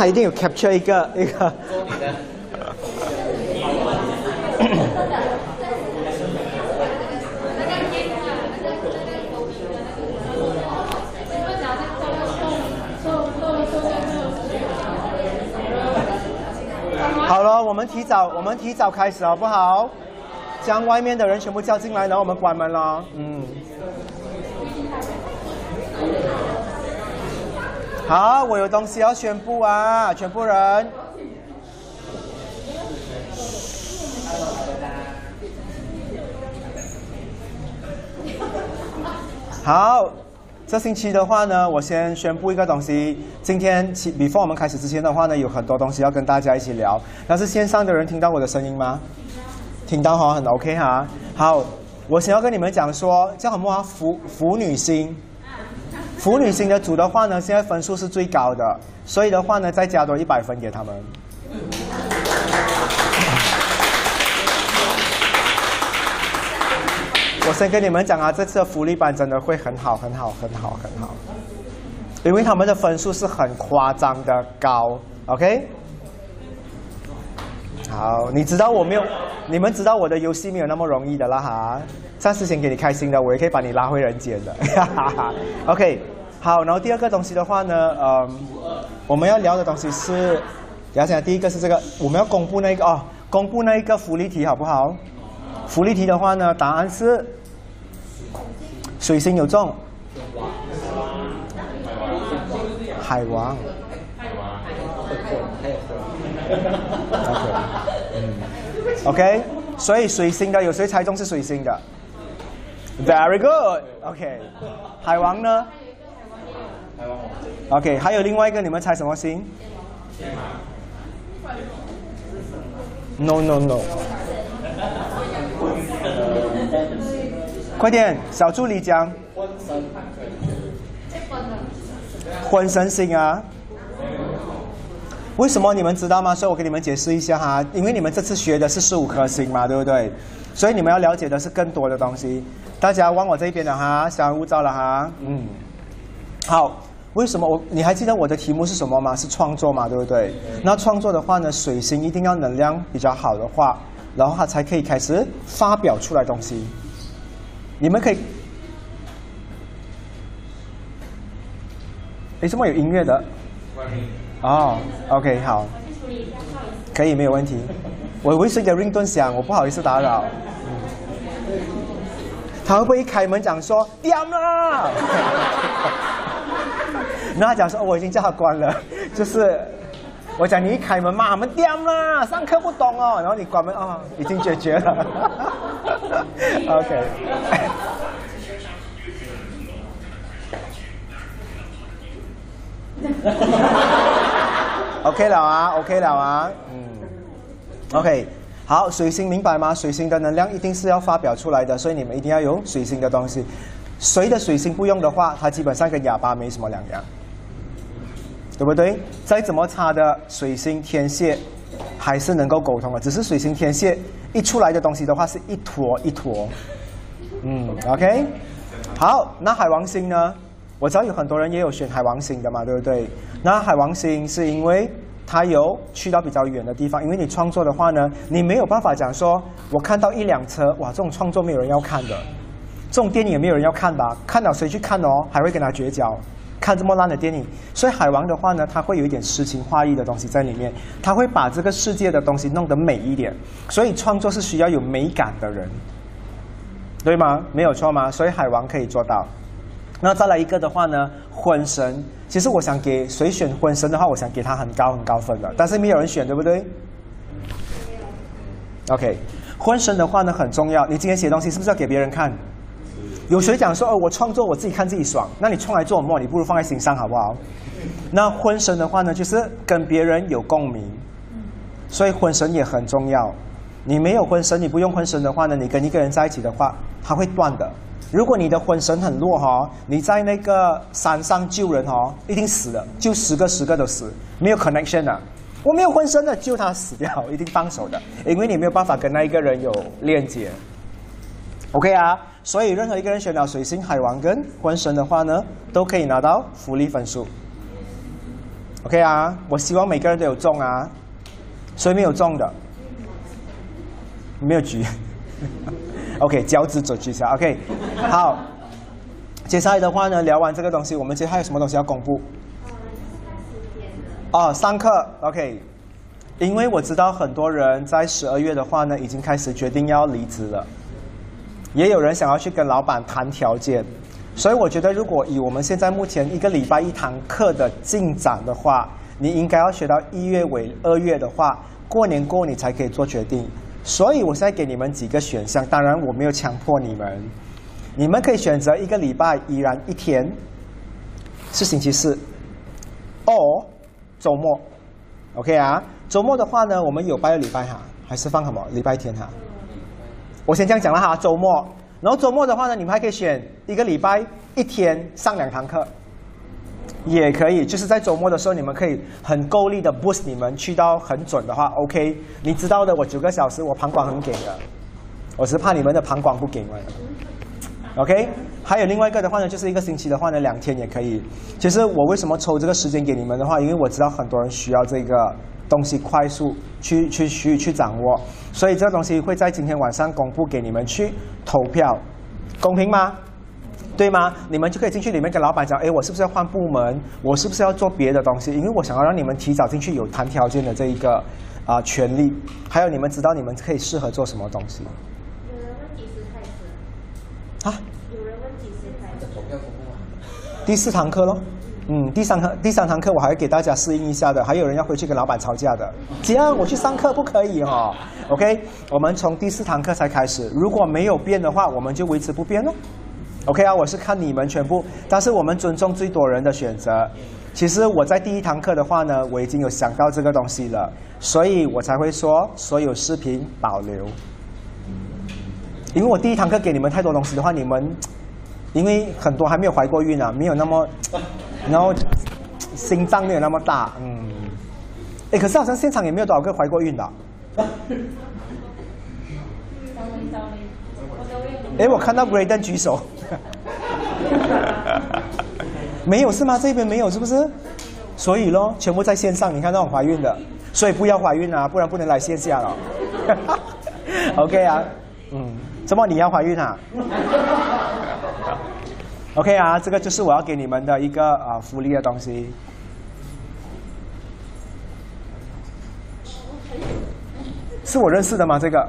他一定有 capture 一个一个。好了，我们提早我们提早开始好不好？将外面的人全部叫进来，然后我们关门了。嗯。好，我有东西要宣布啊，全部人。好，这星期的话呢，我先宣布一个东西。今天，before 我们开始之前的话呢，有很多东西要跟大家一起聊。但是线上的人听到我的声音吗？听到哈，很 OK 哈。好，我想要跟你们讲说，叫什么啊？腐腐女星。腐女星的组的话呢，现在分数是最高的，所以的话呢，再加多一百分给他们。我先跟你们讲啊，这次的福利班真的会很好，很好，很好，很好，因为他们的分数是很夸张的高，OK？好，你知道我没有，你们知道我的游戏没有那么容易的啦哈。暂时先给你开心的，我也可以把你拉回人间的，哈哈哈。OK，好，然后第二个东西的话呢，嗯，我们要聊的东西是，要讲第一个是这个，我们要公布那个哦，公布那一个福利题好不好？福利题的话呢，答案是水星有中，海王，海王，嗯，OK，所以水星的有谁猜中是水星的？Very good. OK，海王呢？OK，还有另外一个，你们猜什么星？No No No。快点，小助理讲。婚神星啊？为什么你们知道吗？所以我给你们解释一下哈，因为你们这次学的是十五颗星嘛，对不对？所以你们要了解的是更多的东西。大家往我这边的哈，小人勿躁了哈。嗯，好，为什么我你还记得我的题目是什么吗？是创作嘛，对不对？那创作的话呢，水星一定要能量比较好的话，然后它才可以开始发表出来东西。你们可以，哎，这么有音乐的？哦，OK，好，可以没有问题。我微信的 ring 响，我不好意思打扰。他会不会一开门讲说点了？然后他讲说我已经叫他关了，就是我讲你一开门骂我们点了，上课不懂哦，然后你关门啊，已经解决了。OK。OK 了啊，OK 了啊，嗯，OK。好，水星明白吗？水星的能量一定是要发表出来的，所以你们一定要有水星的东西。谁的水星不用的话，它基本上跟哑巴没什么两样，对不对？再怎么差的水星天蝎，还是能够沟通的。只是水星天蝎一出来的东西的话，是一坨一坨。嗯，OK。好，那海王星呢？我知道有很多人也有选海王星的嘛，对不对？那海王星是因为。他有去到比较远的地方，因为你创作的话呢，你没有办法讲说，我看到一辆车，哇，这种创作没有人要看的，这种电影也没有人要看吧？看到谁去看哦？还会跟他绝交？看这么烂的电影？所以海王的话呢，他会有一点诗情画意的东西在里面，他会把这个世界的东西弄得美一点。所以创作是需要有美感的人，对吗？没有错吗？所以海王可以做到。那再来一个的话呢，婚神。其实我想给谁选婚神的话，我想给他很高很高分的，但是没有人选，对不对？OK，婚神的话呢很重要。你今天写东西是不是要给别人看？有谁讲说哦，我创作我自己看自己爽？那你创来做梦，你不如放在心上好不好？那婚神的话呢，就是跟别人有共鸣，所以婚神也很重要。你没有婚神，你不用婚神的话呢，你跟一个人在一起的话，他会断的。如果你的婚神很弱哈，你在那个山上救人哈，一定死了，救十个十个都死，没有 connection 的。我没有婚神的，救他死掉，一定放手的，因为你没有办法跟那一个人有链接。OK 啊，所以任何一个人选了水星海王跟婚神的话呢，都可以拿到福利分数。OK 啊，我希望每个人都有中啊，所以没有中的？没有举。OK，脚趾走举下。OK，好。接下来的话呢，聊完这个东西，我们接下来有什么东西要公布？哦，上课。OK，因为我知道很多人在十二月的话呢，已经开始决定要离职了，也有人想要去跟老板谈条件，所以我觉得，如果以我们现在目前一个礼拜一堂课的进展的话，你应该要学到一月尾二月的话，过年过你才可以做决定。所以我现在给你们几个选项，当然我没有强迫你们。你们可以选择一个礼拜依然一天是星期四，哦，周末，OK 啊？周末的话呢，我们有拜二礼拜哈，还是放什么礼拜天哈？我先这样讲了哈，周末。然后周末的话呢，你们还可以选一个礼拜一天上两堂课，也可以。就是在周末的时候，你们可以很够力的 boost 你们去到很准的话，OK？你知道的，我九个小时我膀胱很给的，我是怕你们的膀胱不给我。OK，还有另外一个的话呢，就是一个星期的话呢，两天也可以。其实我为什么抽这个时间给你们的话，因为我知道很多人需要这个东西快速去去去去掌握，所以这个东西会在今天晚上公布给你们去投票，公平吗？对吗？你们就可以进去里面跟老板讲，哎，我是不是要换部门？我是不是要做别的东西？因为我想要让你们提早进去有谈条件的这一个啊权利，还有你们知道你们可以适合做什么东西。有人问几时开始啊！有人问几时开始？第四堂课喽，嗯，第三堂第三堂课我还要给大家适应一下的，还有人要回去跟老板吵架的，这样我去上课不可以哈？OK，我们从第四堂课才开始，如果没有变的话，我们就维持不变喽。OK 啊，我是看你们全部，但是我们尊重最多人的选择。其实我在第一堂课的话呢，我已经有想到这个东西了，所以我才会说所有视频保留。因为我第一堂课给你们太多东西的话，你们因为很多还没有怀过孕啊，没有那么，然后心脏没有那么大，嗯，哎，可是好像现场也没有多少个怀过孕的。哎，我看到 Graden 举手，没有是吗？这边没有是不是？所以咯，全部在线上，你看到我怀孕的，所以不要怀孕啊，不然不能来线下了。OK 啊，嗯。怎么你要怀孕啊？OK 啊，这个就是我要给你们的一个啊福利的东西。是我认识的吗？这个？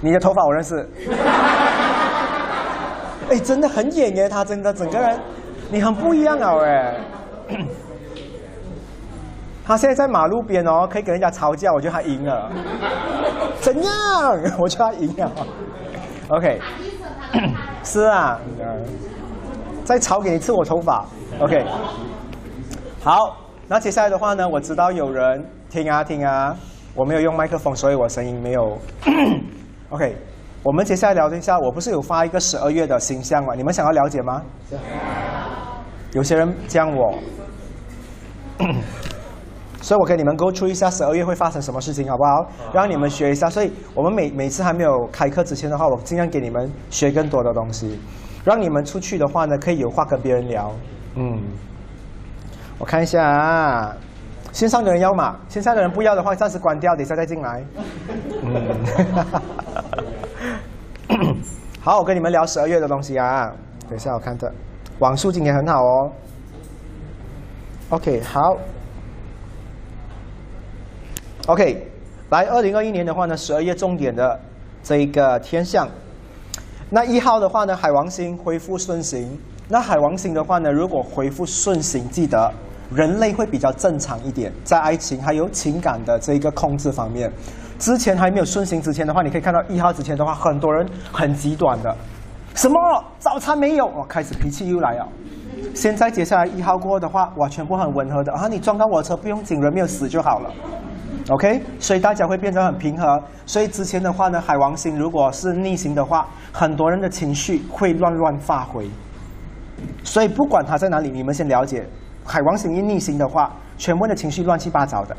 你的头发我认识。哎，真的很演耶，他真的整个人，你很不一样啊，哎。他现在在马路边哦，可以跟人家吵架，我觉得他赢了。怎样？我觉得他赢了。OK。是啊。再吵给你刺我头发。OK。好，那接下来的话呢，我知道有人听啊听啊，我没有用麦克风，所以我声音没有。OK。我们接下来聊一下，我不是有发一个十二月的形象吗？你们想要了解吗？有些人将我。所以我给你们勾出一下十二月会发生什么事情，好不好？让你们学一下。所以我们每每次还没有开课之前的话，我尽量给你们学更多的东西，让你们出去的话呢，可以有话跟别人聊。嗯，我看一下啊，线上的人要吗？线上的人不要的话，暂时关掉，等一下再进来。嗯，好，我跟你们聊十二月的东西啊。等一下，我看着网速今天很好哦。OK，好。OK，来，二零二一年的话呢，十二月重点的这一个天象，那一号的话呢，海王星恢复顺行。那海王星的话呢，如果恢复顺行，记得人类会比较正常一点，在爱情还有情感的这一个控制方面。之前还没有顺行之前的话，你可以看到一号之前的话，很多人很极端的，什么早餐没有，我开始脾气又来了。现在接下来一号过后的话，哇，全部很温和的啊，你撞到我车不用紧，人没有死就好了。OK，所以大家会变得很平和。所以之前的话呢，海王星如果是逆行的话，很多人的情绪会乱乱发挥。所以不管他在哪里，你们先了解，海王星一逆行的话，全部的情绪乱七八糟的。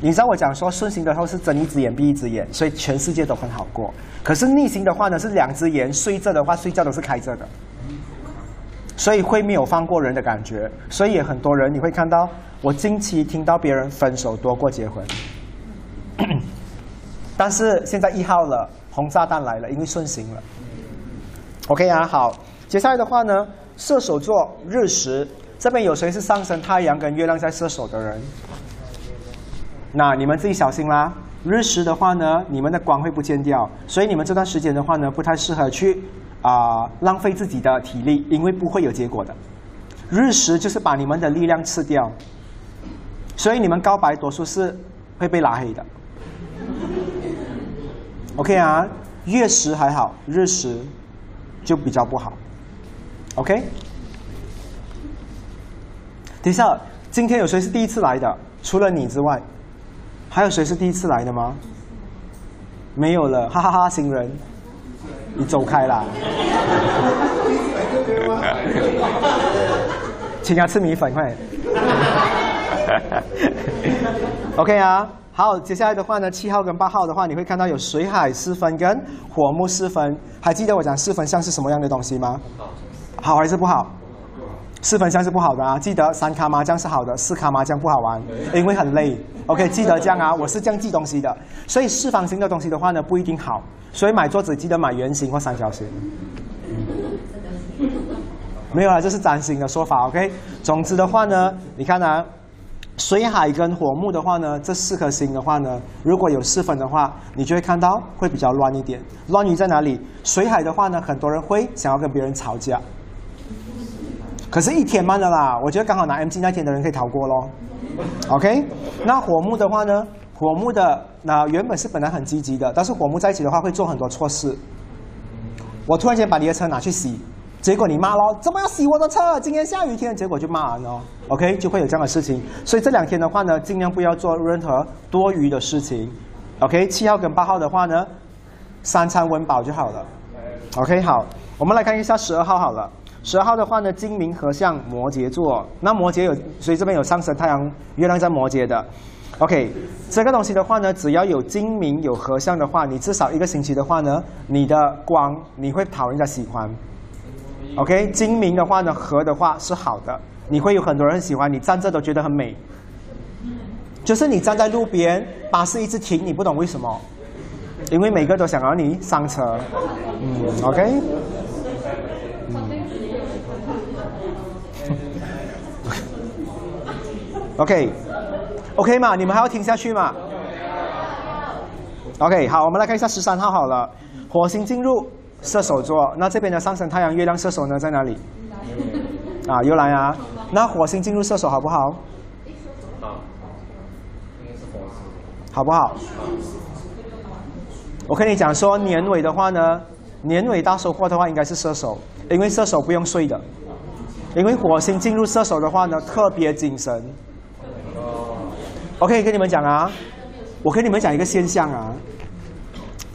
你知道我讲说顺行的时候是睁一只眼闭一只眼，所以全世界都很好过。可是逆行的话呢，是两只眼睡着的话，睡觉都是开着的。所以会没有放过人的感觉。所以很多人你会看到，我近期听到别人分手多过结婚。但是现在一号了，红炸弹来了，因为顺行了。OK 啊，好，接下来的话呢，射手座日食，这边有谁是上升太阳跟月亮在射手的人？那你们自己小心啦。日食的话呢，你们的光会不见掉，所以你们这段时间的话呢，不太适合去啊浪费自己的体力，因为不会有结果的。日食就是把你们的力量吃掉，所以你们告白多数是会被拉黑的。OK 啊，月食还好，日食就比较不好。OK，等一下，今天有谁是第一次来的？除了你之外。还有谁是第一次来的吗？没有了，哈哈哈！新人，你走开啦！请他吃米粉，快点。OK 啊，好，接下来的话呢，七号跟八号的话，你会看到有水海四分跟火木四分。还记得我讲四分像是什么样的东西吗？好还是不好？四分像是不好的啊！记得三卡麻将是好的，四卡麻将不好玩，因为很累。OK，记得这样啊！我是这样记东西的，所以四方形的东西的话呢，不一定好。所以买桌子记得买圆形或三角形。没有啊，这是占星的说法。OK，总之的话呢，你看啊，水海跟火木的话呢，这四颗星的话呢，如果有四分的话，你就会看到会比较乱一点。乱于在哪里？水海的话呢，很多人会想要跟别人吵架。可是，一天慢的啦，我觉得刚好拿 M G 那天的人可以逃过咯。OK，那火木的话呢？火木的那原本是本来很积极的，但是火木在一起的话会做很多错事。我突然间把你的车拿去洗，结果你骂咯，怎么要洗我的车？今天下雨天，结果就骂人哦。OK，就会有这样的事情。所以这两天的话呢，尽量不要做任何多余的事情。OK，七号跟八号的话呢，三餐温饱就好了。OK，好，我们来看一下十二号好了。十二号的话呢，金明合相摩羯座，那摩羯有，所以这边有上升太阳、月亮在摩羯的。OK，这个东西的话呢，只要有精明有合相的话，你至少一个星期的话呢，你的光你会讨人家喜欢。OK，精明的话呢，合的话是好的，你会有很多人喜欢你，站着都觉得很美。就是你站在路边，巴士一直停，你不懂为什么？因为每个都想要你上车。嗯，OK。OK，OK 嘛？你们还要听下去嘛？OK，好，我们来看一下十三号好了。火星进入射手座，那这边的上升太阳、月亮射手呢在哪里？啊，又来啊！那火星进入射手好不好？好不好？我跟你讲说，年尾的话呢，年尾大收获的话应该是射手，因为射手不用睡的。因为火星进入射手的话呢，特别精神。OK，跟你们讲啊，我跟你们讲一个现象啊，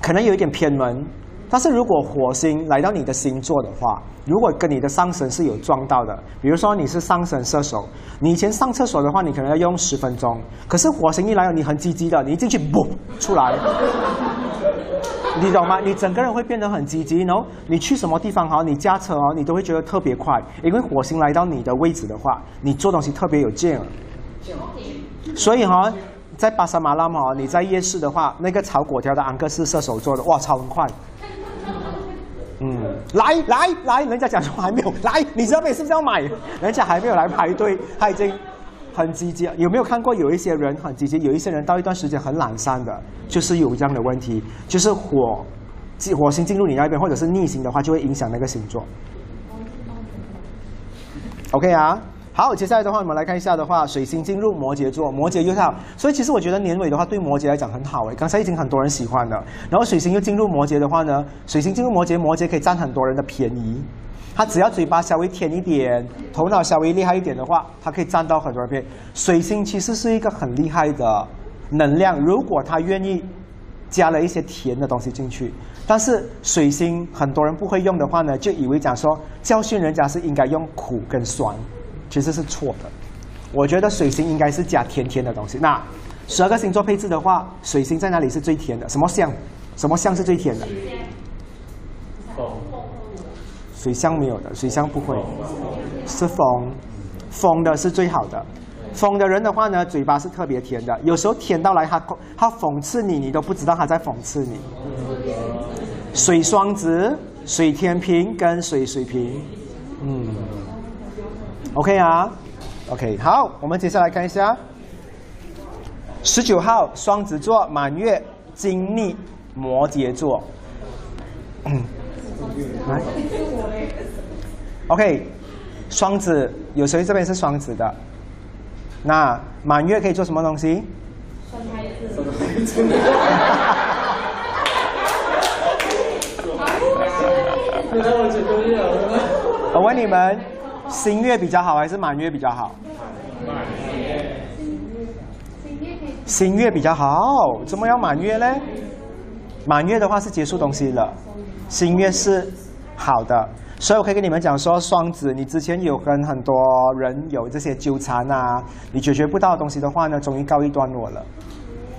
可能有一点偏门，但是如果火星来到你的星座的话，如果跟你的上升是有撞到的，比如说你是上升射手，你以前上厕所的话，你可能要用十分钟，可是火星一来，你很积极的，你一进去嘣出来，你懂吗？你整个人会变得很积极，然后你去什么地方哈，你驾车哦，你都会觉得特别快，因为火星来到你的位置的话，你做东西特别有劲。所以哈，在巴沙马拉嘛，你在夜市的话，那个炒粿条的安哥是射手座的，哇，超快。嗯，来来来，人家讲说还没有来，你这边是不是要买？人家还没有来排队，他已经很积极。有没有看过有一些人很积极，有一些人到一段时间很懒散的，就是有这样的问题，就是火，火星进入你那边，或者是逆行的话，就会影响那个星座。OK 啊。好，接下来的话，我们来看一下的话，水星进入摩羯座，摩羯又好，所以其实我觉得年尾的话，对摩羯来讲很好诶。刚才已经很多人喜欢了，然后水星又进入摩羯的话呢，水星进入摩羯，摩羯可以占很多人的便宜。他只要嘴巴稍微甜一点，头脑稍微厉害一点的话，他可以占到很多人便宜。水星其实是一个很厉害的能量，如果他愿意加了一些甜的东西进去，但是水星很多人不会用的话呢，就以为讲说教训人家是应该用苦跟酸。其实是错的，我觉得水星应该是加甜甜的东西。那十二个星座配置的话，水星在哪里是最甜的？什么象？什么象是最甜的？水象没有的，水象不会，是风，风的是最好的。疯的人的话呢，嘴巴是特别甜的，有时候甜到来他他讽刺你，你都不知道他在讽刺你。水双子、水天平跟水水瓶，嗯，OK 啊，OK，好，我们接下来看一下，十九号双子座满月金逆摩羯座，来，OK，双子有谁这边是双子的？那满月可以做什么东西？生孩子。我问你们，新月比较好还是满月比较好？新月比较好，怎么要满月呢？满月的话是结束东西了，新月是好的。所以我可以跟你们讲说，双子，你之前有跟很多人有这些纠缠啊，你解决不到的东西的话呢，终于告一段落了，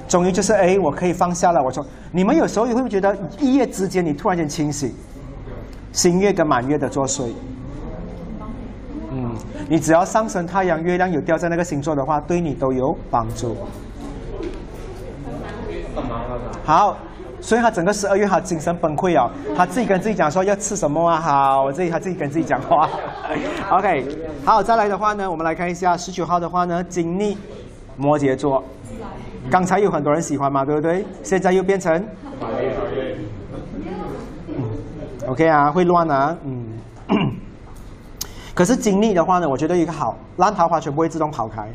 终于就是哎，我可以放下了。我说，你们有时候也会不会觉得一夜之间你突然间清醒？新月跟满月的作祟，你只要上升太阳、月亮有掉在那个星座的话，对你都有帮助。好。所以他整个十二月他精神崩溃哦，他自己跟自己讲说要吃什么啊？好，我自己他自己跟自己讲话。OK，好，再来的话呢，我们来看一下十九号的话呢，金逆摩羯座。刚才有很多人喜欢嘛，对不对？现在又变成。OK 啊，会乱啊，嗯。可是金逆的话呢，我觉得一个好，烂桃花全部会自动跑开。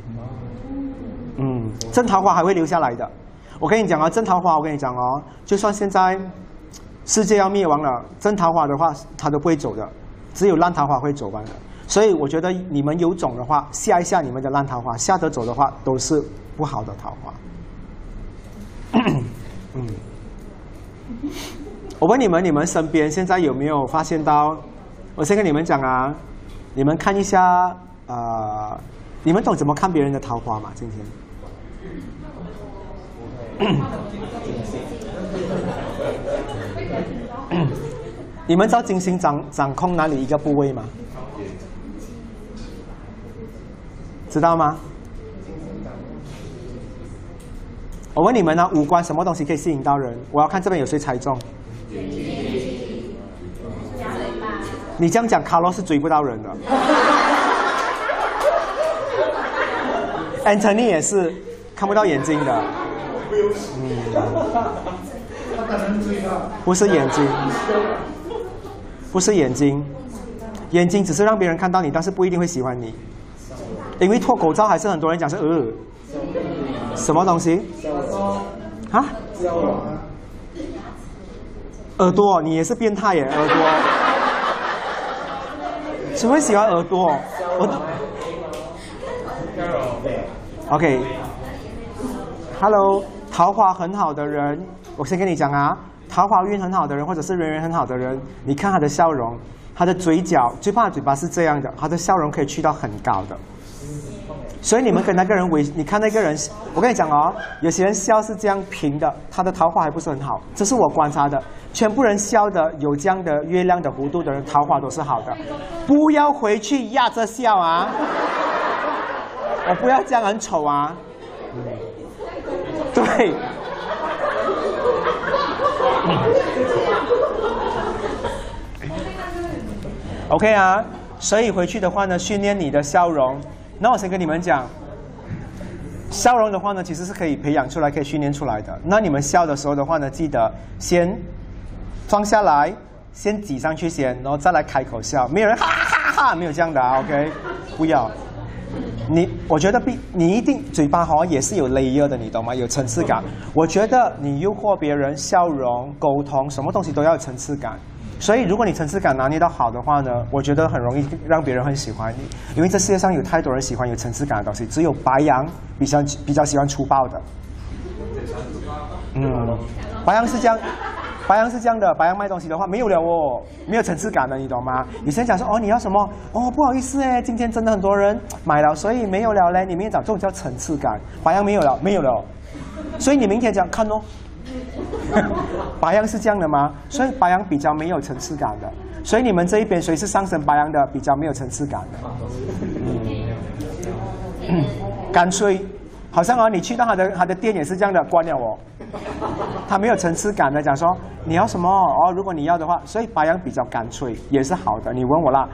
嗯，正桃花还会留下来的。我跟你讲啊，真桃花，我跟你讲哦，就算现在世界要灭亡了，真桃花的话，它都不会走的，只有烂桃花会走完的。所以我觉得你们有种的话，下一下你们的烂桃花，下得走的话，都是不好的桃花。嗯，我问你们，你们身边现在有没有发现到？我先跟你们讲啊，你们看一下啊，你们懂怎么看别人的桃花吗？今天？你们知道金星掌掌控哪里一个部位吗？知道吗？我问你们呢，五官什么东西可以吸引到人？我要看这边有谁猜中。你这样讲，卡洛是追不到人的。Anthony 也是看不到眼睛的。不是眼睛，不是眼睛，眼睛只是让别人看到你，但是不一定会喜欢你。因为脱口罩还是很多人讲是呃，什么东西？啊？耳朵，你也是变态耶，耳朵。谁会喜欢耳朵？我。OK，Hello。桃花很好的人，我先跟你讲啊，桃花运很好的人，或者是人缘很好的人，你看他的笑容，他的嘴角，最怕嘴巴是这样的，他的笑容可以去到很高的。所以你们跟那个人微，你看那个人，我跟你讲哦，有些人笑是这样平的，他的桃花还不是很好，这是我观察的。全部人笑的有这样的月亮的弧度的人，桃花都是好的。不要回去压着笑啊！我不要这样很丑啊！对，OK 啊，所以回去的话呢，训练你的笑容。那我先跟你们讲，笑容的话呢，其实是可以培养出来，可以训练出来的。那你们笑的时候的话呢，记得先放下来，先挤上去先，然后再来开口笑。没有人哈哈哈，没有这样的啊，OK，不要。你我觉得必你一定嘴巴好像也是有 layer 的，你懂吗？有层次感。我觉得你诱惑别人、笑容、沟通，什么东西都要有层次感。所以如果你层次感拿捏到好的话呢，我觉得很容易让别人很喜欢你。因为这世界上有太多人喜欢有层次感的东西，只有白羊比较比较喜欢粗暴的。嗯，白羊是这样。白羊是这样的，白羊卖东西的话没有了哦，没有层次感的，你懂吗？你先讲说哦，你要什么？哦，不好意思哎，今天真的很多人买了，所以没有了嘞。你明天讲这种叫层次感，白羊没有了，没有了。所以你明天讲看哦，白羊是这样的吗？所以白羊比较没有层次感的。所以你们这一边谁是上升白羊的，比较没有层次感的，干脆，好像啊，你去到他的他的店也是这样的，关了我，他没有层次感的讲说你要什么？哦，如果你要的话，所以白羊比较干脆也是好的。你问我啦，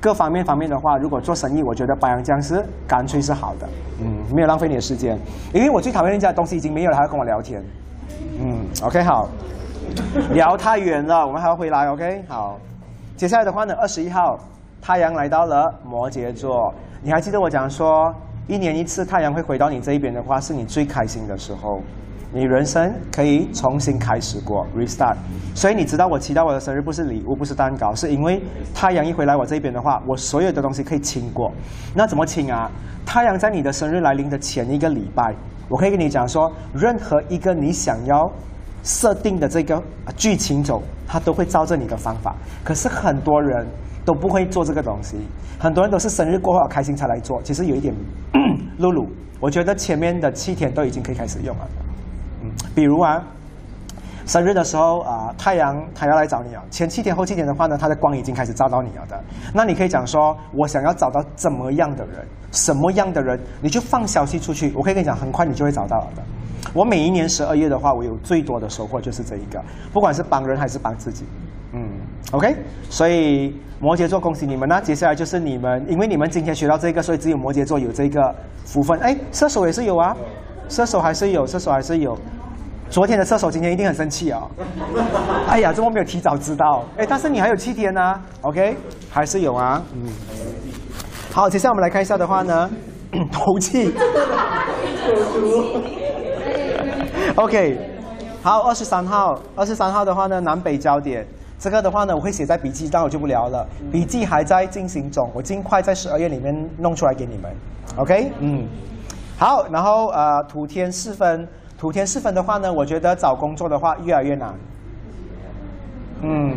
各方面方面的话，如果做生意，我觉得白羊僵尸干脆是好的，嗯，没有浪费你的时间，因为我最讨厌人家的东西已经没有了，还要跟我聊天，嗯，OK 好，聊太远了，我们还要回来，OK 好，接下来的话呢，二十一号太阳来到了摩羯座，你还记得我讲说？一年一次太阳会回到你这一边的话，是你最开心的时候，你人生可以重新开始过，restart。所以你知道我期待我的生日不是礼物，不是蛋糕，是因为太阳一回来我这边的话，我所有的东西可以清过。那怎么清啊？太阳在你的生日来临的前一个礼拜，我可以跟你讲说，任何一个你想要设定的这个剧情走，它都会照着你的方法。可是很多人。都不会做这个东西，很多人都是生日过后开心才来做。其实有一点，露露，我觉得前面的七天都已经可以开始用了。嗯，比如啊，生日的时候啊，太阳它要来找你啊，前七天后七天的话呢，它的光已经开始照到你了的。那你可以讲说，我想要找到怎么样的人，什么样的人，你就放消息出去。我可以跟你讲，很快你就会找到了的。我每一年十二月的话，我有最多的收获就是这一个，不管是帮人还是帮自己。嗯，OK，所以。摩羯座，恭喜你们！那接下来就是你们，因为你们今天学到这个，所以只有摩羯座有这个福分。哎，射手也是有啊，射手还是有，射手还是有。昨天的射手今天一定很生气哦！哎呀，怎么没有提早知道？哎，但是你还有七天呢，OK，还是有啊。嗯。好，接下来我们来看一下的话呢，投气。OK，好，二十三号，二十三号的话呢，南北焦点。这个的话呢，我会写在笔记，但我就不聊了。笔记还在进行中，我尽快在十二月里面弄出来给你们。OK，嗯，好，然后呃，土天四分，土天四分的话呢，我觉得找工作的话越来越难。嗯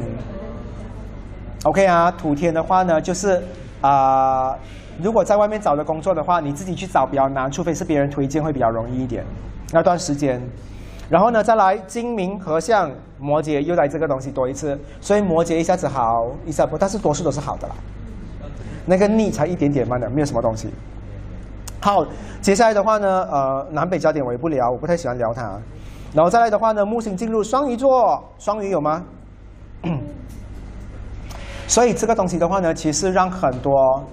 ，OK 啊，土天的话呢，就是啊，如果在外面找的工作的话，你自己去找比较难，除非是别人推荐会比较容易一点。那段时间。然后呢，再来金明合相摩羯又来这个东西多一次，所以摩羯一下子好，一下不，但是多数都是好的啦。那个逆才一点点慢的，没有什么东西。好，接下来的话呢，呃，南北焦点我也不聊，我不太喜欢聊它。然后再来的话呢，木星进入双鱼座，双鱼有吗？所以这个东西的话呢，其实让很多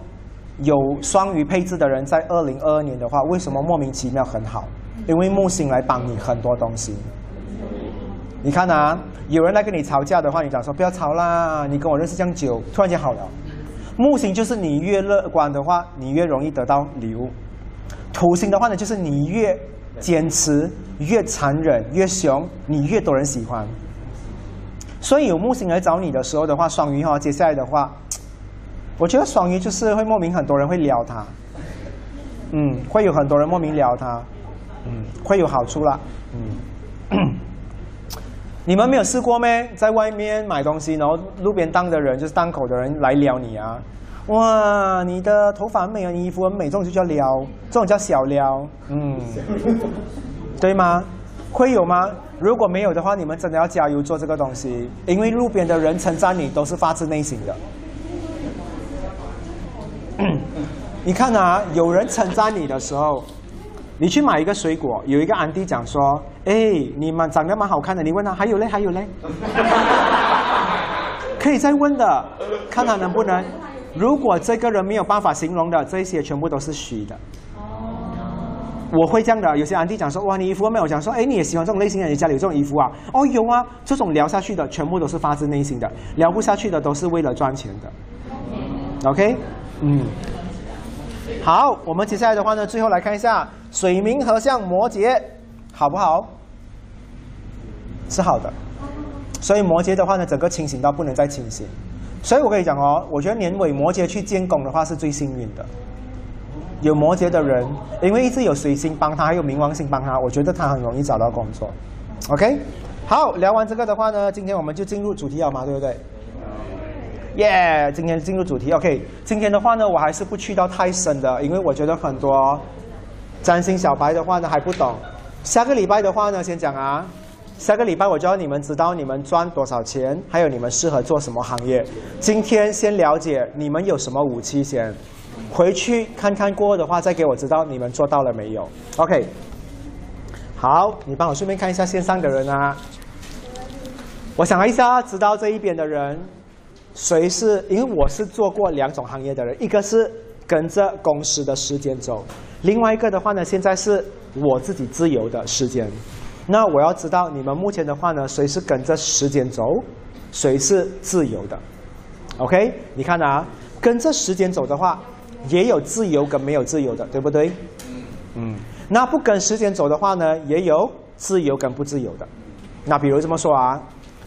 有双鱼配置的人在二零二二年的话，为什么莫名其妙很好？因为木星来帮你很多东西，你看啊，有人来跟你吵架的话，你讲说不要吵啦，你跟我认识这样久，突然间好了。木星就是你越乐观的话，你越容易得到礼物；土星的话呢，就是你越坚持、越残忍、越凶，你越多人喜欢。所以有木星来找你的时候的话，双鱼哈，接下来的话，我觉得双鱼就是会莫名很多人会撩他，嗯，会有很多人莫名撩他。嗯，会有好处啦。嗯，你们没有试过咩？在外面买东西，然后路边档的人，就是档口的人来撩你啊！哇，你的头发很美啊，你衣服很美，这种就叫撩，这种叫小撩。嗯，对吗？会有吗？如果没有的话，你们真的要加油做这个东西，因为路边的人称赞你都是发自内心的。你看啊，有人称赞你的时候。你去买一个水果，有一个安迪讲说：“哎，你蛮长得蛮好看的。”你问他还有嘞，还有嘞，可以再问的，看他能不能。如果这个人没有办法形容的，这些全部都是虚的。我会这样的，有些安迪讲说：“哇，你衣服没有？”讲说：“哎，你也喜欢这种类型的？你家里有这种衣服啊？”哦，有啊。这种聊下去的，全部都是发自内心的；聊不下去的，都是为了赚钱的。OK，嗯。好，我们接下来的话呢，最后来看一下水明合相摩羯，好不好？是好的。所以摩羯的话呢，整个清醒到不能再清醒。所以我跟你讲哦，我觉得年尾摩羯去建工的话是最幸运的。有摩羯的人，因为一直有水星帮他，还有冥王星帮他，我觉得他很容易找到工作。OK，好，聊完这个的话呢，今天我们就进入主题了嘛，对不对？耶，今天进入主题，OK。今天的话呢，我还是不去到太深的，因为我觉得很多占星小白的话呢还不懂。下个礼拜的话呢，先讲啊，下个礼拜我就要你们知道你们赚多少钱，还有你们适合做什么行业。今天先了解你们有什么武器先，回去看看过后的话，再给我知道你们做到了没有。OK，好，你帮我顺便看一下线上的人啊。我想一下，知道这一边的人，谁是？因为我是做过两种行业的人，一个是跟着公司的时间走，另外一个的话呢，现在是我自己自由的时间。那我要知道你们目前的话呢，谁是跟着时间走，谁是自由的？OK？你看啊，跟着时间走的话，也有自由跟没有自由的，对不对？嗯。那不跟时间走的话呢，也有自由跟不自由的。那比如这么说啊。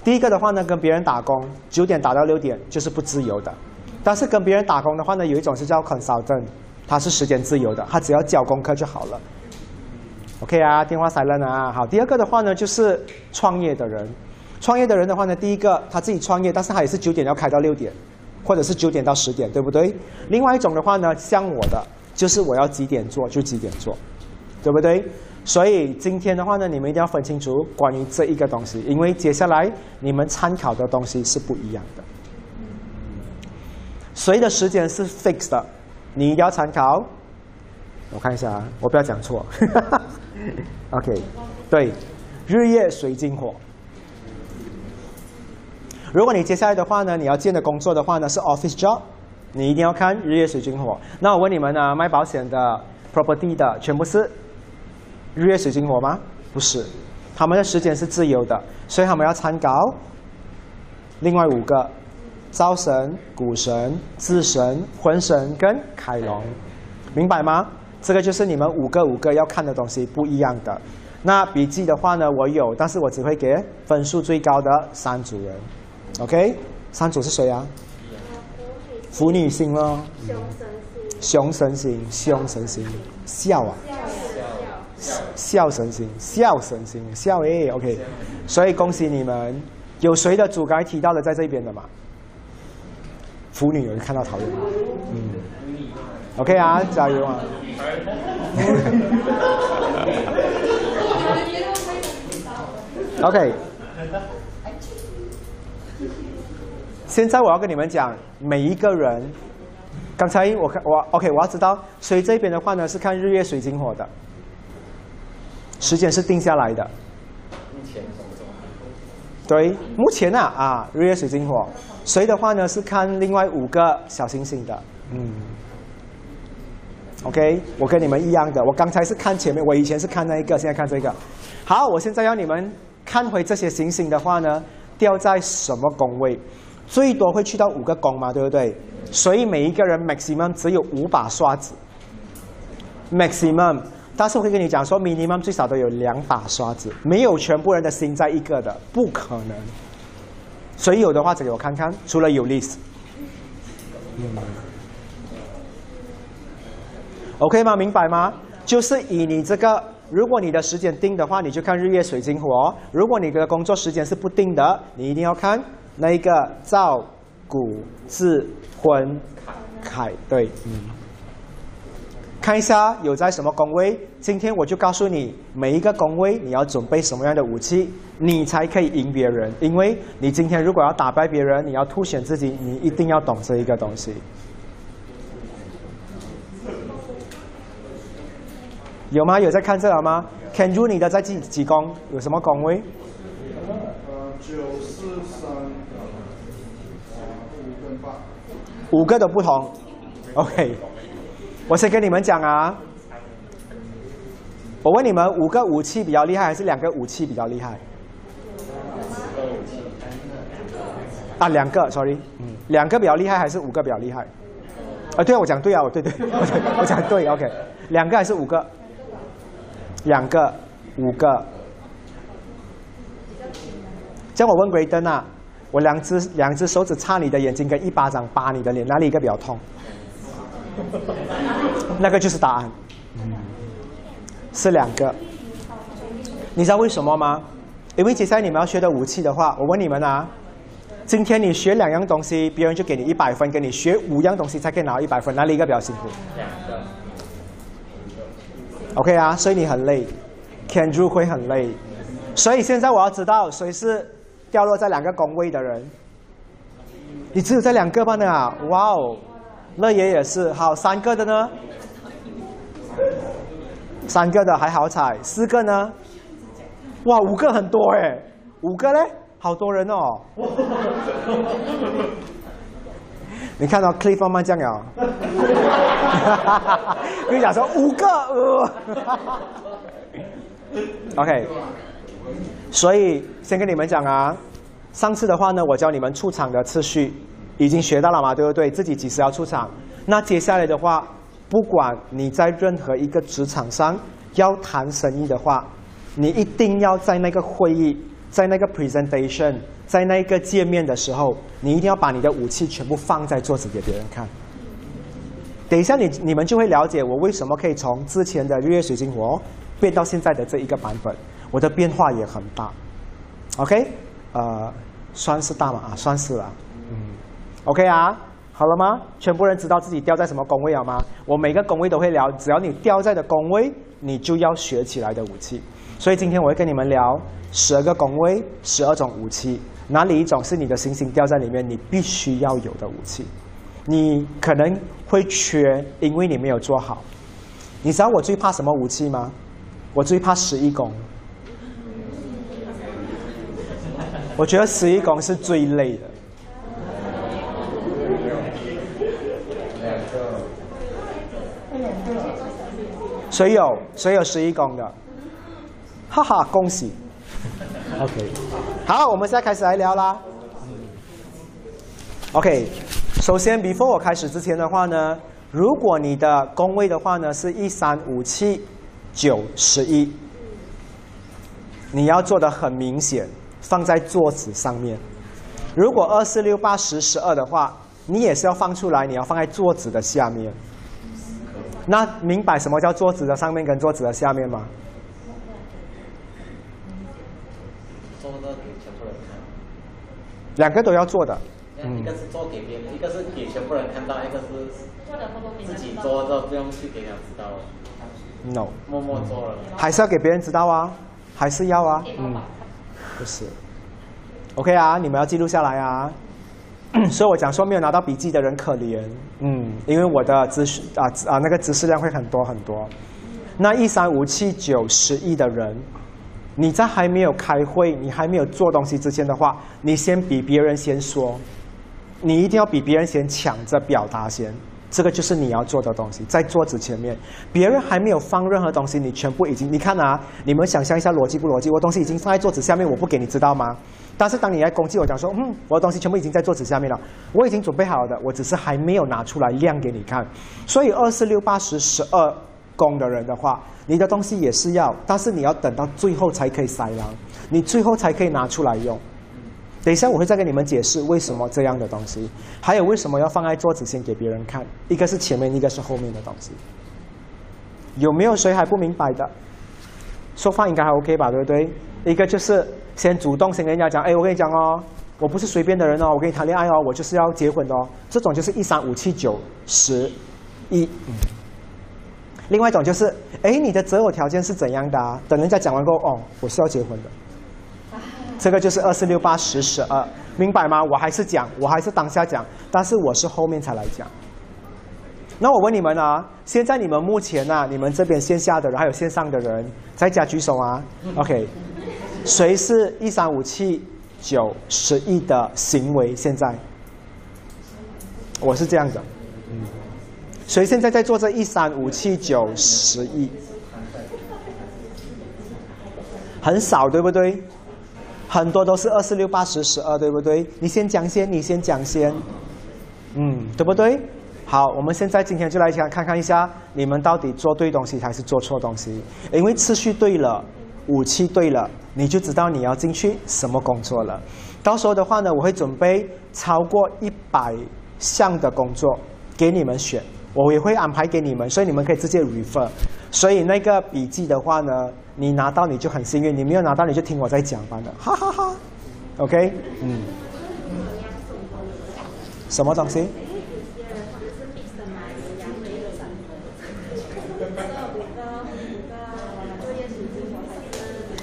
第一个的话呢，跟别人打工，九点打到六点就是不自由的。但是跟别人打工的话呢，有一种是叫 consultant，它是时间自由的，他只要交功课就好了。OK 啊，电话 silent 啊。好，第二个的话呢，就是创业的人。创业的人的话呢，第一个他自己创业，但是他也是九点要开到六点，或者是九点到十点，对不对？另外一种的话呢，像我的，就是我要几点做就几点做，对不对？所以今天的话呢，你们一定要分清楚关于这一个东西，因为接下来你们参考的东西是不一样的。谁的时间是 fixed 的，你一定要参考。我看一下啊，我不要讲错。OK，对，日夜水金火。如果你接下来的话呢，你要建的工作的话呢是 office job，你一定要看日夜水金火。那我问你们呢，卖保险的、property 的，全部是。日月水金火吗？不是，他们的时间是自由的，所以他们要参考另外五个：灶神、股神、智神、魂神跟凯龙，明白吗？这个就是你们五个五个要看的东西不一样的。那笔记的话呢，我有，但是我只会给分数最高的三组人。OK，三组是谁啊？腐女星咯。熊神星。熊神星。笑啊。笑神星，笑神星，笑诶，OK，所以恭喜你们，有谁的主该提到的在这边的嘛？腐女有人看到讨厌吗？嗯，OK 啊，加油啊 OK，现在我要跟你们讲，每一个人，刚才我看我 OK，我要知道，所以这边的话呢是看日月水晶火的。时间是定下来的。对，目前啊啊，日月水晶火，谁的话呢是看另外五个小星星的，嗯。OK，我跟你们一样的，我刚才是看前面，我以前是看那一个，现在看这个。好，我现在要你们看回这些星星的话呢，掉在什么宫位？最多会去到五个宫嘛，对不对？所以每一个人 maximum 只有五把刷子，maximum。但是我会跟你讲说，minimum 最少都有两把刷子，没有全部人的心在一个的，不可能。所以有的话，只给我看看，除了有 list。OK 吗？明白吗？就是以你这个，如果你的时间定的话，你就看日月水金火；如果你的工作时间是不定的，你一定要看那一个赵、古、智、昏、凯。对，嗯。看一下有在什么宫位，今天我就告诉你每一个宫位你要准备什么样的武器，你才可以赢别人。因为你今天如果要打败别人，你要凸显自己，你一定要懂这一个东西。有吗？有在看这个吗？Can you 你的在几几宫？有什么宫位？呃，九四三五个都不同。OK。我先跟你们讲啊，我问你们，五个武器比较厉害，还是两个武器比较厉害？啊，两个，sorry，嗯，两个比较厉害，还是五个比较厉害？啊，对啊，我讲对啊，我对对，我讲对，OK，两个还是五个？两个，五个。叫我问鬼灯啊，我两只两只手指插你的眼睛，跟一巴掌扒你的脸，哪里一个比较痛？那个就是答案，是两个。你知道为什么吗？因为接下来你们要学的武器的话，我问你们啊，今天你学两样东西，别人就给你一百分；，给你学五样东西才可以拿到一百分，哪里一个比较辛苦？两个。OK 啊，所以你很累，Can do 会很累。所以现在我要知道谁是掉落在两个工位的人。你只有这两个吧？呢啊，哇哦，乐爷也是。好，三个的呢？三个的还好彩，四个呢？哇，五个很多哎，五个嘞，好多人哦。你看到 Cliff 慢慢降了。跟 你讲说五个呃。OK，所以先跟你们讲啊。上次的话呢，我教你们出场的次序，已经学到了嘛，对不对？自己几时要出场？那接下来的话，不管你在任何一个职场上要谈生意的话，你一定要在那个会议、在那个 presentation、在那一个界面的时候，你一定要把你的武器全部放在桌子给别人看。等一下，你你们就会了解我为什么可以从之前的日月水晶火变到现在的这一个版本，我的变化也很大。OK。呃，算是大嘛啊，算是了，嗯，OK 啊，好了吗？全部人知道自己掉在什么宫位了吗？我每个宫位都会聊，只要你掉在的宫位，你就要学起来的武器。所以今天我会跟你们聊十二个宫位，十二种武器，哪里一种是你的星星掉在里面，你必须要有的武器？你可能会缺，因为你没有做好。你知道我最怕什么武器吗？我最怕十一宫。我觉得十一宫是最累的。谁有谁有十一宫的？哈哈，恭喜 OK，好，我们现在开始来聊啦。OK，首先，before 我开始之前的话呢，如果你的工位的话呢是一三五七九十一，你要做的很明显。放在桌子上面。如果二四六八十十二的话，你也是要放出来，你要放在桌子的下面。那明白什么叫桌子的上面跟桌子的下面吗？做的给全部人看。两个都要做的。一个是做给别人，一个是给全部人看到，一个是自己做的不用去给人知道。No。默默做了。还是要给别人知道啊，还是要啊，嗯。不是，OK 啊，你们要记录下来啊。所以我讲说没有拿到笔记的人可怜，嗯，因为我的知识啊啊那个知识量会很多很多。那一三五七九十亿的人，你在还没有开会，你还没有做东西之前的话，你先比别人先说，你一定要比别人先抢着表达先。这个就是你要做的东西，在桌子前面，别人还没有放任何东西，你全部已经，你看啊，你们想象一下逻辑不逻辑？我东西已经放在桌子下面，我不给你知道吗？但是当你来攻击我，讲说，嗯，我的东西全部已经在桌子下面了，我已经准备好了的，我只是还没有拿出来亮给你看。所以二四六八十十二宫的人的话，你的东西也是要，但是你要等到最后才可以塞狼，你最后才可以拿出来用。等一下，我会再跟你们解释为什么这样的东西，还有为什么要放在桌子先给别人看。一个是前面，一个是后面的东西。有没有谁还不明白的？说话应该还 OK 吧，对不对？一个就是先主动先跟人家讲，哎，我跟你讲哦，我不是随便的人哦，我跟你谈恋爱哦，我就是要结婚的哦。这种就是一三五七九十一。另外一种就是，哎，你的择偶条件是怎样的啊？等人家讲完过后，哦，我是要结婚的。这个就是二四六八十十二，明白吗？我还是讲，我还是当下讲，但是我是后面才来讲。那我问你们啊，现在你们目前啊，你们这边线下的人还有线上的人，在家举手啊。OK，谁是一三五七九十亿的行为？现在我是这样的，所以现在在做这一三五七九十亿？很少，对不对？很多都是二四六八十十二，对不对？你先讲先，你先讲先，嗯，对不对？好，我们现在今天就来讲，看看一下你们到底做对东西还是做错东西。因为次序对了，武器对了，你就知道你要进去什么工作了。到时候的话呢，我会准备超过一百项的工作给你们选，我也会安排给你们，所以你们可以直接 refer。所以那个笔记的话呢？你拿到你就很幸运，你没有拿到你就听我在讲吧的，哈哈哈。OK，嗯。什么东西？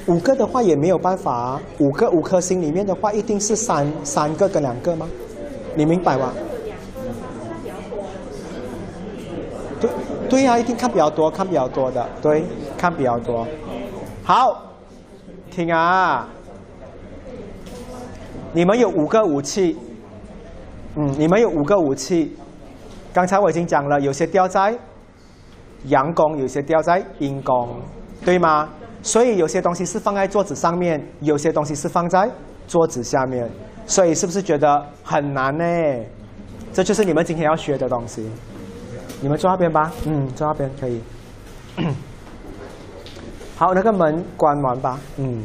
五个的话也没有办法啊，五个五颗星里面的话，一定是三三个跟两个吗？你明白吗？对呀、一定看比较多，看比较多的，对，看比较多。好，听啊，你们有五个武器，嗯，你们有五个武器。刚才我已经讲了，有些掉在阳宫，有些掉在阴宫，对吗？所以有些东西是放在桌子上面，有些东西是放在桌子下面，所以是不是觉得很难呢？这就是你们今天要学的东西。你们坐那边吧，嗯，坐那边可以。好，那个门关完吧，嗯。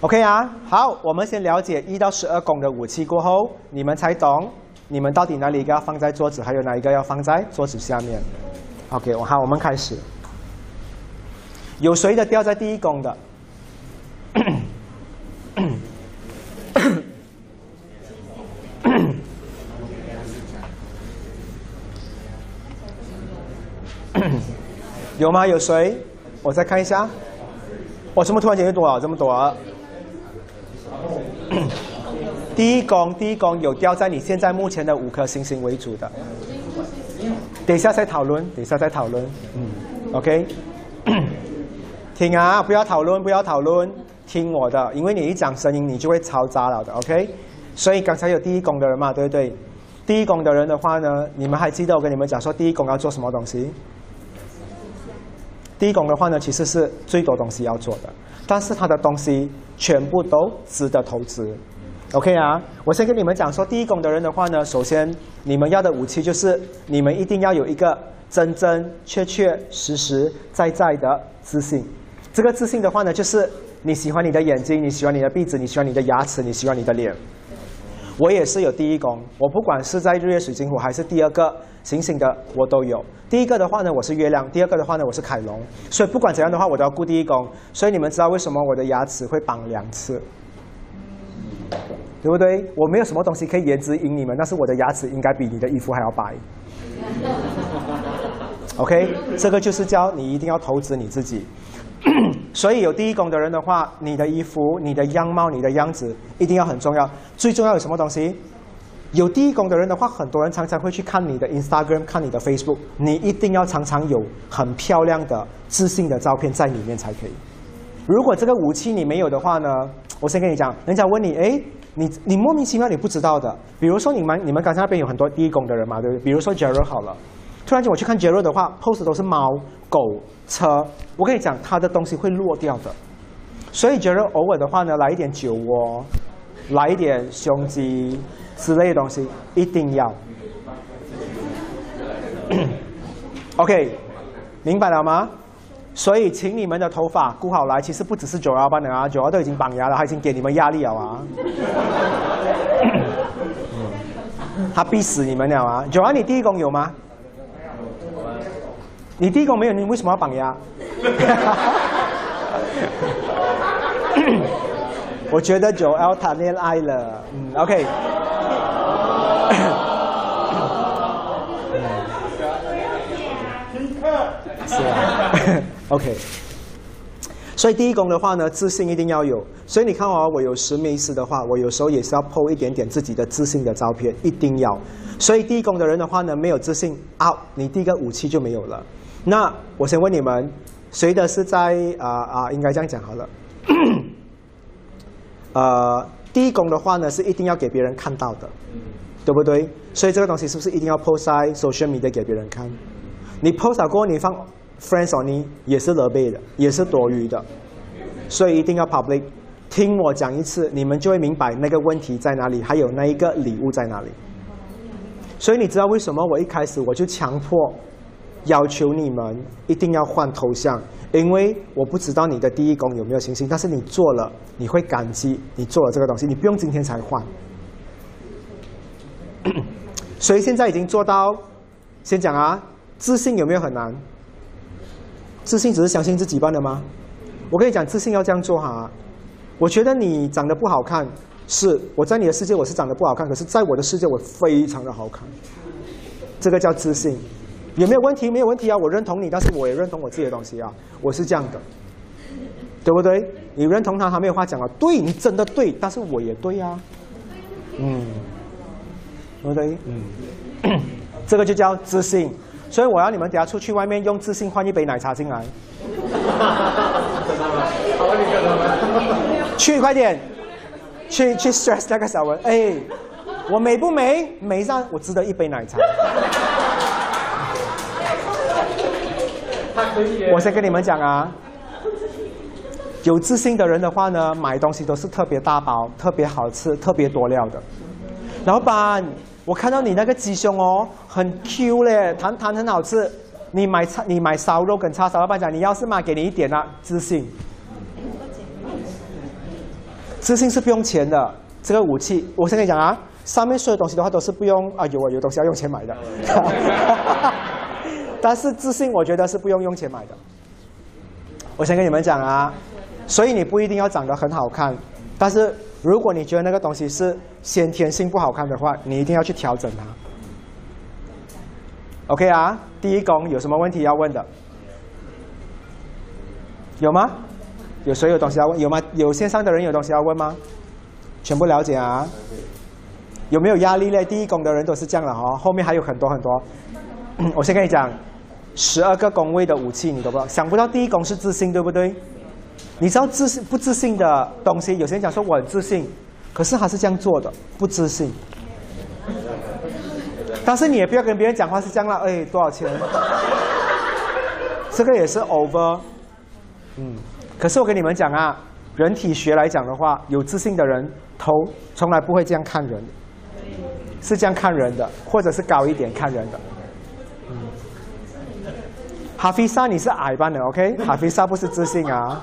OK 啊，好，我们先了解一到十二宫的武器过后，你们才懂你们到底哪里一个要放在桌子，还有哪一个要放在桌子下面。OK，我好，我们开始。有谁的掉在第一宫的？有吗？有谁？我再看一下。我怎么突然间又多了这么多？第一宫，第一宫有掉在你现在目前的五颗星星为主的。等一下再讨论，等一下再讨论。嗯，OK。听啊，不要讨论，不要讨论，听我的，因为你一讲声音，你就会嘈杂了的，OK。所以刚才有第一宫的人嘛，对不对？第一宫的人的话呢，你们还记得我跟你们讲说，第一宫要做什么东西？第一宫的话呢，其实是最多东西要做的，但是它的东西全部都值得投资。OK 啊，我先跟你们讲说，第一宫的人的话呢，首先你们要的武器就是你们一定要有一个真真确确实实在在的自信。这个自信的话呢，就是你喜欢你的眼睛，你喜欢你的鼻子，你喜欢你的牙齿，你喜欢你的脸。我也是有第一宫，我不管是在日月水晶湖还是第二个行星的，我都有。第一个的话呢，我是月亮；第二个的话呢，我是凯龙。所以不管怎样的话，我都要顾第一宫。所以你们知道为什么我的牙齿会绑两次，对不对？我没有什么东西可以颜值赢你们，但是我的牙齿应该比你的衣服还要白。OK，这个就是教你一定要投资你自己。所以有第一宫的人的话，你的衣服、你的样貌、你的样子一定要很重要。最重要有什么东西？有第一宫的人的话，很多人常常会去看你的 Instagram、看你的 Facebook，你一定要常常有很漂亮的、自信的照片在里面才可以。如果这个武器你没有的话呢，我先跟你讲，人家问你，哎，你你莫名其妙你不知道的，比如说你们你们刚才那边有很多第一宫的人嘛，对不对？比如说 Jero 好了。突然间我去看杰瑞的话，pose 都是猫、狗、车，我跟你讲，他的东西会落掉的。所以杰瑞偶尔的话呢，来一点酒窝，来一点胸肌之类的东西，一定要。OK，明白了吗？所以请你们的头发顾好来，其实不只是九幺班的啊，九幺都已经绑牙了，他已经给你们压力了啊。他逼死你们了啊！九幺，你第一宫有吗？你第一宫没有，你为什么要绑牙？我觉得九幺谈恋爱了，嗯，OK。是啊，OK。所以第一宫的话呢，自信一定要有。所以你看哦，我有时没事的话，我有时候也是要 po 一点点自己的自信的照片，一定要。所以第一宫的人的话呢，没有自信啊，你第一个武器就没有了。那我先问你们，谁的是在啊啊、应该这样讲好了。呃，第一宫的话呢，是一定要给别人看到的，对不对？所以这个东西是不是一定要 post 在 social media 给别人看？你 post 了过后，你放 friends only 也是勒背的，也是多余的，所以一定要 public。听我讲一次，你们就会明白那个问题在哪里，还有那一个礼物在哪里。所以你知道为什么我一开始我就强迫要求你们一定要换头像，因为我不知道你的第一宫有没有星星，但是你做了，你会感激你做了这个东西，你不用今天才换。所以现在已经做到，先讲啊，自信有没有很难？自信只是相信自己办的吗？我跟你讲，自信要这样做哈。我觉得你长得不好看，是我在你的世界我是长得不好看，可是在我的世界我非常的好看，这个叫自信。有没有问题？没有问题啊，我认同你，但是我也认同我自己的东西啊，我是这样的，对不对？你认同他，他没有话讲了。对你真的对，但是我也对呀，嗯，对不对？嗯，这个就叫自信。所以我要你们等下出去外面用自信换一杯奶茶进来。去快点，去去 stress 那个小文，哎，我美不美？美上我值得一杯奶茶。我先跟你们讲啊，有自信的人的话呢，买东西都是特别大包、特别好吃、特别多料的。老板，我看到你那个鸡胸哦，很 Q 嘞，弹弹很好吃。你买叉，你买烧肉跟叉烧，老板讲你要是买，给你一点啊，自信。自信是不用钱的，这个武器，我先跟你讲啊，上面所有东西的话都是不用啊，有啊有东西要用钱买的。但是自信，我觉得是不用用钱买的。我先跟你们讲啊，所以你不一定要长得很好看，但是如果你觉得那个东西是先天性不好看的话，你一定要去调整它。OK 啊，第一宫有什么问题要问的？有吗？有谁有东西要问？有吗？有线上的人有东西要问吗？全部了解啊？有没有压力嘞？第一宫的人都是这样的哦，后面还有很多很多。我先跟你讲，十二个宫位的武器你都不知道，想不到第一宫是自信，对不对？你知道自信不自信的东西？有些人讲说我很自信，可是他是这样做的，不自信。但是你也不要跟别人讲话是这样了，哎，多少钱？这个也是 over，嗯。可是我跟你们讲啊，人体学来讲的话，有自信的人头从来不会这样看人，是这样看人的，或者是高一点看人的。嗯。哈菲萨你是矮班的，OK？哈菲萨不是自信啊。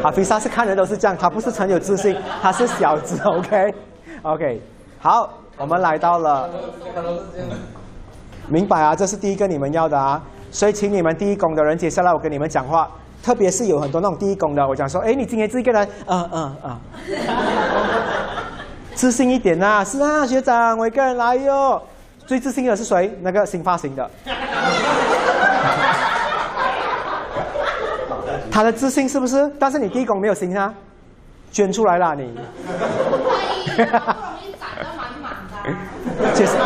哈菲萨是看人都是这样，他不是很有自信，他是小子，OK？OK，好，我们来到了，明白啊？这是第一个你们要的啊，所以请你们第一宫的人，接下来我跟你们讲话，特别是有很多那种第一宫的，我讲说，哎，你今天这个人，嗯嗯嗯，自信一点呐，是啊，学长，我一个人来哟，最自信的是谁？那个新发型的。他的自信是不是？但是你第一宫没有心啊，捐出来了你。其实，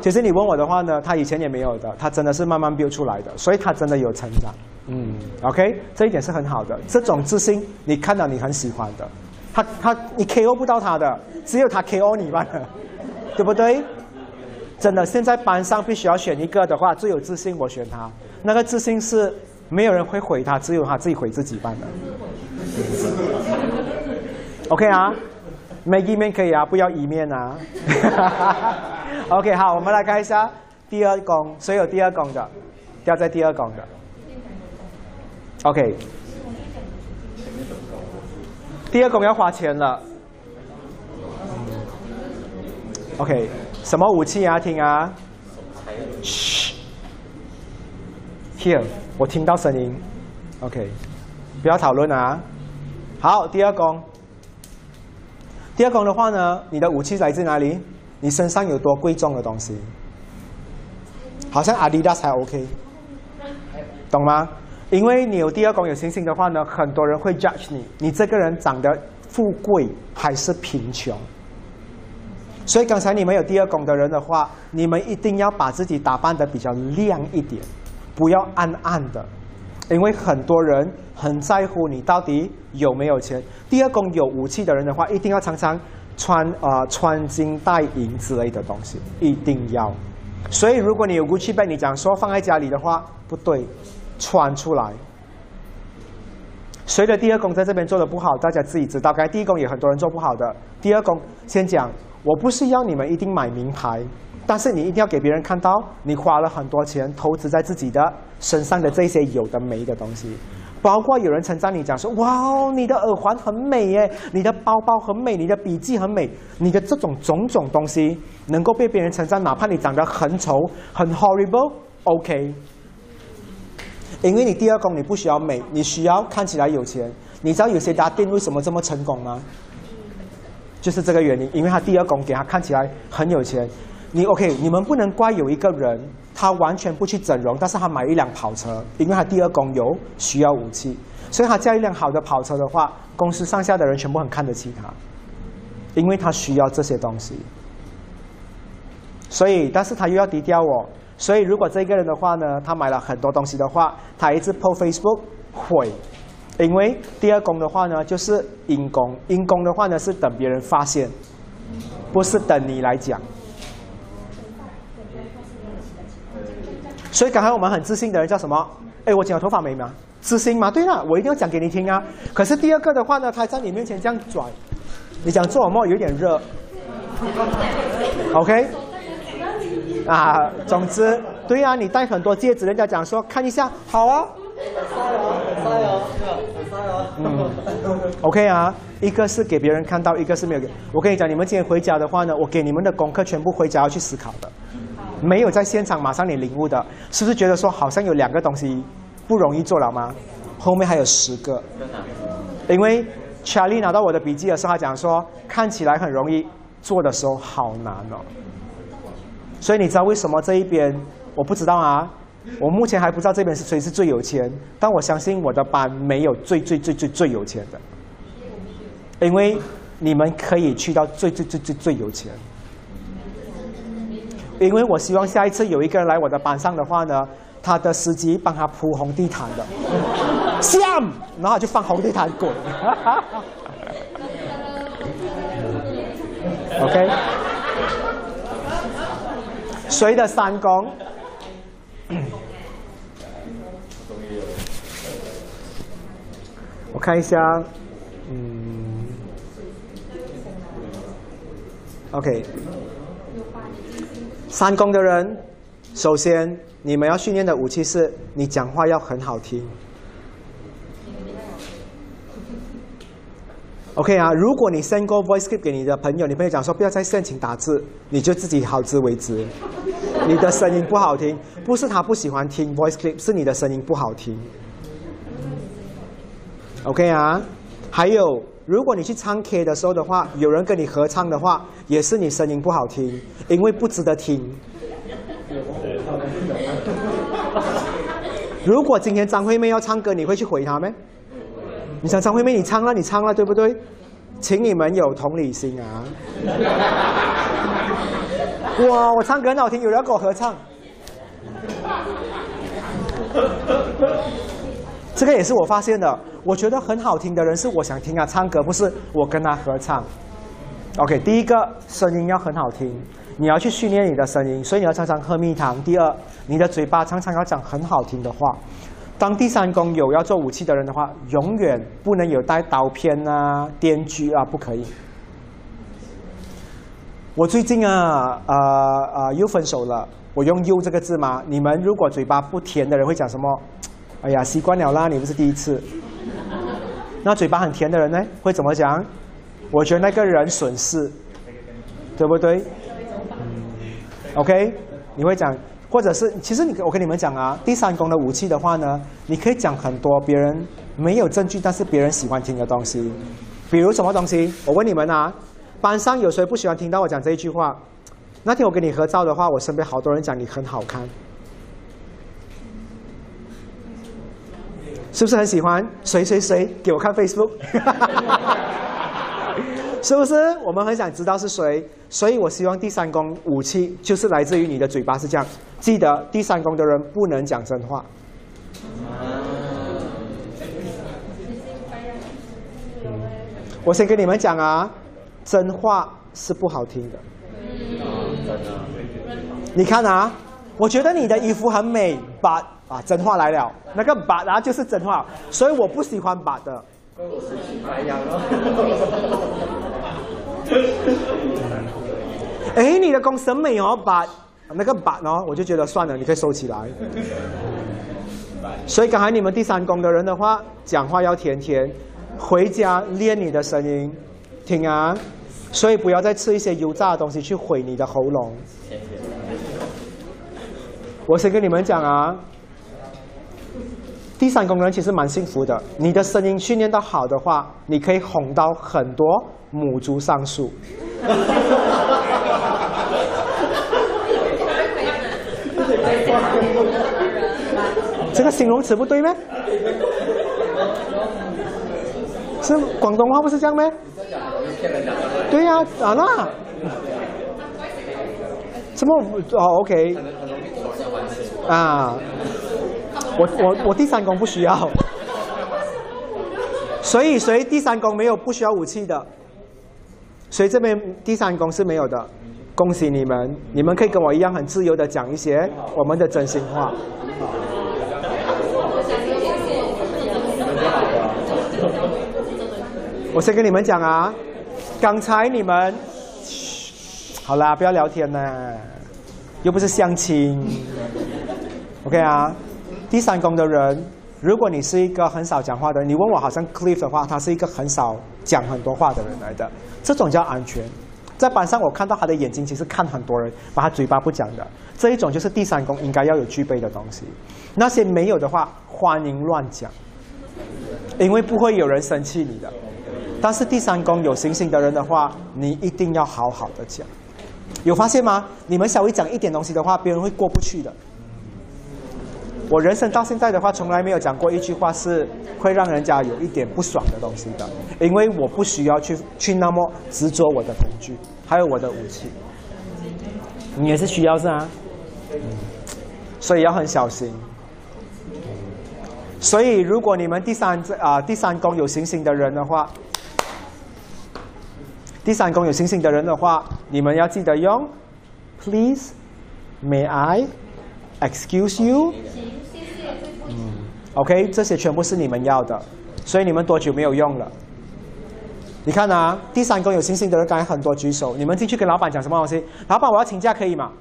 其实你问我的话呢，他以前也没有的，他真的是慢慢 build 出来的，所以他真的有成长。嗯，OK，这一点是很好的。这种自信，你看到你很喜欢的，他他你 KO 不到他的，只有他 KO 你罢了，对不对？真的，现在班上必须要选一个的话，最有自信我选他。那个自信是。没有人会毁他，只有他自己毁自己班的。OK 啊，没一面可以啊，不要一面啊。OK，好，我们来看一下第二宫，谁有第二宫的？掉在第二宫的。OK，第二宫要花钱了。OK，什么武器啊？听啊。嘘。Here。我听到声音，OK，不要讨论啊。好，第二宫。第二宫的话呢，你的武器来自哪里？你身上有多贵重的东西？好像阿迪达斯还 OK，懂吗？因为你有第二宫有星星的话呢，很多人会 judge 你，你这个人长得富贵还是贫穷？所以刚才你们有第二宫的人的话，你们一定要把自己打扮的比较亮一点。不要暗暗的，因为很多人很在乎你到底有没有钱。第二宫有武器的人的话，一定要常常穿啊穿金戴银之类的东西，一定要。所以如果你有武器被你讲说放在家里的话，不对，穿出来。谁的第二宫在这边做的不好，大家自己知道。该第一宫也很多人做不好的。第二宫先讲，我不是要你们一定买名牌。但是你一定要给别人看到，你花了很多钱投资在自己的身上的这些有的没的东西，包括有人称赞你讲说，哇哦，你的耳环很美耶，你的包包很美，你的笔记很美，你的这种种种东西能够被别人称赞，哪怕你长得很丑很 horrible，OK，因为你第二宫你不需要美，你需要看起来有钱。你知道有些家店为什么这么成功吗？就是这个原因，因为他第二宫给他看起来很有钱。你 OK，你们不能怪有一个人，他完全不去整容，但是他买一辆跑车，因为他第二宫有需要武器，所以他驾一辆好的跑车的话，公司上下的人全部很看得起他，因为他需要这些东西。所以，但是他又要低调哦。所以，如果这个人的话呢，他买了很多东西的话，他一直 po Facebook 会，因为第二功的话呢，就是阴功，阴功的话呢是等别人发现，不是等你来讲。所以刚才我们很自信的人叫什么？哎，我剪了头发没吗？自信吗？对了，我一定要讲给你听啊。可是第二个的话呢，他在你面前这样转，你讲做什么？有点热。OK。啊，总之，对啊，你戴很多戒指，人家讲说看一下，好啊。晒哦，晒哦，晒哦。嗯，OK 啊，一个是给别人看到，一个是没有给。我跟你讲，你们今天回家的话呢，我给你们的功课全部回家要去思考的。没有在现场马上你领悟的，是不是觉得说好像有两个东西不容易做了吗？后面还有十个。因为 Charlie 拿到我的笔记的时候，他讲说看起来很容易，做的时候好难哦。所以你知道为什么这一边我不知道啊？我目前还不知道这边是谁是最有钱，但我相信我的班没有最最最最最有钱的，因为你们可以去到最最最最最有钱。因为我希望下一次有一个人来我的班上的话呢，他的司机帮他铺红地毯的，像，然后就放红地毯滚。OK，谁的三公？我看一下，嗯，OK。三公的人，首先你们要训练的武器是你讲话要很好听。OK 啊，如果你 send 过 voice clip 给你的朋友，你朋友讲说不要再申请打字，你就自己好自为之。你的声音不好听，不是他不喜欢听 voice clip，是你的声音不好听。OK 啊，还有。如果你去唱 K 的时候的话，有人跟你合唱的话，也是你声音不好听，因为不值得听。如果今天张惠妹要唱歌，你会去回她吗？你想张惠妹，你唱了，你唱了，对不对？请你们有同理心啊！哇，我唱歌很好听，有人要跟我合唱。这个也是我发现的。我觉得很好听的人是我想听啊，唱歌不是我跟他合唱。OK，第一个声音要很好听，你要去训练你的声音，所以你要常常喝蜜糖。第二，你的嘴巴常常要讲很好听的话。当第三宫有要做武器的人的话，永远不能有带刀片啊、电锯啊，不可以。我最近啊，呃呃又分手了，我用“又”这个字吗？你们如果嘴巴不甜的人会讲什么？哎呀，习惯了啦，你不是第一次。那嘴巴很甜的人呢，会怎么讲？我觉得那个人损失，对不对？OK，你会讲，或者是其实你我跟你们讲啊，第三宫的武器的话呢，你可以讲很多别人没有证据，但是别人喜欢听的东西。比如什么东西？我问你们啊，班上有谁不喜欢听到我讲这一句话？那天我跟你合照的话，我身边好多人讲你很好看。是不是很喜欢谁谁谁给我看 Facebook？是不是我们很想知道是谁？所以我希望第三宫武器就是来自于你的嘴巴是这样。记得第三宫的人不能讲真话。我先跟你们讲啊，真话是不好听的。你看啊，我觉得你的衣服很美，but 啊，真话来了，那个把然后就是真话，所以我不喜欢把的。哎，你的公审美哦，把那个把哦，我就觉得算了，你可以收起来。所以刚才你们第三宫的人的话，讲话要甜甜，回家练你的声音，听啊。所以不要再吃一些油炸的东西去毁你的喉咙。我先跟你们讲啊。第三功能其实蛮幸福的，你的声音训练到好的话，你可以哄到很多母猪上树。这个形容词不对吗？是广东话不是这样吗？对呀，啊那，什么哦？OK，啊，我我我第三宫不需要，所以所以第三宫没有不需要武器的，所以这边第三宫是没有的。恭喜你们，你们可以跟我一样很自由的讲一些我们的真心话。我先跟你们讲啊，刚才你们，好啦，不要聊天了，又不是相亲，OK 啊？第三宫的人，如果你是一个很少讲话的人，你问我好像 Cliff 的话，他是一个很少讲很多话的人来的，这种叫安全。在班上，我看到他的眼睛其实看很多人，把他嘴巴不讲的这一种，就是第三宫应该要有具备的东西。那些没有的话，欢迎乱讲，因为不会有人生气你的。但是第三宫有行星的人的话，你一定要好好的讲。有发现吗？你们稍微讲一点东西的话，别人会过不去的。我人生到现在的话，从来没有讲过一句话是会让人家有一点不爽的东西的，因为我不需要去去那么执着我的工具，还有我的武器。你也是需要是啊，所以要很小心。所以如果你们第三啊第三宫有行星的人的话，第三宫有星星的人的话，你们要记得用，Please，May I，Excuse you 嗯。OK，这些全部是你们要的，所以你们多久没有用了？你看啊，第三宫有星星的人刚才很多举手，你们进去跟老板讲什么东西？老板，我要请假，可以吗？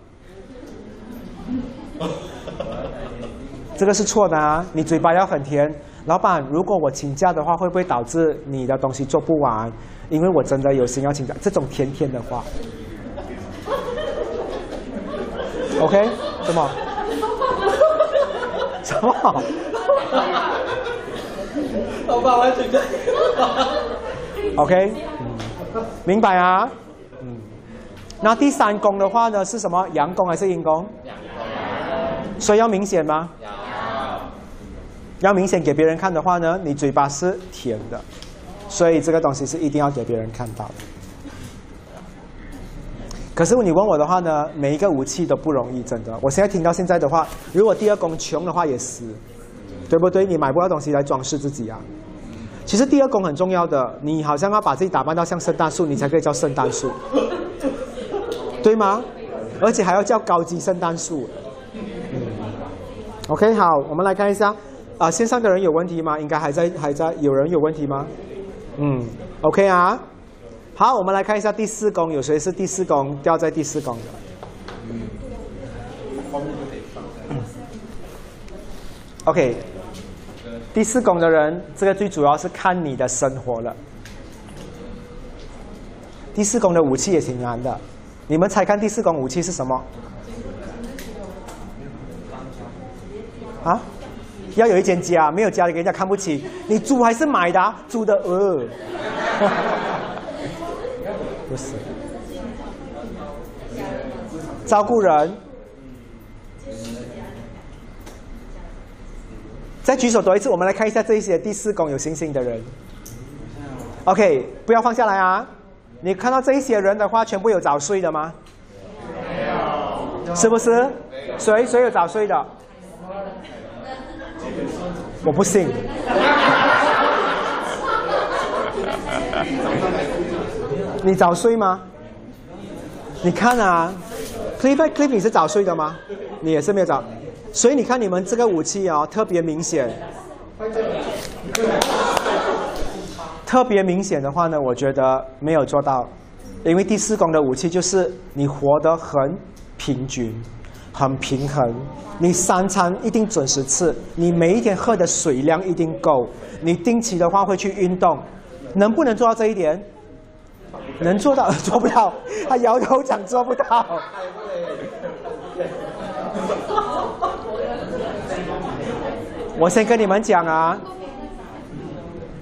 这个是错的啊！你嘴巴要很甜。老板，如果我请假的话，会不会导致你的东西做不完？因为我真的有心要请假。这种甜甜的话，OK？什么？什么？老板，我要请假。OK，明白啊？嗯。那第三宫的话呢，是什么？阳宫还是阴宫？阳宫。所以要明显吗？要明显给别人看的话呢，你嘴巴是甜的，所以这个东西是一定要给别人看到的。可是你问我的话呢，每一个武器都不容易，真的。我现在听到现在的话，如果第二宫穷的话也死，对不对？你买不到东西来装饰自己啊。其实第二宫很重要的，你好像要把自己打扮到像圣诞树，你才可以叫圣诞树，对吗？而且还要叫高级圣诞树。嗯 OK，好，我们来看一下。啊，线上的人有问题吗？应该还在，还在。有人有问题吗？嗯，OK 啊。好，我们来看一下第四宫，有谁是第四宫掉在第四宫的嗯？OK，第四宫的人，这个最主要是看你的生活了。第四宫的武器也挺难的，你们猜看第四宫武器是什么？啊？要有一间家，没有家里给人家看不起。你租还是买的？租的呃，不是，照顾人。再举手多一次，我们来看一下这一些第四宫有星星的人。OK，不要放下来啊！你看到这一些人的话，全部有早睡的吗？没有，是不是？谁谁有早睡的？我不信。你早睡吗？你看啊，Cliff，Cliff，你是早睡的吗？你也是没有早，所以你看你们这个武器哦，特别明显。特别明显的话呢，我觉得没有做到，因为第四宫的武器就是你活得很平均。很平衡，你三餐一定准时吃，你每一天喝的水量一定够，你定期的话会去运动，能不能做到这一点？能做到，做不到，他摇头讲做不到。我先跟你们讲啊，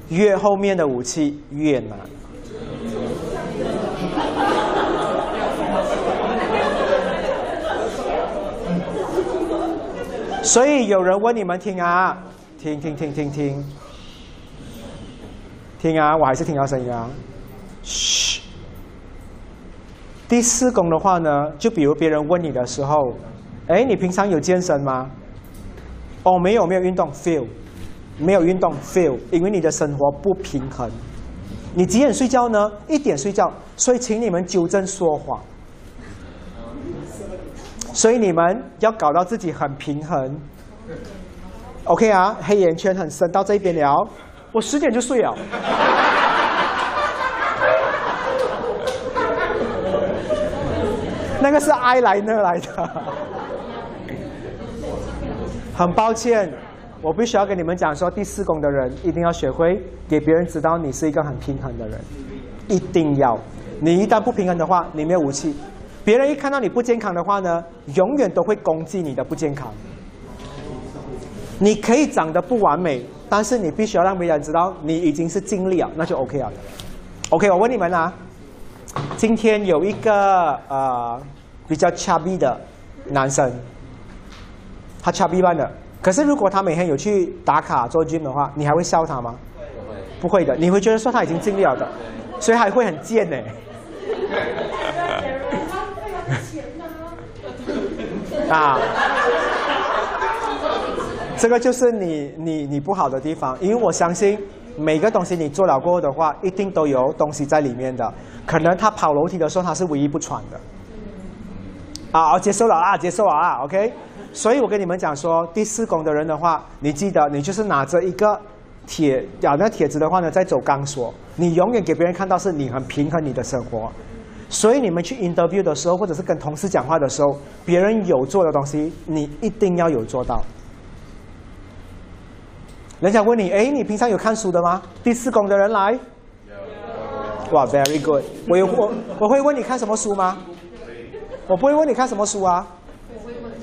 越后面的武器越难。所以有人问你们听啊，听听听听听，听啊，我还是听到声音啊。嘘。第四宫的话呢，就比如别人问你的时候，哎，你平常有健身吗？哦，没有，没有运动，feel，没有运动，feel，因为你的生活不平衡。你几点睡觉呢？一点睡觉，所以请你们纠正说谎。所以你们要搞到自己很平衡。OK 啊，黑眼圈很深，到这边了。我十点就睡了。那个是埃莱那来的。很抱歉，我必须要跟你们讲说，第四宫的人一定要学会给别人知道你是一个很平衡的人，一定要。你一旦不平衡的话，你没有武器。别人一看到你不健康的话呢，永远都会攻击你的不健康。你可以长得不完美，但是你必须要让别人知道你已经是尽力了，那就 OK 了。OK，我问你们啊，今天有一个呃比较 chubby 的男生。他恰一般的，可是如果他每天有去打卡做 gym 的话，你还会笑他吗？不会，不会的，你会觉得说他已经尽力了的，所以还会很贱呢。啊，这个就是你你你不好的地方，因为我相信每个东西你做了过后的话，一定都有东西在里面的。可能他跑楼梯的时候他是唯一不喘的。啊，接受了啊，接受了啊，OK。所以我跟你们讲说，第四宫的人的话，你记得，你就是拿着一个铁，咬那铁子的话呢，在走钢索，你永远给别人看到是你很平衡你的生活。所以你们去 interview 的时候，或者是跟同事讲话的时候，别人有做的东西，你一定要有做到。人家问你，哎，你平常有看书的吗？第四宫的人来，有。哇，very good。我有我我会问你看什么书吗？我不会问你看什么书啊。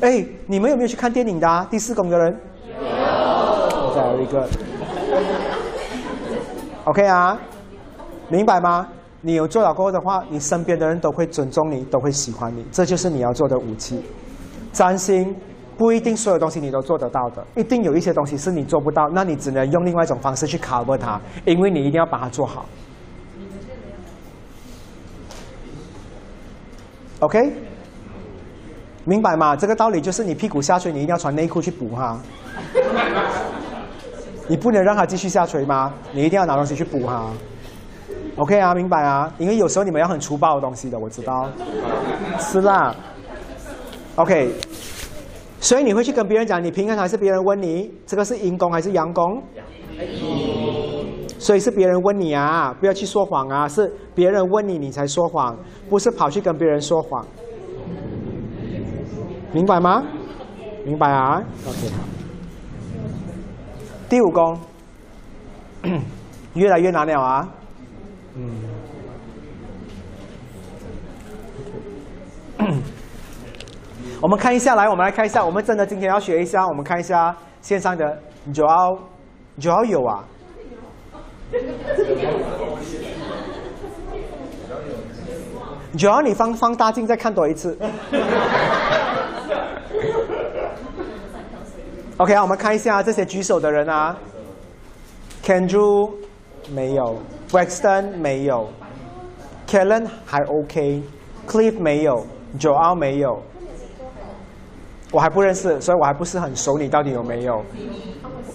哎，你们有没有去看电影的啊？第四宫的人，有，再有一个，OK 啊，明白吗？你有做到过的话，你身边的人都会尊重你，都会喜欢你，这就是你要做的武器。占星不一定所有东西你都做得到的，一定有一些东西是你做不到，那你只能用另外一种方式去 cover 它，因为你一定要把它做好。OK。明白吗？这个道理就是你屁股下垂，你一定要穿内裤去补哈。你不能让它继续下垂吗？你一定要拿东西去补哈。OK 啊，明白啊？因为有时候你们要很粗暴的东西的，我知道。是啦。OK。所以你会去跟别人讲你平衡还是别人问你？这个是阴功还是阳功？所以是别人问你啊，不要去说谎啊，是别人问你你才说谎，不是跑去跟别人说谎。明白吗？明白啊？OK，好。第五宫，越来越难了啊。嗯。我们看一下，来，我们来看一下，我们真的今天要学一下，我们看一下线上的九号，九号有啊。主要，你放放大镜再看多一次。OK 啊，我们看一下这些举手的人啊，Kendrew 没有，Weston 没有，Kellen 还 OK，Cliff 没有，Joel 没有，我还不认识，所以我还不是很熟，你到底有没有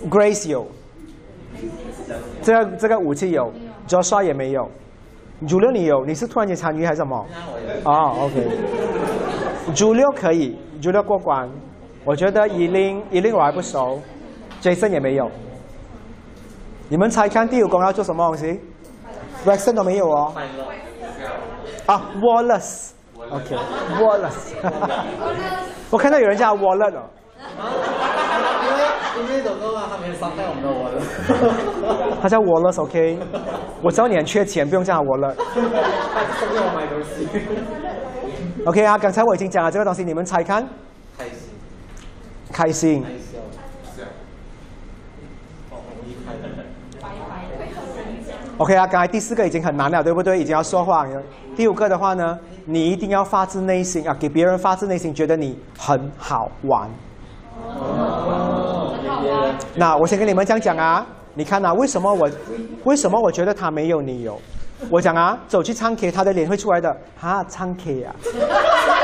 ？Grace 有，这个这个武器有，Joshua 也没有，Julio 你有，你是突然间参与还是什么？哦，OK，Julio 可以，Julio 过关。我觉得伊琳伊琳我还不熟，Jason 也没有。你们猜看第五宫要做什么东西？Jason 都没有哦。啊，Wallace，OK，Wallace。我看到有人叫 Wallace 了。因为因为走过啊，他没有伤害我们的 Wallace。他叫 Wallace，OK。我知道你很缺钱，不用叫他 Wallace。送给我买东西。OK 啊，刚才我已经讲了这个东西，你们猜看。开心开心。OK 啊，刚才第四个已经很难了，对不对？已经要说谎了。第五个的话呢，你一定要发自内心啊，给别人发自内心觉得你很好玩。那我先跟你们讲讲啊，你看啊，为什么我为什么我觉得他没有你有？我讲啊，走去唱 K，他的脸会出来的。哈，唱 K 啊。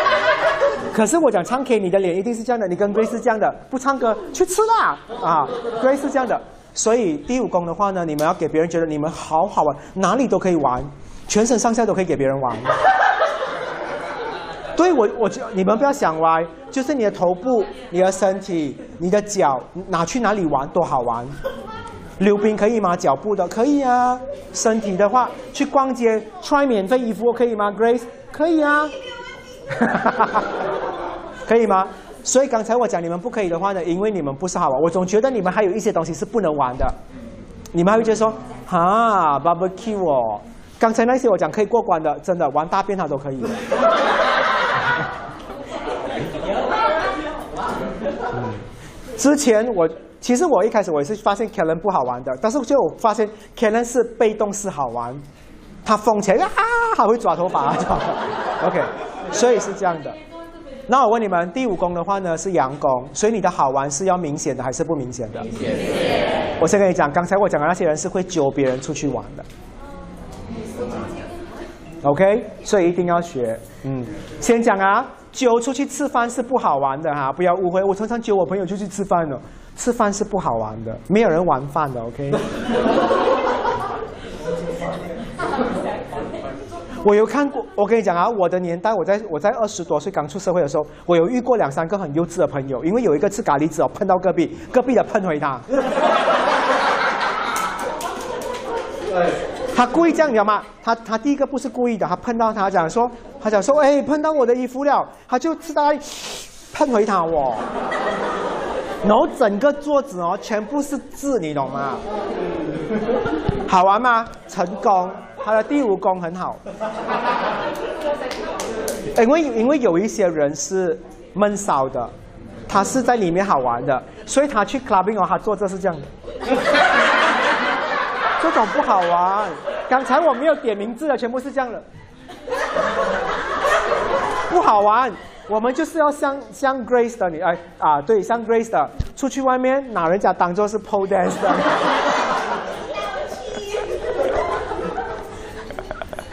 可是我讲唱 K，你的脸一定是这样的，你跟 Grace 是这样的，不唱歌去吃啦啊，Grace 是这样的。所以第五宫的话呢，你们要给别人觉得你们好好玩，哪里都可以玩，全身上下都可以给别人玩。对我，我就你们不要想歪，就是你的头部、你的身体、你的脚，哪去哪里玩都好玩。溜冰可以吗？脚步的可以啊。身体的话，去逛街穿免费衣服可以吗？Grace 可以啊。可以吗？所以刚才我讲你们不可以的话呢，因为你们不是好玩。我总觉得你们还有一些东西是不能玩的。你们还会觉得说，哈，barbecue 哦。刚才那些我讲可以过关的，真的玩大便他都可以。之前我其实我一开始我也是发现 Kellen 不好玩的，但是就我发现 Kellen 是被动式好玩，他疯起来啊，还会抓头发，OK，所以是这样的。那我问你们，第五宫的话呢是阳宫，所以你的好玩是要明显的还是不明显的？明显。我先跟你讲，刚才我讲的那些人是会揪别人出去玩的。OK，所以一定要学。嗯，先讲啊，揪出去吃饭是不好玩的哈，不要误会。我常常揪我朋友出去吃饭了，吃饭是不好玩的，没有人玩饭的。OK。我有看过，我跟你讲啊，我的年代，我在我在二十多岁刚出社会的时候，我有遇过两三个很幼稚的朋友，因为有一个吃咖喱汁哦，喷到隔壁，隔壁的喷回他。他故意这样，你知道吗？他他第一个不是故意的，他碰到他讲说，他讲说，哎，碰到我的衣服了，他就吃到 喷回他哦，然后整个桌子哦，全部是字，你懂吗？好玩吗？成功。他的第五宫很好，因为因为有一些人是闷骚的，他是在里面好玩的，所以他去 clubbing 哦，他做这是这样的，这种不好玩。刚才我没有点名字的，全部是这样的，不好玩。我们就是要像像 Grace 的你哎啊，对，像 Grace 的出去外面拿人家当做是 pole dance 的。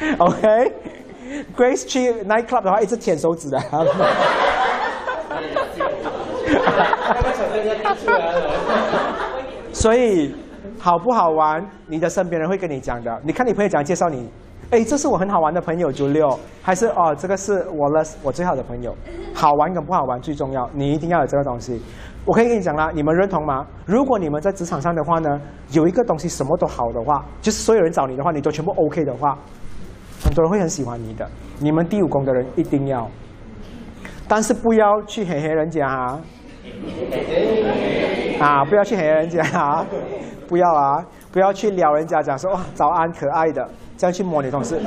OK，Grace 去 night club 的话，一直舔手指的。所以好不好玩？你的身边人会跟你讲的。你看你朋友讲介绍你，哎，这是我很好玩的朋友，九六，还是哦，这个是我的我最好的朋友。好玩跟不好玩最重要，你一定要有这个东西。我可以跟你讲啦，你们认同吗？如果你们在职场上的话呢，有一个东西什么都好的话，就是所有人找你的话，你都全部 OK 的话。很多人会很喜欢你的，你们第五宫的人一定要，但是不要去黑黑人家啊！啊，不要去黑人家啊！不要啊！不要去撩人家，讲说哇早安可爱的，这样去摸你同事。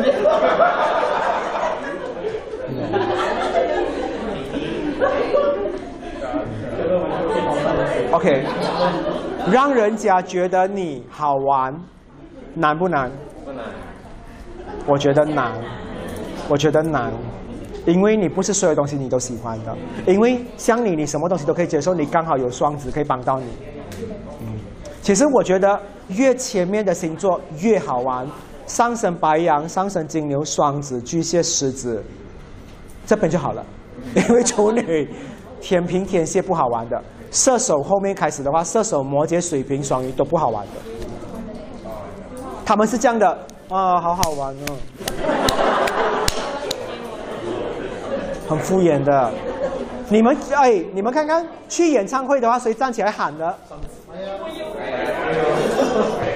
OK，让人家觉得你好玩，难不难？不难。我觉得难，我觉得难，因为你不是所有东西你都喜欢的。因为像你，你什么东西都可以接受，你刚好有双子可以帮到你。嗯，其实我觉得越前面的星座越好玩，上升白羊、上升金牛、双子、巨蟹、狮子，这边就好了。因为处女、天平、天蝎不好玩的，射手后面开始的话，射手、摩羯、水瓶、双鱼都不好玩的。他们是这样的。啊，好好玩哦！很敷衍的，你们哎，你们看看去演唱会的话，谁站起来喊的？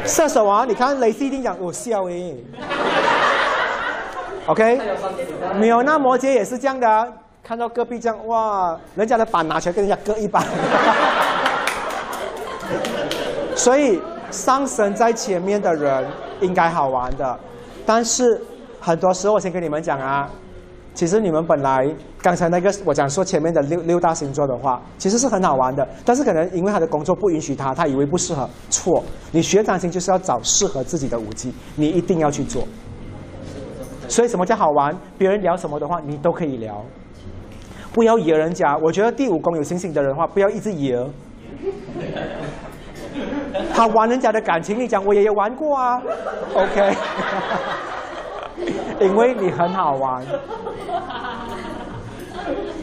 射手啊！你看雷西一定讲我笑哎。OK，没有那摩羯也是这样的，看到隔壁这样哇，人家的板拿起来跟人家割一板。所以上升在前面的人。应该好玩的，但是很多时候我先跟你们讲啊，其实你们本来刚才那个我讲说前面的六六大星座的话，其实是很好玩的，但是可能因为他的工作不允许他，他以为不适合。错，你学占星就是要找适合自己的武器，你一定要去做。所以什么叫好玩？别人聊什么的话，你都可以聊，不要惹人家。我觉得第五宫有星星的人的话，不要一直惹。他玩人家的感情，你讲我也有玩过啊，OK，因为你很好玩。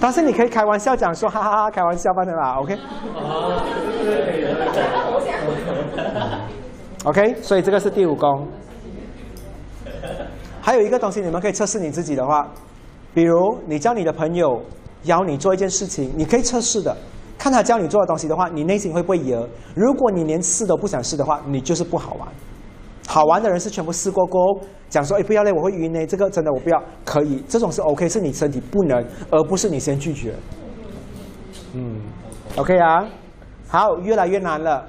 但是你可以开玩笑讲说，哈哈哈，开玩笑吧，对吧？OK。OK，所以这个是第五宫。还有一个东西，你们可以测试你自己的话，比如你叫你的朋友邀你做一件事情，你可以测试的，看他教你做的东西的话，你内心会不会摇？如果你连试都不想试的话，你就是不好玩。好玩的人是全部试过过，讲说哎不要嘞，我会晕嘞，这个真的我不要，可以，这种是 OK，是你身体不能，而不是你先拒绝。嗯，OK 啊，好，越来越难了。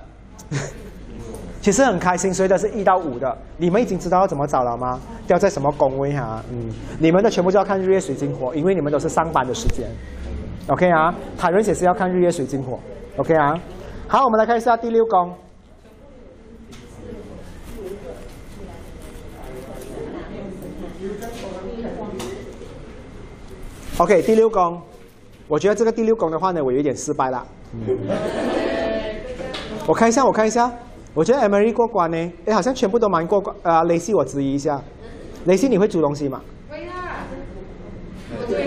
其实很开心，所以的是一到五的，你们已经知道要怎么找了吗？掉在什么宫位哈？嗯，你们的全部就要看日月水晶火，因为你们都是上班的时间。OK 啊，塔瑞也是要看日月水晶火。OK 啊，好，我们来看一下第六宫。OK，第六宫，我觉得这个第六宫的话呢，我有点失败了。我看一下，我看一下。我觉得 Emily 过关呢，哎，好像全部都蛮过关。啊，雷西，我质疑一下，雷西，你会煮东西吗？会啊，我觉得，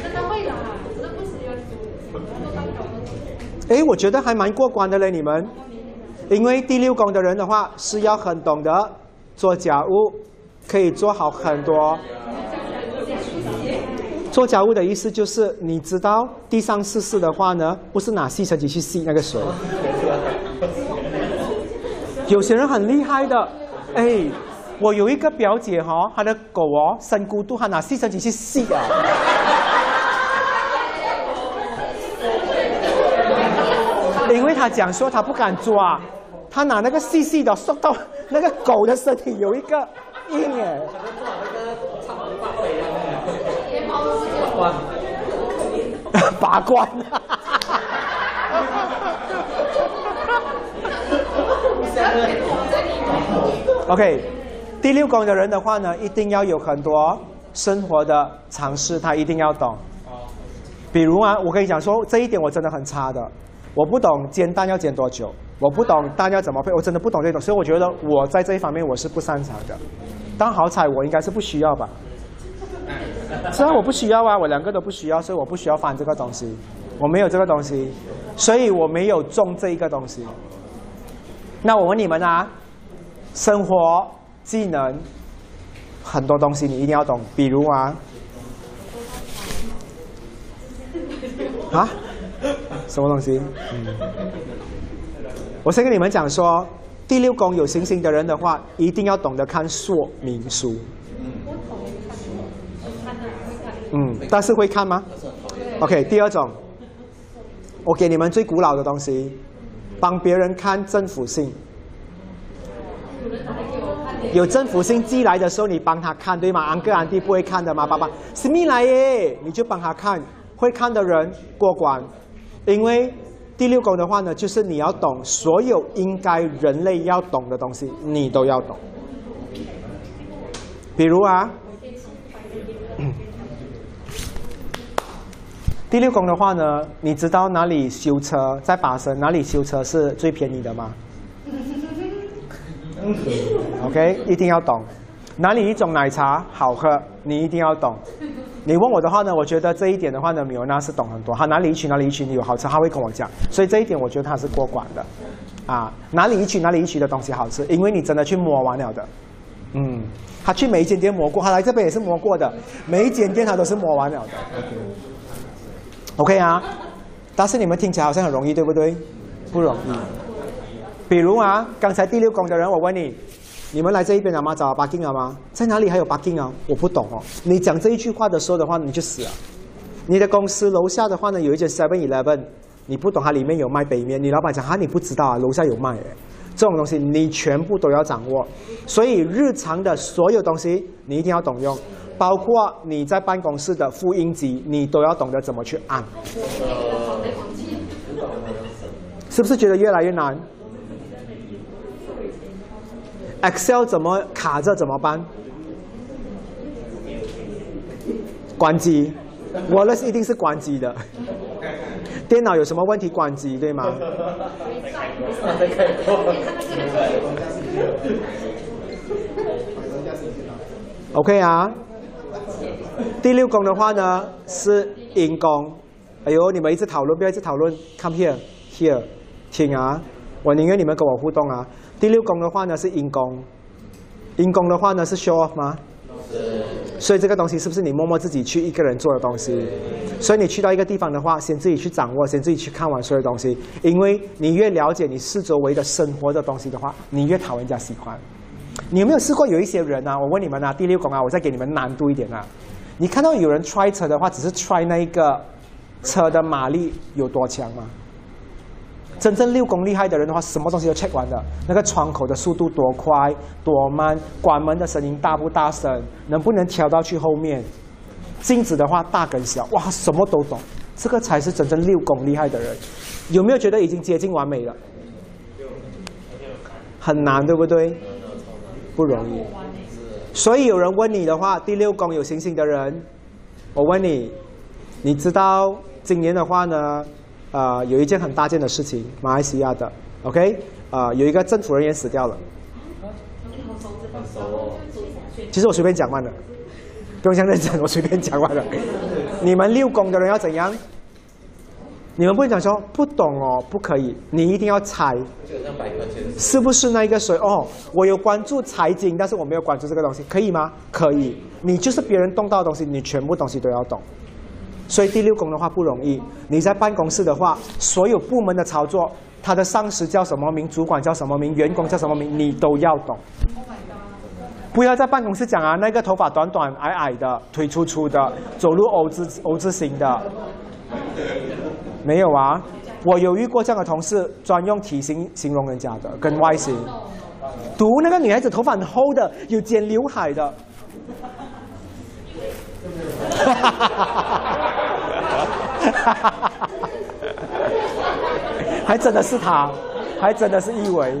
真的会啦，是不需要煮，哎，我觉得还蛮过关的嘞，你们，因为第六宫的人的话是要很懂得做家务，可以做好很多。做家务的意思就是，你知道地上湿湿的话呢，不是拿吸尘器去吸那个水。有些人很厉害的，哎，我有一个表姐哈，她的狗哦生孤独，她拿吸尘器去吸啊。因为他讲说他不敢抓，他拿那个细细的送到那个狗的身体有一个印哎。拔关。OK，第六宫的人的话呢，一定要有很多生活的常识，他一定要懂。比如啊，我跟你讲说，这一点我真的很差的，我不懂煎蛋要煎多久，我不懂蛋要怎么配，我真的不懂这种，所以我觉得我在这一方面我是不擅长的。但好彩我应该是不需要吧。虽然我不需要啊，我两个都不需要，所以我不需要翻这个东西，我没有这个东西，所以我没有中这一个东西。那我问你们啊，生活技能很多东西你一定要懂，比如啊，啊，什么东西？嗯，我先跟你们讲说，第六宫有星星的人的话，一定要懂得看说明书。嗯，但是会看吗？OK，第二种，我给你们最古老的东西，帮别人看政府信。有政府信寄来的时候，你帮他看，对吗？安哥安弟不会看的吗？爸爸，是你来耶，你就帮他看，会看的人过关。因为第六宫的话呢，就是你要懂所有应该人类要懂的东西，你都要懂。比如啊。第六宫的话呢，你知道哪里修车在巴生哪里修车是最便宜的吗？OK，一定要懂。哪里一种奶茶好喝，你一定要懂。你问我的话呢，我觉得这一点的话呢，米欧娜是懂很多。他哪里一区哪里一区有好吃，他会跟我讲。所以这一点我觉得他是过关的。啊，哪里一区哪里一区的东西好吃，因为你真的去摸完了的。嗯，他去每一间店摸过，他来这边也是摸过的，每一间店他都是摸完了的。OK。OK 啊，但是你们听起来好像很容易，对不对？不容易。比如啊，刚才第六宫的人，我问你，你们来这一边了吗？找 parking 了吗？在哪里还有 parking 啊？我不懂哦。你讲这一句话的时候的话，你就死了。你的公司楼下的话呢，有一间 Seven Eleven，你不懂它里面有卖北面，你老板讲哈，你不知道啊，楼下有卖诶。这种东西你全部都要掌握，所以日常的所有东西你一定要懂用。包括你在办公室的复印机，你都要懂得怎么去按。是不是觉得越来越难？Excel 怎么卡着怎么办？关机，Wallace 一定是关机的。电脑有什么问题关机，对吗？OK 啊。第六宫的话呢是阴宫。哎呦，你们一直讨论，不要一直讨论。Come here, here，听啊！我宁愿你们跟我互动啊。第六宫的话呢是阴宫，阴宫的话呢是 show off 吗？所以这个东西是不是你默默自己去一个人做的东西？所以你去到一个地方的话，先自己去掌握，先自己去看完所有东西。因为你越了解你四周围的生活的东西的话，你越讨人家喜欢。你有没有试过有一些人啊？我问你们啊，第六宫啊，我再给你们难度一点啊。你看到有人 try 车的话，只是 try 那一个。车的马力有多强吗？真正六宫厉害的人的话，什么东西都 check 完的。那个窗口的速度多快、多慢，关门的声音大不大声，能不能调到去后面？镜子的话大跟小，哇，什么都懂。这个才是真正六宫厉害的人。有没有觉得已经接近完美了？很难，对不对？不容易。所以有人问你的话，第六宫有星星的人，我问你，你知道？今年的话呢，呃，有一件很大件的事情，马来西亚的，OK，呃，有一个政府人员死掉了。其实我随便讲完了，不用这样认真，我随便讲完了。你们六宫的人要怎样？你们不会讲说不懂哦，不可以，你一定要猜。是不是那一个谁？哦，我有关注财经，但是我没有关注这个东西，可以吗？可以。你就是别人动到的东西，你全部东西都要懂。所以第六宫的话不容易。你在办公室的话，所有部门的操作，他的上司叫什么名，主管叫什么名，员工叫什么名，你都要懂。不要在办公室讲啊，那个头发短短矮矮的，腿粗粗的，走路 O 字 O 字形的，没有啊。我有遇过这样的同事，专用体型形容人家的，跟外形。读那个女孩子头发很厚的，有剪刘海的。哈哈哈哈哈哈哈哈哈哈！还真的是他，还真的是一维。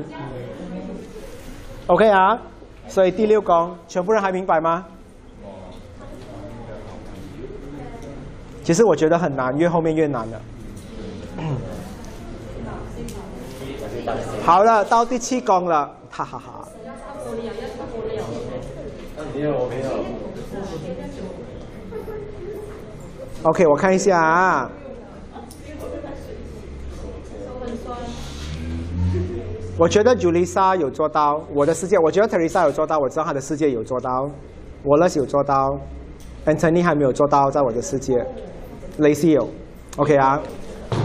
OK 啊，所以第六宫，全部人还明白吗？其实我觉得很难，越后面越难了。好了，到第七宫了，哈哈哈。OK，我看一下啊。我觉得 Julissa 有做到我的世界，我觉得 Teresa 有做到，我知道他的世界有做到，Wallace 有做到，Anthony 还没有做到，在我的世界，Lacy 有，OK 啊。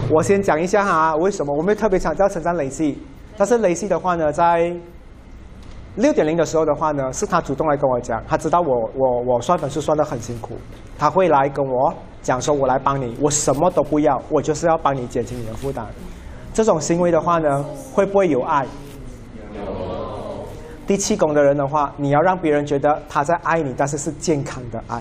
我先讲一下哈，为什么我没有特别强调称赞 Lacy，但是 Lacy 的话呢，在六点零的时候的话呢，是他主动来跟我讲，他知道我我我算分数算得很辛苦，他会来跟我。讲说，我来帮你，我什么都不要，我就是要帮你减轻你的负担。这种行为的话呢，会不会有爱？第七宫的人的话，你要让别人觉得他在爱你，但是是健康的爱。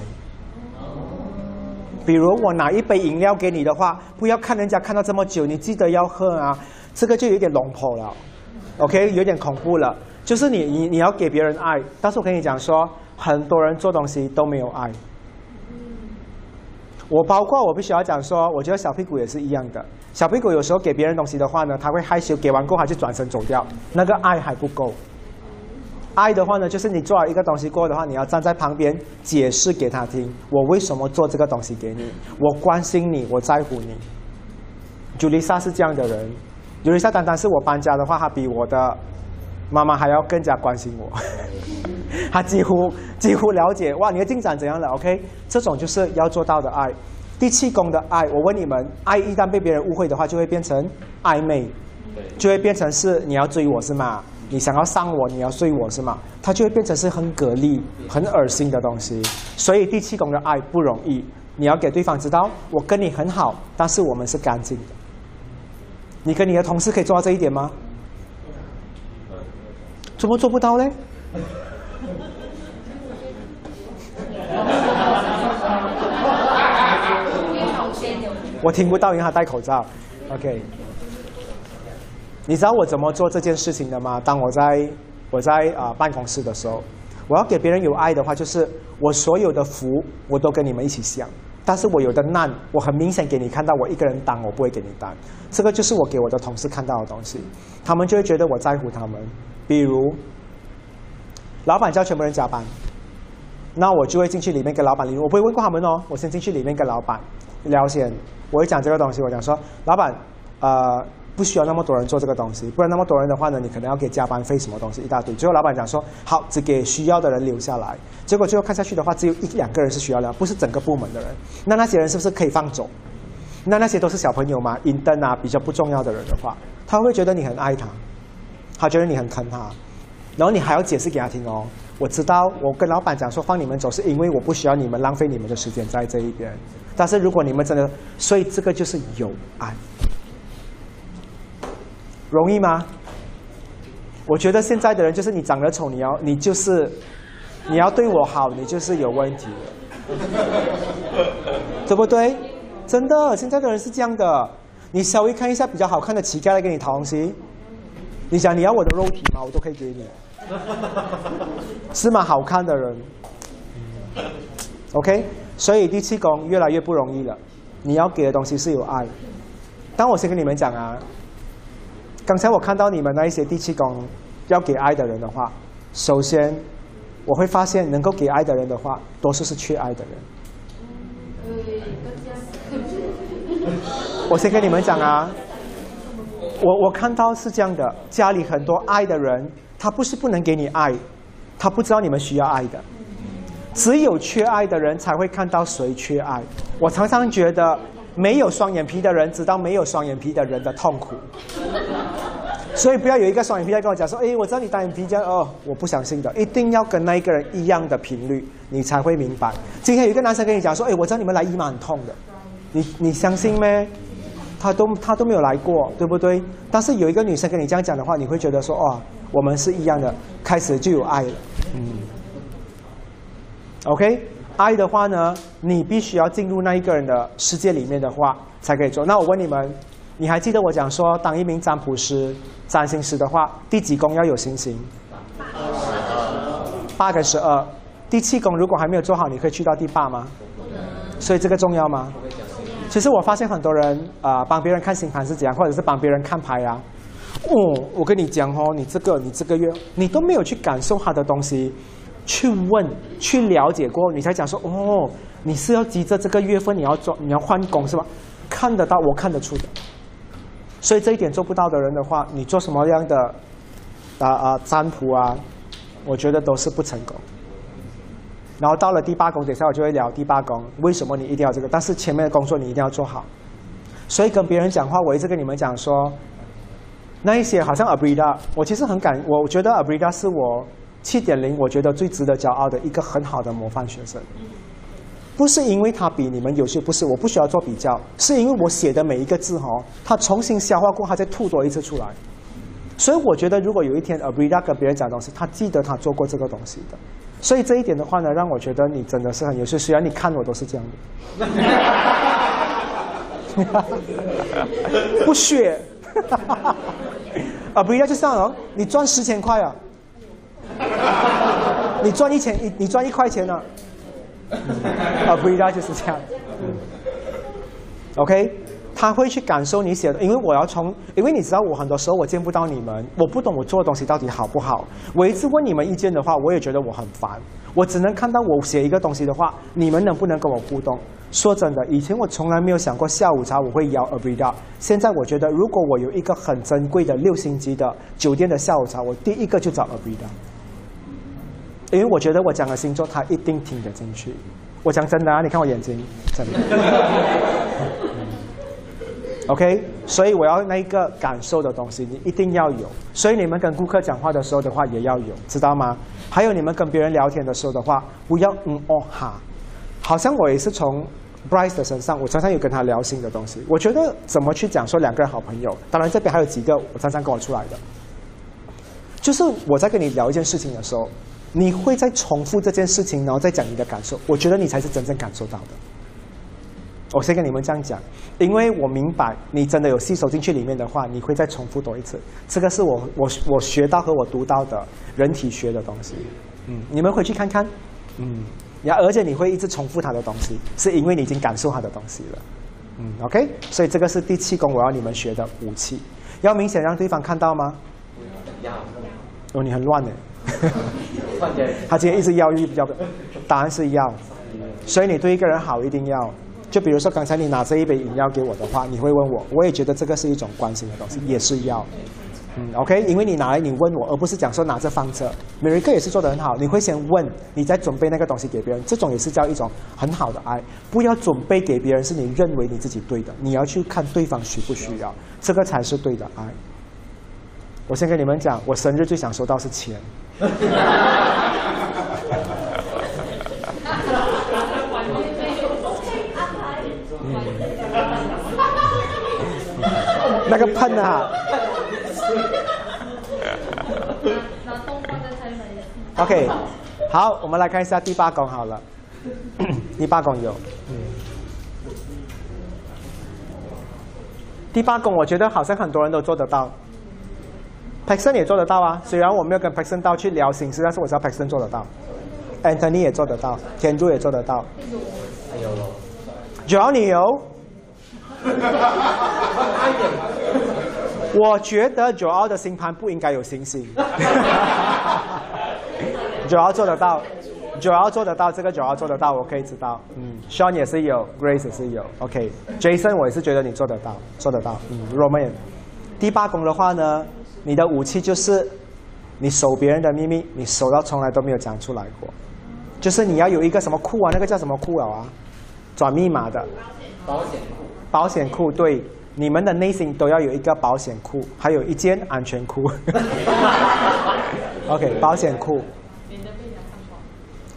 比如我拿一杯饮料给你的话，不要看人家看到这么久，你记得要喝啊。这个就有点龙婆了，OK，有点恐怖了。就是你你你要给别人爱，但是我跟你讲说，很多人做东西都没有爱。我包括我必须要讲说，我觉得小屁股也是一样的。小屁股有时候给别人东西的话呢，他会害羞，给完过后他就转身走掉，那个爱还不够。爱的话呢，就是你做了一个东西过的话，你要站在旁边解释给他听，我为什么做这个东西给你，我关心你，我在乎你。朱丽莎是这样的人，朱丽莎单单是我搬家的话，她比我的妈妈还要更加关心我。他几乎几乎了解哇，你的进展怎样了？OK，这种就是要做到的爱。第七宫的爱，我问你们，爱一旦被别人误会的话，就会变成暧昧，就会变成是你要追我是吗？你想要伤我，你要睡我是吗？它就会变成是很蛤蜊、很恶心的东西。所以第七宫的爱不容易，你要给对方知道，我跟你很好，但是我们是干净的。你跟你的同事可以做到这一点吗？怎么做不到呢？我听不到，因为他戴口罩。OK，你知道我怎么做这件事情的吗？当我在我在啊办公室的时候，我要给别人有爱的话，就是我所有的福我都跟你们一起享。但是我有的难，我很明显给你看到，我一个人担，我不会给你担。这个就是我给我的同事看到的东西，他们就会觉得我在乎他们。比如，老板叫全部人加班，那我就会进去里面跟老板理我不会问过他们哦，我先进去里面跟老板聊先，我会讲这个东西，我讲说，老板，呃。不需要那么多人做这个东西，不然那么多人的话呢，你可能要给加班费什么东西一大堆。最后老板讲说好，只给需要的人留下来。结果最后看下去的话，只有一两个人是需要的，不是整个部门的人。那那些人是不是可以放走？那那些都是小朋友嘛，引灯啊，比较不重要的人的话，他会觉得你很爱他，他觉得你很疼他，然后你还要解释给他听哦。我知道，我跟老板讲说放你们走，是因为我不需要你们浪费你们的时间在这一边。但是如果你们真的，所以这个就是有爱。容易吗？我觉得现在的人就是你长得丑，你要你就是你要对我好，你就是有问题，对不对？真的，现在的人是这样的。你稍微看一下比较好看的乞丐来给你讨东西，你想你要我的肉体吗？我都可以给你，是吗？好看的人，OK。所以第七宫越来越不容易了。你要给的东西是有爱。但我先跟你们讲啊。刚才我看到你们那一些第七宫要给爱的人的话，首先我会发现能够给爱的人的话，多数是缺爱的人。我先跟你们讲啊，我我看到是这样的，家里很多爱的人，他不是不能给你爱，他不知道你们需要爱的。只有缺爱的人才会看到谁缺爱。我常常觉得，没有双眼皮的人知道没有双眼皮的人的痛苦。所以不要有一个双眼皮在跟我讲说，哎，我知道你单眼皮这样哦，我不相信的，一定要跟那一个人一样的频率，你才会明白。今天有一个男生跟你讲说，哎，我知道你们来姨妈很痛的，你你相信咩？他都他都没有来过，对不对？但是有一个女生跟你这样讲的话，你会觉得说，哦，我们是一样的，开始就有爱了。嗯，OK，爱的话呢，你必须要进入那一个人的世界里面的话，才可以做。那我问你们。你还记得我讲说，当一名占卜师、占星师的话，第几宫要有星星？八跟十二。第七宫如果还没有做好，你可以去到第八吗？所以这个重要吗？其实我发现很多人啊，帮别人看星盘是怎样，或者是帮别人看牌啊。哦，我跟你讲哦，你这个你这个月你都没有去感受他的东西，去问、去了解过，你才讲说哦，你是要急着这个月份你要做你要换工是吧？看得到，我看得出的。所以这一点做不到的人的话，你做什么样的啊啊占卜啊，我觉得都是不成功。然后到了第八宫，等下我就会聊第八宫为什么你一定要这个，但是前面的工作你一定要做好。所以跟别人讲话，我一直跟你们讲说，那一些好像 Abrida，我其实很感，我觉得 Abrida 是我七点零，我觉得最值得骄傲的一个很好的模范学生。不是因为他比你们优秀，不是，我不需要做比较，是因为我写的每一个字哈，他重新消化过，他再吐多一次出来。所以我觉得，如果有一天 Abrida 跟别人讲东西，他记得他做过这个东西的。所以这一点的话呢，让我觉得你真的是很优秀。虽然你看我都是这样的，不屑。Abrida 就这样哦，你赚十千块啊，你赚一千，你你赚一块钱呢？啊，不一样就是这样。OK，他会去感受你写的，因为我要从，因为你知道我很多时候我见不到你们，我不懂我做的东西到底好不好。我一次问你们意见的话，我也觉得我很烦。我只能看到我写一个东西的话，你们能不能跟我互动？说真的，以前我从来没有想过下午茶我会邀 Abrida。现在我觉得，如果我有一个很珍贵的六星级的酒店的下午茶，我第一个就找 Abrida。因为我觉得我讲的星座他一定听得进去。我讲真的啊，你看我眼睛，真的。OK，所以我要那一个感受的东西，你一定要有。所以你们跟顾客讲话的时候的话也要有，知道吗？还有你们跟别人聊天的时候的话，不要嗯哦哈。好像我也是从 Bryce 的身上，我常常有跟他聊新的东西。我觉得怎么去讲说两个人好朋友，当然这边还有几个我常常跟我出来的，就是我在跟你聊一件事情的时候。你会在重复这件事情，然后再讲你的感受。我觉得你才是真正感受到的。我先跟你们这样讲，因为我明白你真的有吸收进去里面的话，你会再重复多一次。这个是我我我学到和我读到的人体学的东西。嗯，你们回去看看。嗯呀，而且你会一直重复他的东西，是因为你已经感受他的东西了。嗯，OK，所以这个是第七宫我要你们学的武器，要明显让对方看到吗？要。哦，你很乱呢。他今天一直要，一直要，答案是要。所以你对一个人好一定要，就比如说刚才你拿这一杯饮料给我的话，你会问我，我也觉得这个是一种关心的东西，也是要。嗯，OK，因为你拿来你问我，而不是讲说拿着放着。每一个也是做得很好，你会先问，你再准备那个东西给别人，这种也是叫一种很好的爱。不要准备给别人是你认为你自己对的，你要去看对方需不需要，这个才是对的爱。我先跟你们讲，我生日最想收到是钱。那个喷啊！OK，好，我们来看一下第八宫好了。第八宫有，第八宫我觉得好像很多人都做得到 p a x o n 也做得到啊。虽然我没有跟 p a x o n 到去聊心事，但是我知道 p a x o n 做得到，Anthony 也做得到，天柱也做得到。还有，只要你有。我觉得九奥的星盘不应该有星星。九号做得到，九号做得到，这个九号做得到，我可以知道。嗯，Sean 也是有，Grace 也是有，OK，Jason 我也是觉得你做得到，做得到。嗯，Roman，第八宫的话呢，你的武器就是你守别人的秘密，你守到从来都没有讲出来过，就是你要有一个什么库啊，那个叫什么库啊？转密码的保险。保险库对，你们的内心都要有一个保险库，还有一间安全库。OK，保险库。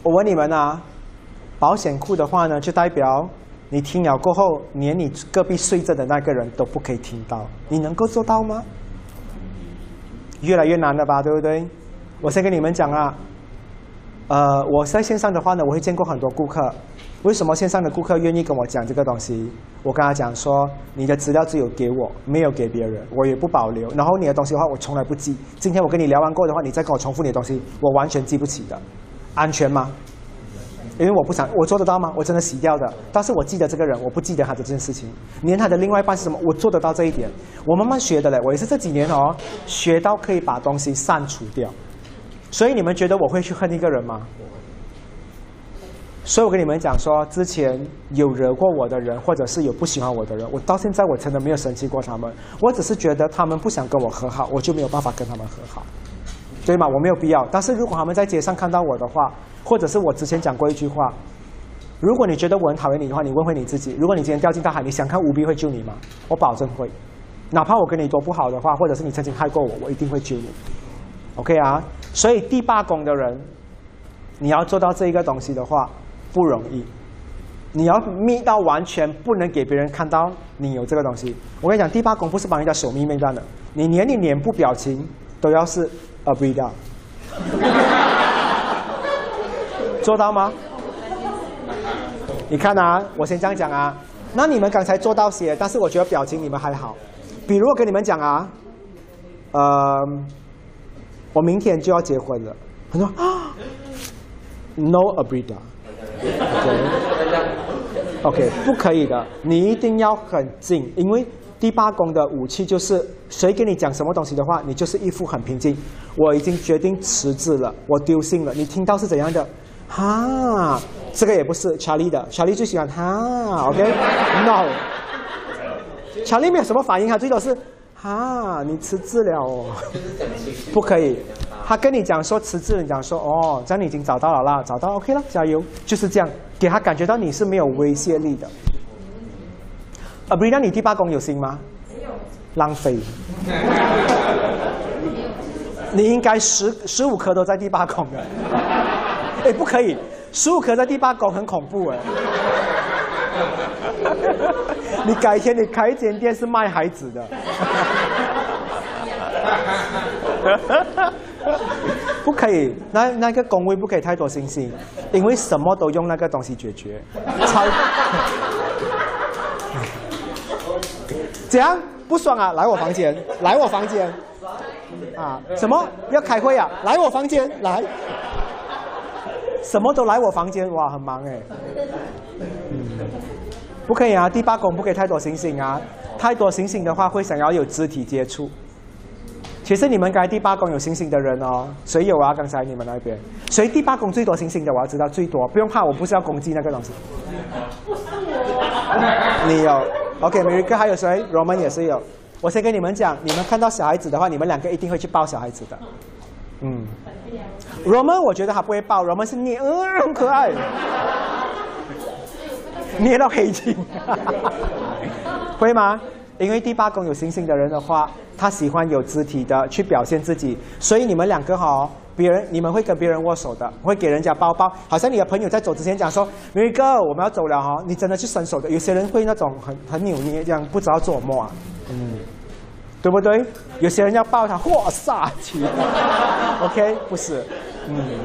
我问你们啊，保险库的话呢，就代表你听了过后，连你隔壁睡着的那个人都不可以听到，你能够做到吗？越来越难了吧，对不对？我先跟你们讲啊，呃，我在线上的话呢，我会见过很多顾客。为什么线上的顾客愿意跟我讲这个东西？我跟他讲说，你的资料只有给我，没有给别人，我也不保留。然后你的东西的话，我从来不记。今天我跟你聊完过的话，你再跟我重复你的东西，我完全记不起的。安全吗？因为我不想，我做得到吗？我真的洗掉的。但是我记得这个人，我不记得他的这件事情。连他的另外一半是什么，我做得到这一点。我慢慢学的嘞，我也是这几年哦，学到可以把东西删除掉。所以你们觉得我会去恨一个人吗？所以我跟你们讲说，之前有惹过我的人，或者是有不喜欢我的人，我到现在我真的没有生气过他们。我只是觉得他们不想跟我和好，我就没有办法跟他们和好。对吗？我没有必要。但是如果他们在街上看到我的话，或者是我之前讲过一句话，如果你觉得我很讨厌你的话，你问回你自己：如果你今天掉进大海，你想看吴比会救你吗？我保证会。哪怕我跟你多不好的话，或者是你曾经害过我，我一定会救你。OK 啊？所以第八宫的人，你要做到这一个东西的话不容易。你要密到完全不能给别人看到你有这个东西。我跟你讲，第八宫不是帮人家守秘密的，你连你脸部表情都要是。啊，不一样，做到吗？你看啊，我先这样讲啊。那你们刚才做到些，但是我觉得表情你们还好。比如我跟你们讲啊，呃，我明天就要结婚了。他说啊，No abrida OK，不可以的，你一定要很静，因为。第八宫的武器就是，谁跟你讲什么东西的话，你就是一副很平静。我已经决定辞职了，我丢信了。你听到是怎样的？哈，这个也不是查理的，查理最喜欢哈，OK？No，查理没有什么反应，他最多是哈，你辞职了哦，不可以。他跟你讲说辞职，你讲说哦，这样你已经找到了啦，找到 OK 了，加油，就是这样，给他感觉到你是没有威胁力的。啊，不，那你第八宫有心吗？没有。浪费。你应该十十五颗都在第八宫的。哎，不可以，十五颗在第八宫很恐怖哎。你改天你开一间店是卖孩子的。不可以，那那个宫位不可以太多星星，因为什么都用那个东西解决。超。怎样不爽啊？来我房间，来我房间，啊，什么要开会啊？来我房间来，什么都来我房间，哇，很忙哎。嗯，不可以啊，第八宫不可以太多星星啊，太多星星的话会想要有肢体接触。其实你们该第八宫有星星的人哦，谁有啊？刚才你们那边，谁第八宫最多星星的？我要知道最多，不用怕，我不是要攻击那个东西。你有？OK，每一个还有谁？Roman 也是有。我先跟你们讲，你们看到小孩子的话，你们两个一定会去抱小孩子的。嗯，Roman 我觉得他不会抱，Roman 是捏，嗯，很可爱，捏到黑青，会吗？因为第八宫有星星的人的话，他喜欢有肢体的去表现自己，所以你们两个哈，别人你们会跟别人握手的，会给人家抱抱，好像你的朋友在走之前讲说，Mary 哥，我们要走了哈，你真的去伸手的，有些人会那种很很扭捏这样，不知道做什么啊，嗯，对不对？有些人要抱他，哇撒气，OK，不是，嗯，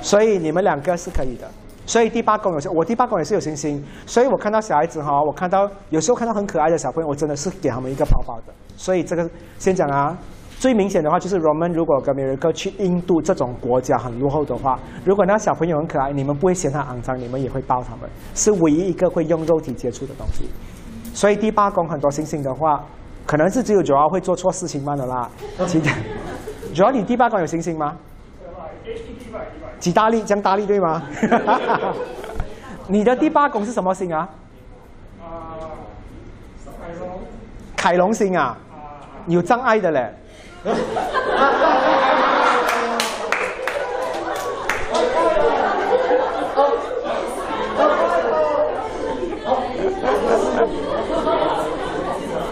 所以你们两个是可以的。所以第八宫有些，我第八宫也是有星星，所以我看到小孩子哈，我看到有时候看到很可爱的小朋友，我真的是给他们一个抱抱的。所以这个先讲啊，最明显的话就是 Roman 如果跟美瑞哥去印度这种国家很落后的话，如果那小朋友很可爱，你们不会嫌他肮脏，你们也会抱他们，是唯一一个会用肉体接触的东西。所以第八宫很多星星的话，可能是只有九号会做错事情慢了啦。其他，主要你第八宫有星星吗？几大力，江大力对吗？你的第八宫是什么星啊？凯龙。凯龙星啊？有障碍的嘞。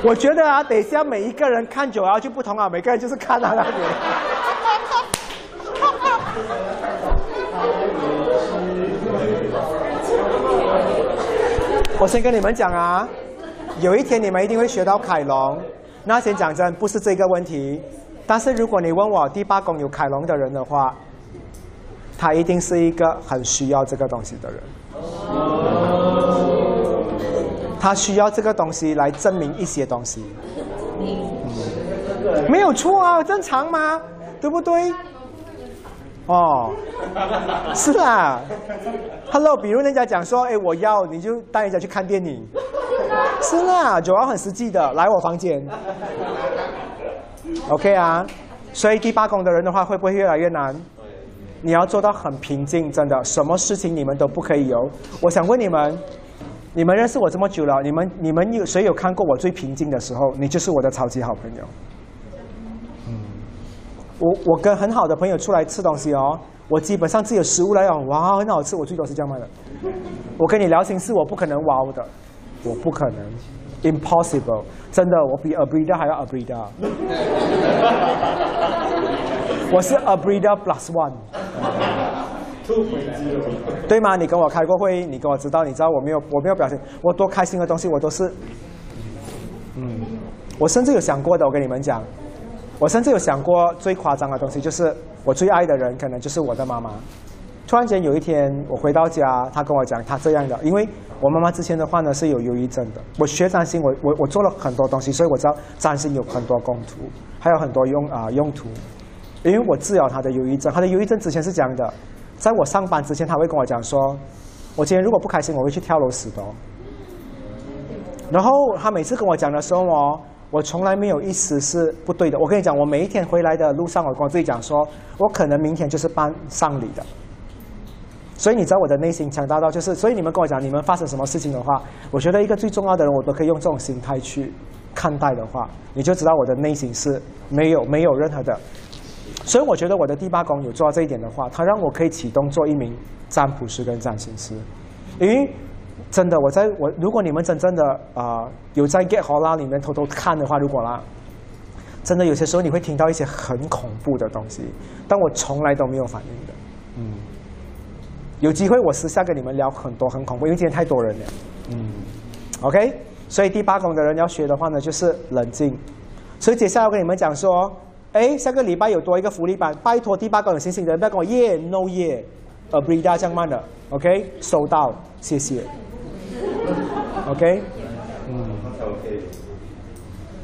我觉得啊，等一下每一个人看久了就不同啊，每个人就是看他那边。我先跟你们讲啊，有一天你们一定会学到凯龙。那先讲真，不是这个问题。但是如果你问我第八宫有凯龙的人的话，他一定是一个很需要这个东西的人。他需要这个东西来证明一些东西。没有错啊，正常吗？对不对？哦，是啦，Hello，比如人家讲说，哎，我要你就带人家去看电影，是啦，九号很实际的，来我房间，OK 啊，所以第八宫的人的话，会不会越来越难？你要做到很平静，真的，什么事情你们都不可以有。我想问你们，你们认识我这么久了，你们你们有谁有看过我最平静的时候？你就是我的超级好朋友。我我跟很好的朋友出来吃东西哦，我基本上自己的食物来讲，哇，很好吃，我最多是这样卖的。我跟你聊心事，我不可能哇的，我不可能，impossible，真的，我比 Abrida 还要 Abrida。我是 Abrida plus one。对吗？你跟我开过会，你跟我知道，你知道我没有我没有表现，我多开心的东西我都是，嗯，我甚至有想过的，我跟你们讲。我甚至有想过最夸张的东西，就是我最爱的人可能就是我的妈妈。突然间有一天我回到家，她跟我讲她这样的，因为我妈妈之前的话呢是有忧郁症的。我学占星，我我我做了很多东西，所以我知道占星有很多用途，还有很多用啊用途。因为我治疗她的忧郁症，她的忧郁症之前是这样的，在我上班之前，她会跟我讲说，我今天如果不开心，我会去跳楼死的。然后她每次跟我讲的时候哦。我从来没有一丝是不对的。我跟你讲，我每一天回来的路上，我跟我自己讲说，我可能明天就是办丧礼的。所以你知道我的内心强大到就是，所以你们跟我讲，你们发生什么事情的话，我觉得一个最重要的人，我都可以用这种心态去看待的话，你就知道我的内心是没有没有任何的。所以我觉得我的第八宫有做到这一点的话，它让我可以启动做一名占卜师跟占星师，因为。真的，我在我如果你们真正的啊有在 Get 好啦里面偷偷看的话，如果啦，真的有些时候你会听到一些很恐怖的东西，但我从来都没有反应的。嗯，有机会我私下跟你们聊很多很恐怖，因为今天太多人了。嗯，OK，所以第八宫的人要学的话呢，就是冷静。所以接下来我跟你们讲说，哎，下个礼拜有多一个福利班，拜托第八宫有星星的人不要跟我耶 no 耶，Abrida 这样慢的，OK，收到，谢谢。ok 嗯。ok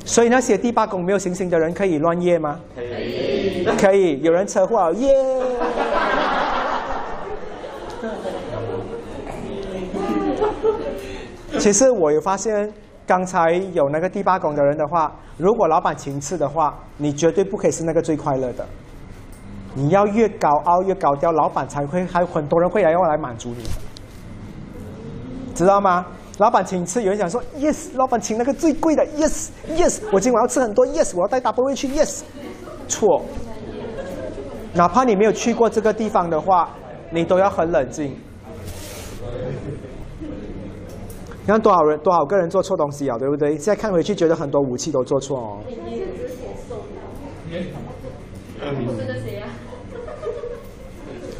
所以那些第八宫没有行星的人可以乱夜吗？可以。可以有人车祸耶。其实我有发现刚才有那个第八宫的人的话如果老板请吃的话你绝对不可以是那个最快乐的。你要越高傲越高调老板才会还有很多人会来用来满足你。的知道吗？老板请吃，有人想说 yes，老板请那个最贵的 yes yes，我今晚要吃很多 yes，我要带 double 位去 yes，错。哪怕你没有去过这个地方的话，你都要很冷静。你看多少人多少个人做错东西啊，对不对？现在看回去，觉得很多武器都做错哦。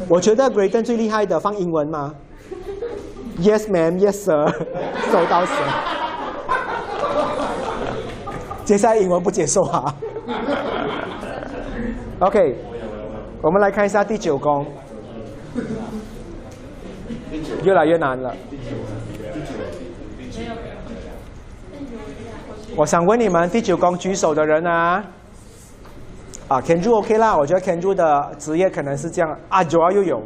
我觉得 Graydon 最厉害的放英文吗？Yes, ma'am. Yes, sir. 收到 sir。接下来英文不接受啊。OK，我们来看一下第九宫，越来越难了。我想问你们，第九宫举手的人啊？啊，Kenju OK 啦，我觉得 Kenju 的职业可能是这样啊，九啊又有。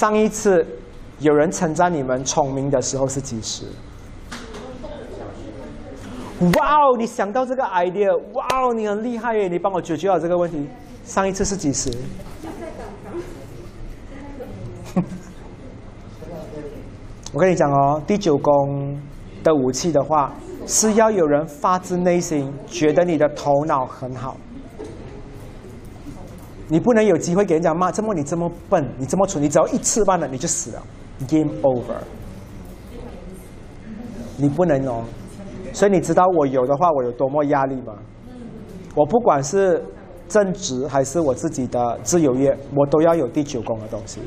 上一次有人称赞你们聪明的时候是几时？哇哦，你想到这个 idea，哇哦，你很厉害耶，你帮我解决了这个问题。上一次是几时？我跟你讲哦，第九宫的武器的话。是要有人发自内心觉得你的头脑很好，你不能有机会给人家骂，这么你这么笨，你这么蠢，你只要一次半了你就死了，game over。你不能哦，所以你知道我有的话我有多么压力吗？我不管是正职还是我自己的自由业，我都要有第九宫的东西。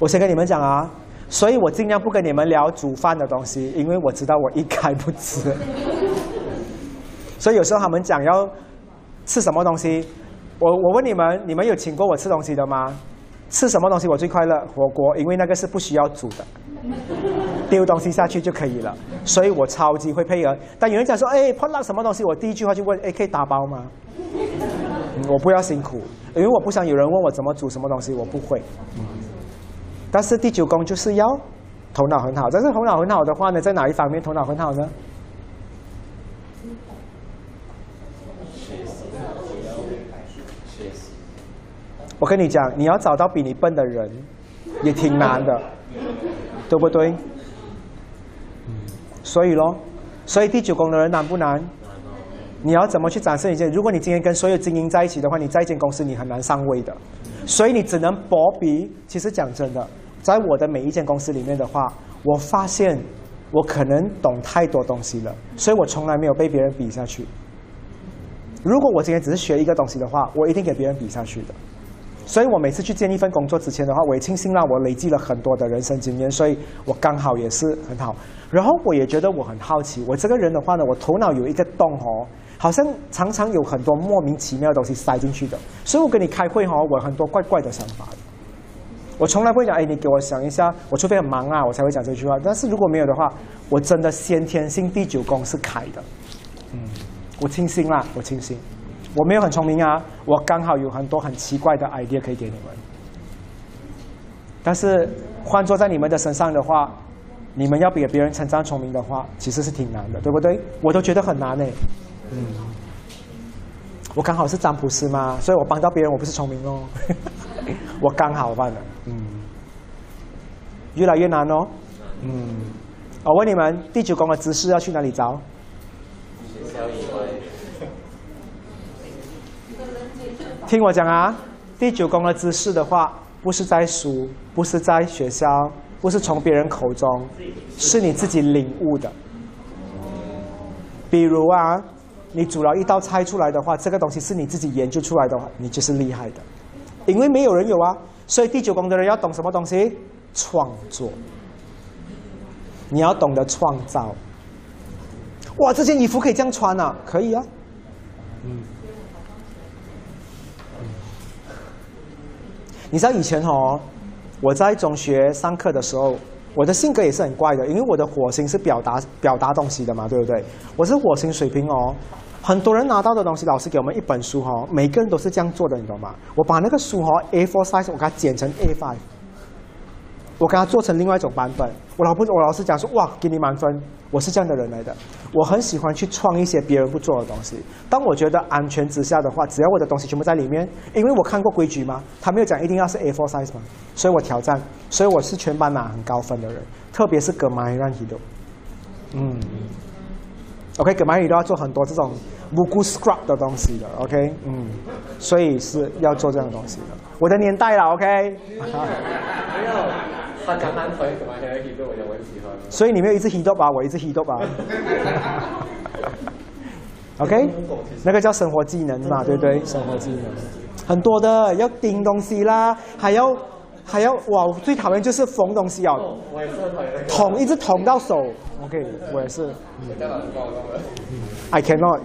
我先跟你们讲啊。所以我尽量不跟你们聊煮饭的东西，因为我知道我一概不吃。所以有时候他们讲要吃什么东西，我我问你们，你们有请过我吃东西的吗？吃什么东西我最快乐？火锅，因为那个是不需要煮的，丢东西下去就可以了。所以我超级会配合。但有人讲说，哎，碰到什么东西，我第一句话就问，哎，可以打包吗？我不要辛苦，因为我不想有人问我怎么煮什么东西，我不会。但是第九宫就是要头脑很好，但是头脑很好的话呢，在哪一方面头脑很好呢？我跟你讲，你要找到比你笨的人，也挺难的，对不对？所以咯，所以第九宫的人难不难？你要怎么去展示一件？如果你今天跟所有精英在一起的话，你在一间公司你很难上位的，所以你只能搏比。其实讲真的。在我的每一间公司里面的话，我发现我可能懂太多东西了，所以我从来没有被别人比下去。如果我今天只是学一个东西的话，我一定给别人比下去的。所以我每次去见一份工作之前的话，我也庆幸让我累积了很多的人生经验，所以我刚好也是很好。然后我也觉得我很好奇，我这个人的话呢，我头脑有一个洞哦，好像常常有很多莫名其妙的东西塞进去的。所以我跟你开会哈，我很多怪怪的想法。我从来不会讲，哎，你给我想一下，我除非很忙啊，我才会讲这句话。但是如果没有的话，我真的先天性第九宫是开的，嗯，我清醒啦，我清醒，我没有很聪明啊，我刚好有很多很奇怪的 idea 可以给你们。但是换做在你们的身上的话，你们要比别人成长聪明的话，其实是挺难的，对不对？我都觉得很难呢。嗯，我刚好是占卜师嘛，所以我帮到别人，我不是聪明哦。我刚好办了，嗯，越来越难哦，嗯，我问你们，第九宫的姿势要去哪里找？听我讲啊，第九宫的姿势的话，不是在书，不是在学校，不是从别人口中，是你自己领悟的。比如啊，你煮了一道菜出来的话，这个东西是你自己研究出来的话，你就是厉害的。因为没有人有啊，所以第九宫的人要懂什么东西？创作。你要懂得创造。哇，这件衣服可以这样穿啊？可以啊。嗯。你知道以前哦，我在中学上课的时候，我的性格也是很怪的，因为我的火星是表达表达东西的嘛，对不对？我是火星水平哦。很多人拿到的东西，老师给我们一本书哈，每个人都是这样做的，你懂吗？我把那个书哈 A4 size，我给它剪成 A five 我给他做成另外一种版本。我老婆，我老师讲说，哇，给你满分。我是这样的人来的，我很喜欢去创一些别人不做的东西。当我觉得安全之下的话，只要我的东西全部在里面，因为我看过规矩嘛，他没有讲一定要是 A4 size 嘛，所以我挑战，所以我是全班拿很高分的人，特别是葛玛伊让提的，嗯。OK，葛玛伊都要做很多这种无辜 scrub 的东西的，OK，嗯，所以是要做这样的东西的。我的年代了，OK。没有，他刚刚可以葛玛伊让提的，我就很喜欢。所以你没有一直 hit 吧，我一直 hit 吧。OK，那个叫生活技能嘛，对不对？生活技能很多的，要钉东西啦，还要还要哇，最讨厌就是缝东西哦。我也是捅一直捅到手。OK，我也是。I cannot。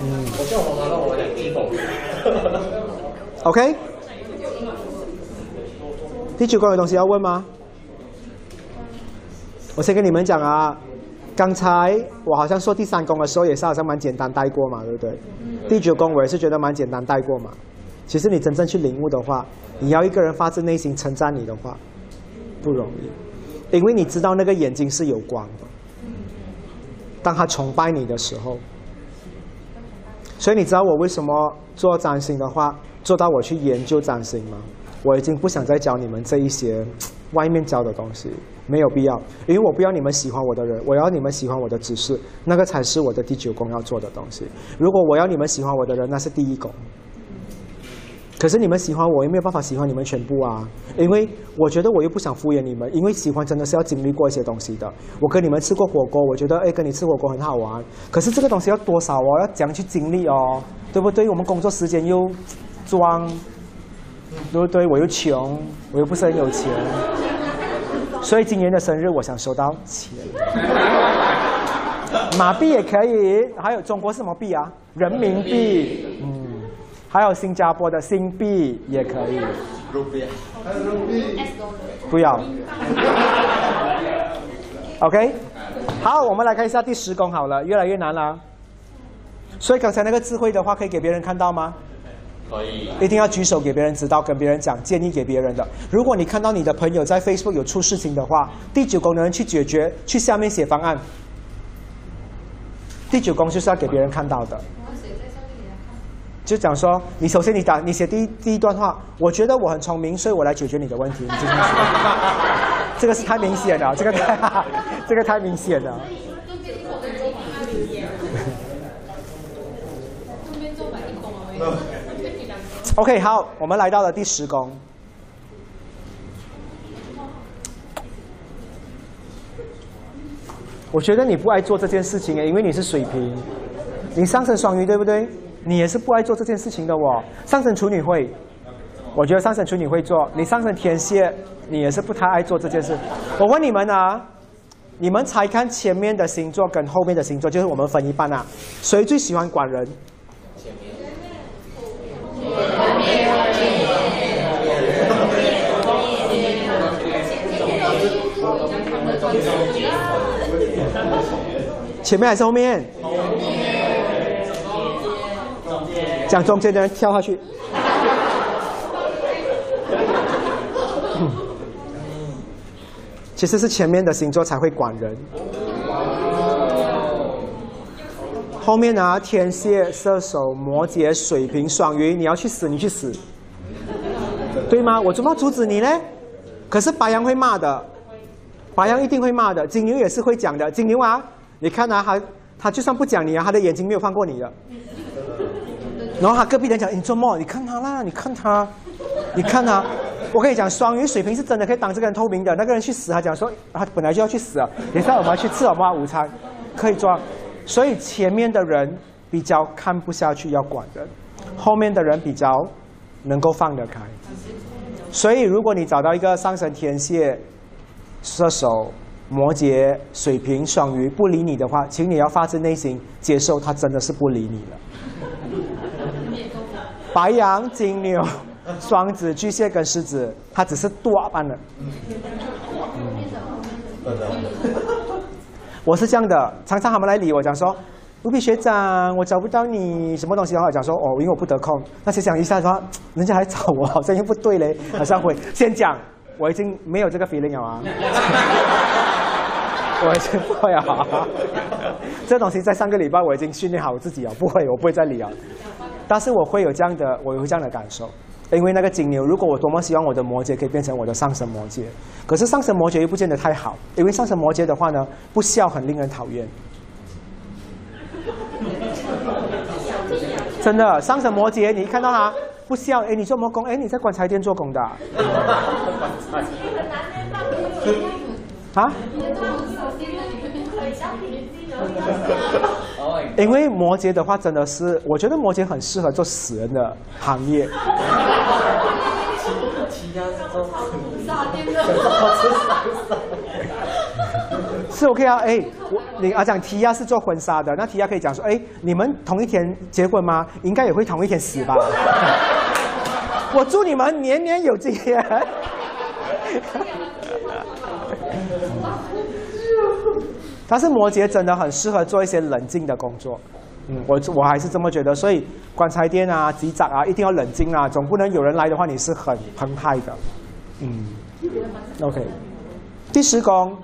嗯。我叫我拿到我。OK。第九个有东西要问吗？我先跟你们讲啊，刚才我好像说第三宫的时候也是好像蛮简单带过嘛，对不对？第九宫我也是觉得蛮简单带过嘛。其实你真正去领悟的话，你要一个人发自内心称赞你的话，不容易，因为你知道那个眼睛是有光的。当他崇拜你的时候，所以你知道我为什么做占星的话，做到我去研究占星吗？我已经不想再教你们这一些 外面教的东西，没有必要，因为我不要你们喜欢我的人，我要你们喜欢我的知识，那个才是我的第九宫要做的东西。如果我要你们喜欢我的人，那是第一宫。可是你们喜欢我，也没有办法喜欢你们全部啊！因为我觉得我又不想敷衍你们，因为喜欢真的是要经历过一些东西的。我跟你们吃过火锅，我觉得哎，跟你吃火锅很好玩。可是这个东西要多少哦？要怎样去经历哦？对不对？我们工作时间又装，对不对？我又穷，我又不是很有钱，所以今年的生日我想收到钱，马币也可以，还有中国是什么币啊？人民币，嗯。还有新加坡的新币也可以。不要。OK，好，我们来看一下第十宫好了，越来越难了。所以刚才那个智慧的话，可以给别人看到吗？可以。一定要举手给别人知道，跟别人讲，建议给别人的。如果你看到你的朋友在 Facebook 有出事情的话，第九宫的人去解决，去下面写方案。第九宫就是要给别人看到的。就讲说，你首先你打你写第一第一段话，我觉得我很聪明，所以我来解决你的问题。你这样 这个是太明显了，这个太 这个太明显了。OK，好，我们来到了第十宫。我觉得你不爱做这件事情因为你是水瓶，你上升双鱼对不对？你也是不爱做这件事情的哦。上升处女会，我觉得上升处女会做。你上升天蝎，你也是不太爱做这件事。我问你们啊，你们才看前面的星座跟后面的星座，就是我们分一半啊，谁最喜欢管人？前面还是后面？讲中间的人跳下去。其实是前面的星座才会管人。后面呢？天蝎、射手、摩羯、水瓶、双鱼，你要去死，你去死，对吗？我怎么阻止你呢？可是白羊会骂的，白羊一定会骂的。金牛也是会讲的。金牛啊，你看啊，他他就算不讲你啊，他的眼睛没有放过你的。然后他隔壁人讲：“你做梦？你看他啦，你看他，你看他。”我跟你讲，双鱼水平是真的可以当这个人透明的。那个人去死，他讲说他本来就要去死啊。等一下我们要去吃我们午餐，可以装。所以前面的人比较看不下去要管人，后面的人比较能够放得开。所以如果你找到一个上升天蝎、射手、摩羯、水瓶、双鱼不理你的话，请你要发自内心接受他真的是不理你了。白羊、金牛、双子、巨蟹跟狮子，他只是多半的。我是这样的，常常他们来理我讲说，卢比学长，我找不到你什么东西的话，讲说哦，因为我不得空。那先想一下说，人家来找我，好像又不对嘞，好像会先讲，我已经没有这个 feeling 了啊。我已经不会啊，这东西在上个礼拜我已经训练好我自己了，不会，我不会再理了。但是我会有这样的，我有这样的感受，因为那个金牛，如果我多么希望我的摩羯可以变成我的上升摩羯，可是上升摩羯又不见得太好，因为上升摩羯的话呢，不笑很令人讨厌。真的，上升摩羯，你一看到他不笑，哎，你做什么工？哎，你在棺材店做工的。啊？因为摩羯的话，真的是，我觉得摩羯很适合做死人的行业。是 OK 啊，哎，我你啊讲提亚是做婚纱的，那提亚可以讲说，哎，你们同一天结婚吗？应该也会同一天死吧？我祝你们年年有今天。但是摩羯真的很适合做一些冷静的工作，嗯，我我还是这么觉得。所以棺材店啊、机长啊，一定要冷静啊，总不能有人来的话你是很澎湃的，嗯。OK，第十宫，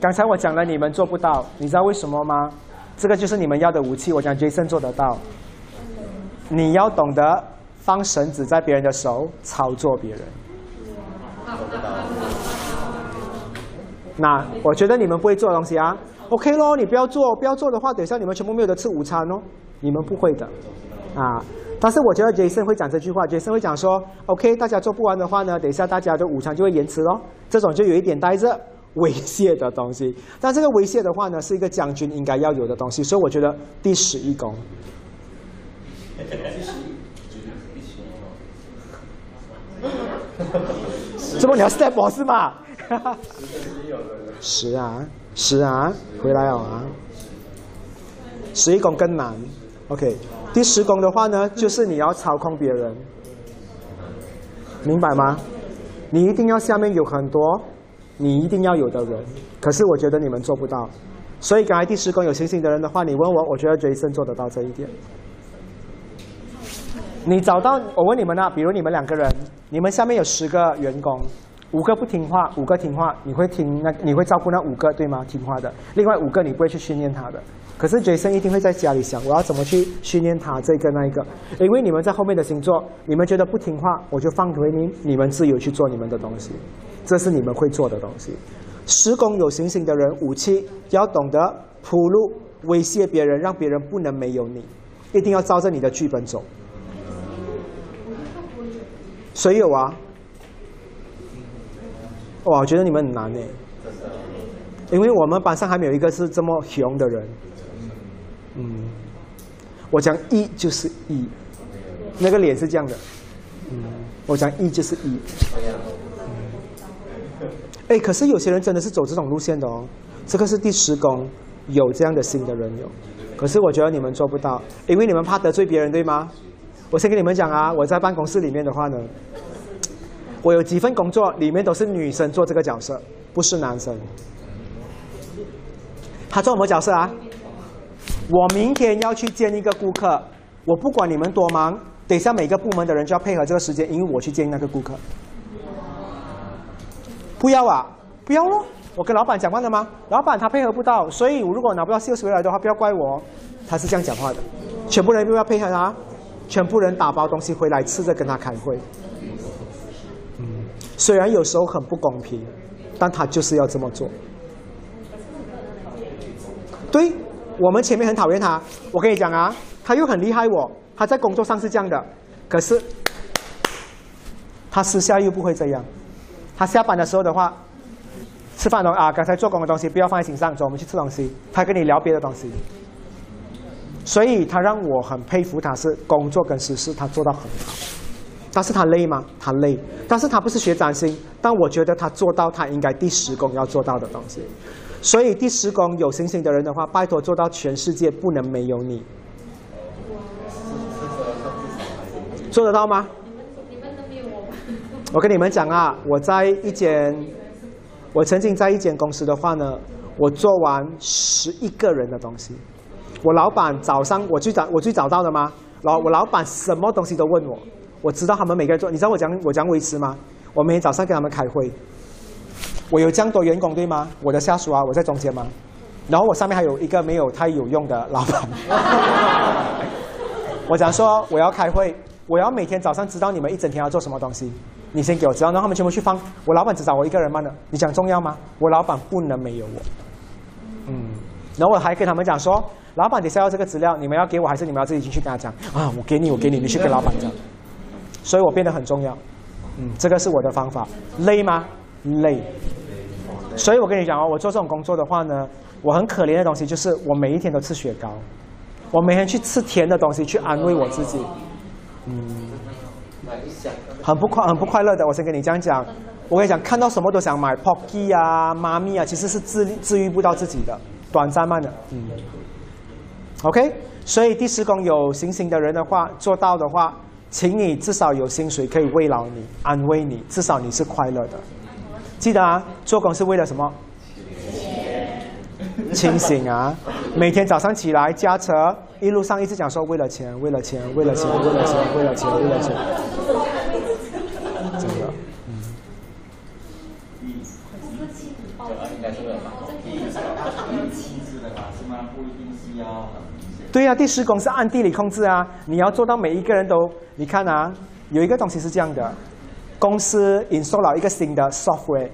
刚才我讲了你们做不到，你知道为什么吗？这个就是你们要的武器。我讲 Jason 做得到，你要懂得放绳子在别人的手，操作别人。那我觉得你们不会做东西啊，OK 咯，你不要做，不要做的话，等一下你们全部没有得吃午餐哦，你们不会的，啊，但是我觉得 Jason 会讲这句话，Jason 会讲说，OK，大家做不完的话呢，等一下大家的午餐就会延迟咯，这种就有一点带着威胁的东西，但这个威胁的话呢，是一个将军应该要有的东西，所以我觉得第十一宫，这么你要 step 是吗？十啊，十啊，回来哦啊！十一宫更难，OK。第十宫的话呢，就是你要操控别人，明白吗？你一定要下面有很多你一定要有的人，可是我觉得你们做不到。所以刚才第十宫有星星的人的话，你问我，我觉得 Jason 做得到这一点。你找到我问你们啊，比如你们两个人，你们下面有十个员工。五个不听话，五个听话，你会听那？你会照顾那五个对吗？听话的，另外五个你不会去训练他的。可是 Jason 一定会在家里想，我要怎么去训练他这个那一个？因为你们在后面的星座，你们觉得不听话，我就放回你，你们自由去做你们的东西，这是你们会做的东西。十宫有行星的人，武器要懂得铺路，威胁别人，让别人不能没有你，一定要照着你的剧本走。谁有啊？我觉得你们很难呢，因为我们班上还没有一个是这么熊的人。嗯，我讲一就是一，那个脸是这样的。嗯，我讲一就是一。哎，可是有些人真的是走这种路线的哦。这个是第十宫有这样的心的人有，可是我觉得你们做不到，因为你们怕得罪别人，对吗？我先跟你们讲啊，我在办公室里面的话呢。我有几份工作，里面都是女生做这个角色，不是男生。他做什么角色啊？我明天要去见一个顾客，我不管你们多忙，等一下每个部门的人就要配合这个时间，因为我去见那个顾客。不要啊，不要咯！我跟老板讲话了吗？老板他配合不到，所以我如果拿不到销售回来的话，不要怪我。他是这样讲话的，全部人都要配合他，全部人打包东西回来吃着跟他开会。虽然有时候很不公平，但他就是要这么做。对，我们前面很讨厌他，我跟你讲啊，他又很厉害我，他在工作上是这样的，可是他私下又不会这样。他下班的时候的话，吃饭的啊，刚才做工的东西不要放在心上，走，我们去吃东西。他跟你聊别的东西，所以他让我很佩服，他是工作跟私事他做到很好。但是他累吗？他累，但是他不是学占星，但我觉得他做到他应该第十宫要做到的东西。所以第十宫有星星的人的话，拜托做到全世界不能没有你。做得到吗？我跟你们讲啊，我在一间，我曾经在一间公司的话呢，我做完十一个人的东西，我老板早上我去找我去找到的吗？老我老板什么东西都问我，我知道他们每个人做，你知道我讲我讲维持吗？我每天早上跟他们开会，我有这样多员工对吗？我的下属啊，我在中间吗？然后我上面还有一个没有太有用的老板。我讲说我要开会，我要每天早上知道你们一整天要做什么东西，你先给我知道，然后他们全部去放。我老板只找我一个人吗？呢？你讲重要吗？我老板不能没有我。嗯，然后我还跟他们讲说，老板你下要这个资料，你们要给我还是你们要自己进去跟他讲？啊，我给你，我给你，你去跟老板讲。所以我变得很重要。嗯，这个是我的方法。累吗？累。所以我跟你讲哦，我做这种工作的话呢，我很可怜的东西就是我每一天都吃雪糕，我每天去吃甜的东西去安慰我自己。嗯，很不快，很不快乐的。我先跟你这样讲，我跟你讲，看到什么都想买 Pocky 啊、妈咪啊，其实是治治愈不到自己的，短暂慢的。嗯。OK，所以第十宫有行星的人的话，做到的话。请你至少有薪水可以慰劳你、安慰你，至少你是快乐的。记得啊，做工是为了什么？清醒啊！每天早上起来驾车，一路上一直讲说为了钱、为了钱、为了钱、为了钱、为了钱、为了钱。真的，嗯。对呀，第十宫是按地理控制啊，你要做到每一个人都，你看啊，有一个东西是这样的，公司引收了一个新的 software，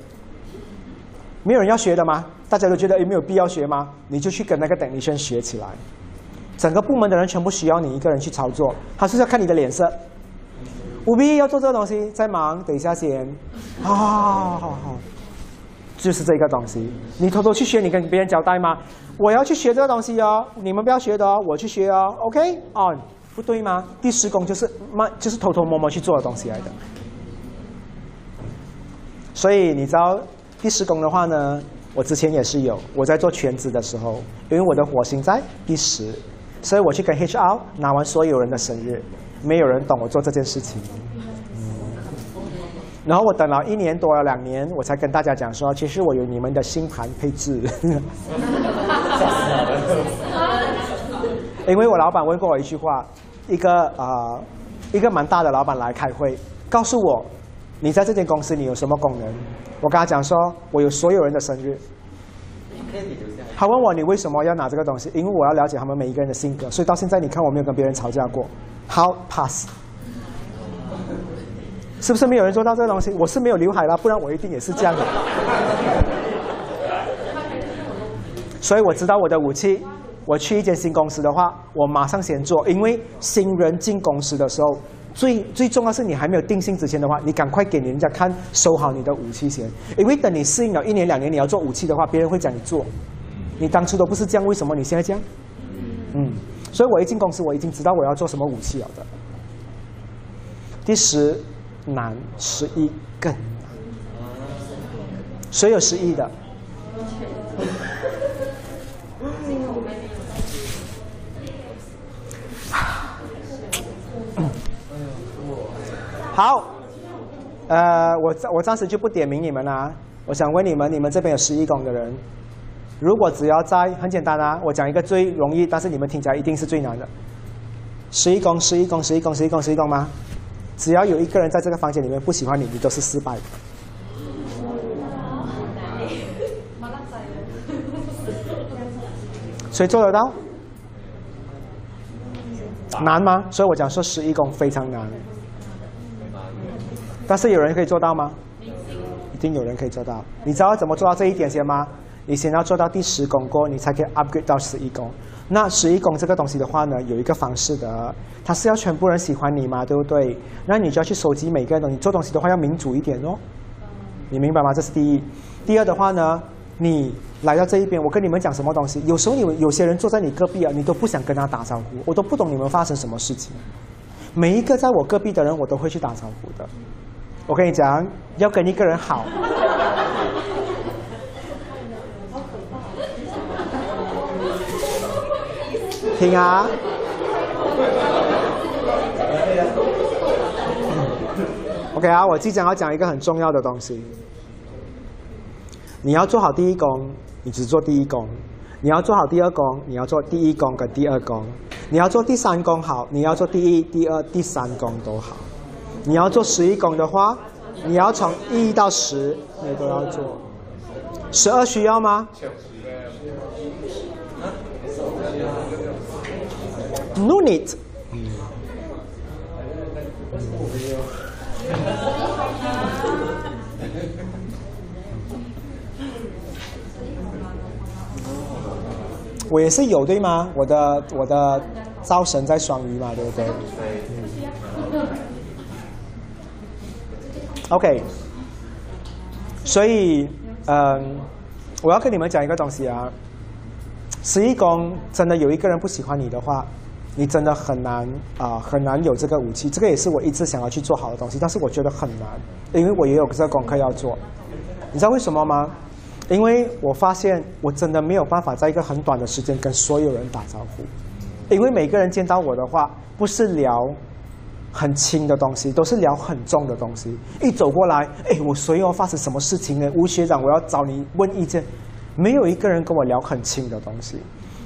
没有人要学的吗？大家都觉得有没有必要学吗？你就去跟那个 technician 学起来，整个部门的人全部需要你一个人去操作，他是要看你的脸色，务必要做这个东西，在忙，等一下先，好好好好。就是这个东西，你偷偷去学，你跟别人交代吗？我要去学这个东西哦，你们不要学的哦，我去学哦，OK？哦，不对吗？第十宫就是慢，就是偷偷摸摸去做的东西来的。所以你知道第十宫的话呢，我之前也是有，我在做全职的时候，因为我的火星在第十，所以我去跟 HR 拿完所有人的生日，没有人懂我做这件事情。然后我等了一年多了两年，我才跟大家讲说，其实我有你们的星盘配置。因为我老板问过我一句话，一个啊，一个蛮大的老板来开会，告诉我，你在这间公司你有什么功能？我跟他讲说，我有所有人的生日。他问我你为什么要拿这个东西？因为我要了解他们每一个人的性格，所以到现在你看我没有跟别人吵架过。好，pass。是不是没有人做到这个东西？我是没有刘海啦，不然我一定也是这样的。所以我知道我的武器。我去一间新公司的话，我马上先做，因为新人进公司的时候，最最重要是你还没有定性之前的话，你赶快给人家看，收好你的武器先。因为等你适应了一年两年，你要做武器的话，别人会讲你做。你当初都不是这样，为什么你现在这样？嗯，所以我一进公司，我已经知道我要做什么武器了的。第十。难十亿更难，谁有十亿的？好，呃，我我暂时就不点名你们啦。我想问你们，你们这边有十亿宫的人，如果只要在很简单啊，我讲一个最容易，但是你们听起来一定是最难的。十亿宫，十亿宫，十亿宫，十亿宫，十亿宫吗？只要有一个人在这个房间里面不喜欢你，你都是失败的。谁做得到？难吗？所以我讲说十一宫非常难。但是有人可以做到吗？一定有人可以做到。你知道怎么做到这一点先吗？你先要做到第十宫过，你才可以 upgrade 到十一宫。那十一宫这个东西的话呢，有一个方式的，它是要全部人喜欢你嘛，对不对？那你就要去收集每个人，你做东西的话要民主一点哦。你明白吗？这是第一。第二的话呢，你来到这一边，我跟你们讲什么东西？有时候你们有些人坐在你隔壁啊，你都不想跟他打招呼，我都不懂你们发生什么事情。每一个在我隔壁的人，我都会去打招呼的。我跟你讲，要跟一个人好。听啊！OK 啊，我即将要讲一个很重要的东西。你要做好第一功，你只做第一功，你要做好第二功，你要做第一功跟第二功，你要做第三功好，你要做第一、第二、第三功都好。你要做十一功的话，你要从一到十你都要做。十二需要吗？No need。我也是有对吗？我的我的灶神在双鱼嘛，对不？对。OK。所以，嗯，我要跟你们讲一个东西啊。十一宫真的有一个人不喜欢你的话，你真的很难啊，很难有这个武器。这个也是我一直想要去做好的东西，但是我觉得很难，因为我也有这个功课要做。你知道为什么吗？因为我发现我真的没有办法在一个很短的时间跟所有人打招呼，因为每个人见到我的话，不是聊很轻的东西，都是聊很重的东西。一走过来，哎，我随要发生什么事情呢？吴学长，我要找你问意见。没有一个人跟我聊很轻的东西，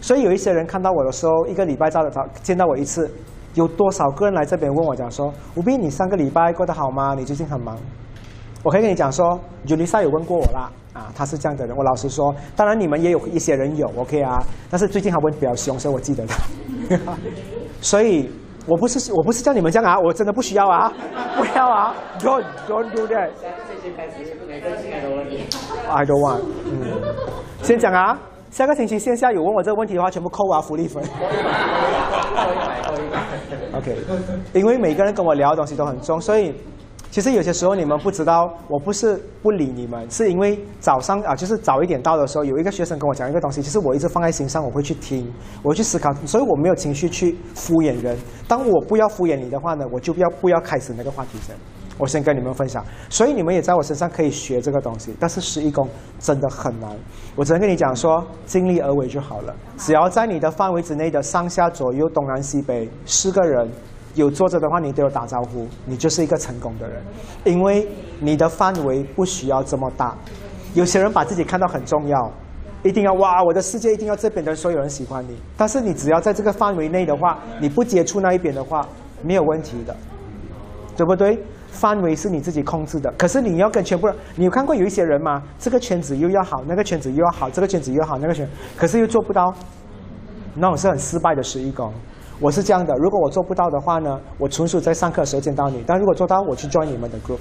所以有一些人看到我的时候，一个礼拜照的他见到我一次，有多少个人来这边问我讲说，吴斌，你上个礼拜过得好吗？你最近很忙？我可以跟你讲说，Julissa 有问过我啦。啊，他是这样的人。我老实说，当然你们也有一些人有，OK 啊。但是最近他问比较凶，所以我记得他。所以我不是我不是叫你们这样啊，我真的不需要啊，不要啊，Don't don't do that。I don't want。嗯，先讲啊，下个星期线下有问我这个问题的话，全部扣啊福利分。OK，因为每个人跟我聊的东西都很重，所以。其实有些时候你们不知道，我不是不理你们，是因为早上啊，就是早一点到的时候，有一个学生跟我讲一个东西，其实我一直放在心上，我会去听，我会去思考，所以我没有情绪去敷衍人。当我不要敷衍你的话呢，我就不要不要开始那个话题先。我先跟你们分享，所以你们也在我身上可以学这个东西。但是十一宫真的很难，我只能跟你讲说，尽力而为就好了。只要在你的范围之内的上下左右东南西北四个人。有坐着的话，你都有打招呼，你就是一个成功的人，因为你的范围不需要这么大。有些人把自己看到很重要，一定要哇，我的世界一定要这边的所有人喜欢你。但是你只要在这个范围内的话，你不接触那一边的话，没有问题的，对不对？范围是你自己控制的。可是你要跟全部人，你有看过有一些人吗？这个圈子又要好，那个圈子又要好，这个圈子又要好，那个圈，可是又做不到，那我是很失败的十一宫。我是这样的，如果我做不到的话呢，我纯属在上课时候见到你；但如果做到，我去 join 你们的 group。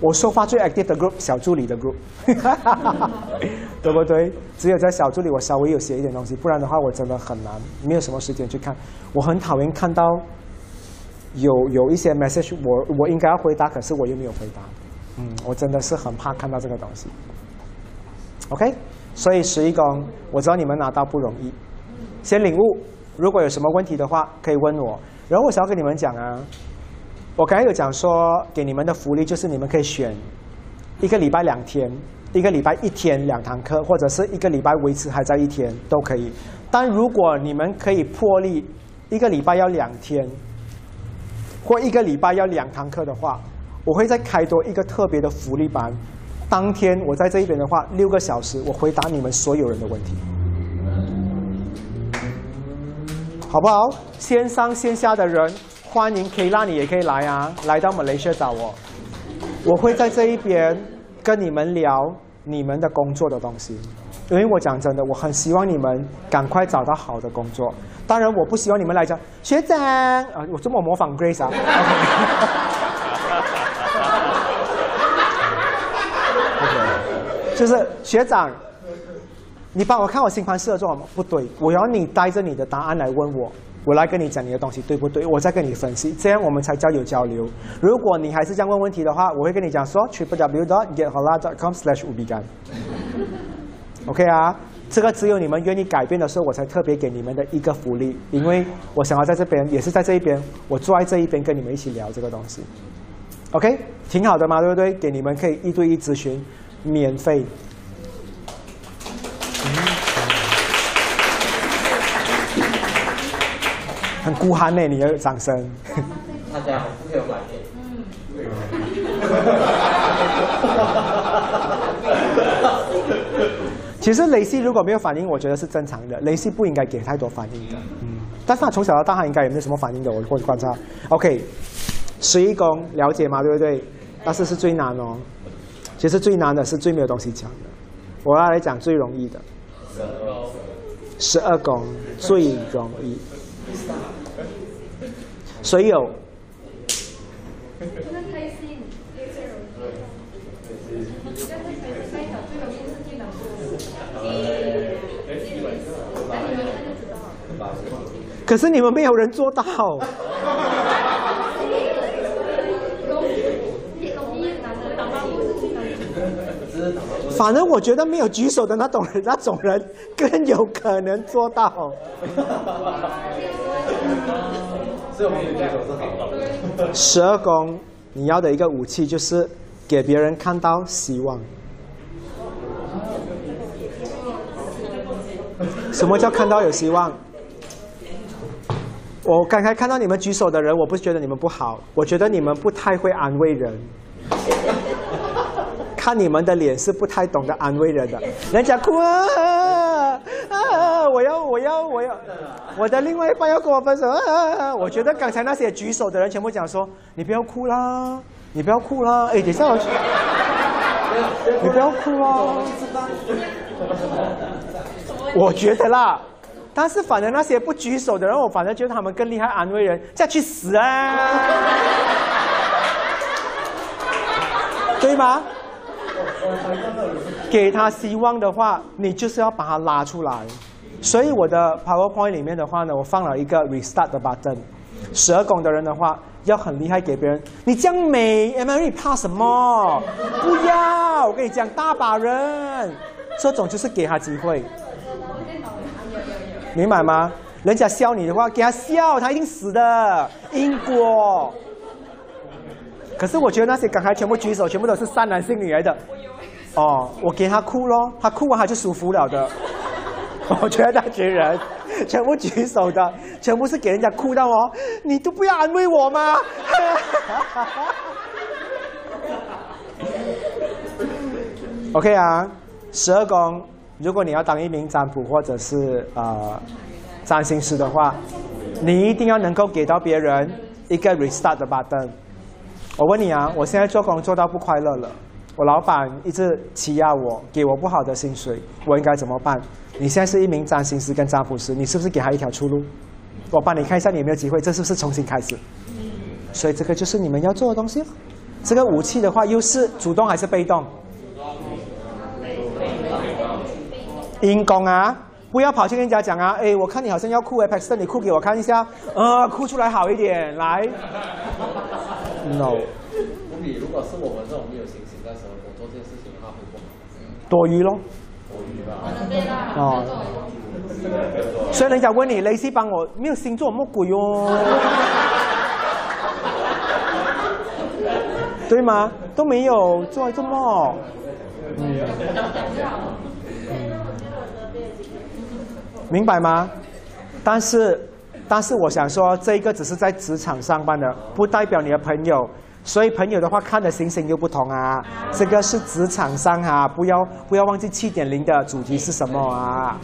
我说话最 active 的 group，小助理的 group，对不对？只有在小助理我稍微有写一点东西，不然的话我真的很难，没有什么时间去看。我很讨厌看到有有一些 message，我我应该要回答，可是我又没有回答。嗯，我真的是很怕看到这个东西。OK，所以十一宫，我知道你们拿到不容易，先领悟。如果有什么问题的话，可以问我。然后我想要跟你们讲啊，我刚才有讲说，给你们的福利就是你们可以选一个礼拜两天，一个礼拜一天两堂课，或者是一个礼拜维持还在一天都可以。但如果你们可以破例一个礼拜要两天，或一个礼拜要两堂课的话，我会再开多一个特别的福利班。当天我在这一边的话，六个小时我回答你们所有人的问题。好不好？线上线下的人，欢迎可以让你也可以来啊，来到马来西亚找我，我会在这一边跟你们聊你们的工作的东西。因为我讲真的，我很希望你们赶快找到好的工作。当然，我不希望你们来讲学长啊，我这么模仿 Grace 啊。就是学长。你帮我看我星盘适合做什么？不对，我要你带着你的答案来问我，我来跟你讲你的东西对不对？我再跟你分析，这样我们才叫有交流。如果你还是这样问问题的话，我会跟你讲说：triple w dot get hola dot com slash 五比干。OK 啊，这个只有你们愿意改变的时候，我才特别给你们的一个福利，因为我想要在这边，也是在这一边，我坐在这一边跟你们一起聊这个东西。OK，挺好的嘛，对不对？给你们可以一对一咨询，免费。很孤寒呢，你的掌声。大家不有反应。其实雷西如果没有反应，我觉得是正常的。雷西不应该给太多反应的，嗯。但是他从小到大他应该也没有什么反应的，我会观察。OK，十一宫了解吗？对不对？但是是最难哦。其实最难的是最没有东西讲的。我要来讲最容易的。十二宫最容易。谁有？可是你们没有人做到。反正我觉得没有举手的那种人，那种人更有可能做到。十二宫，你要的一个武器就是给别人看到希望。什么叫看到有希望？我刚才看到你们举手的人，我不是觉得你们不好，我觉得你们不太会安慰人。看你们的脸是不太懂得安慰人的，人家哭啊啊！我要我要我要，我的另外一半要跟我分手啊！我觉得刚才那些举手的人全部讲说：“你不要哭啦，你不要哭啦！”哎，等下我，你不要哭啊！我觉得啦。但是，反正那些不举手的人，我反正觉得他们更厉害，安慰人，再去死啊！对吗？给他希望的话，你就是要把他拉出来。所以我的 PowerPoint 里面的话呢，我放了一个 Restart 的 button。十二宫的人的话，要很厉害，给别人。你这样美，Emily 怕什么？不要！我跟你讲，大把人，这种就是给他机会。明白吗？人家笑你的话，给他笑，他一定死的因果。可是我觉得那些刚才全部举手，全部都是善男信女来的。哦，我给他哭咯，他哭完他就舒服了的。我觉得那群人全部举手的，全部是给人家哭到哦，你都不要安慰我吗？OK 啊，十二宫。如果你要当一名占卜或者是呃占星师的话，你一定要能够给到别人一个 restart 的 button。我问你啊，我现在做工做到不快乐了，我老板一直欺压我，给我不好的薪水，我应该怎么办？你现在是一名占星师跟占卜师，你是不是给他一条出路？我帮你看一下你有没有机会，这是不是重新开始？所以这个就是你们要做的东西。这个武器的话，又是主动还是被动？阴功啊！不要跑去跟人家讲啊！哎，我看你好像要哭哎 p a x t o n 你哭给我看一下，呃，哭出来好一点，来。No。如果是我们这种没有信心的时候，我做这件事情的话会不好。多余咯。多余吧。哦。所以人家问你，雷西帮我没有星座，么鬼哦？对吗？都没有做这么。嗯。明白吗？但是，但是我想说，这个只是在职场上班的，不代表你的朋友。所以朋友的话看的星星又不同啊。这个是职场上啊，不要不要忘记七点零的主题是什么啊。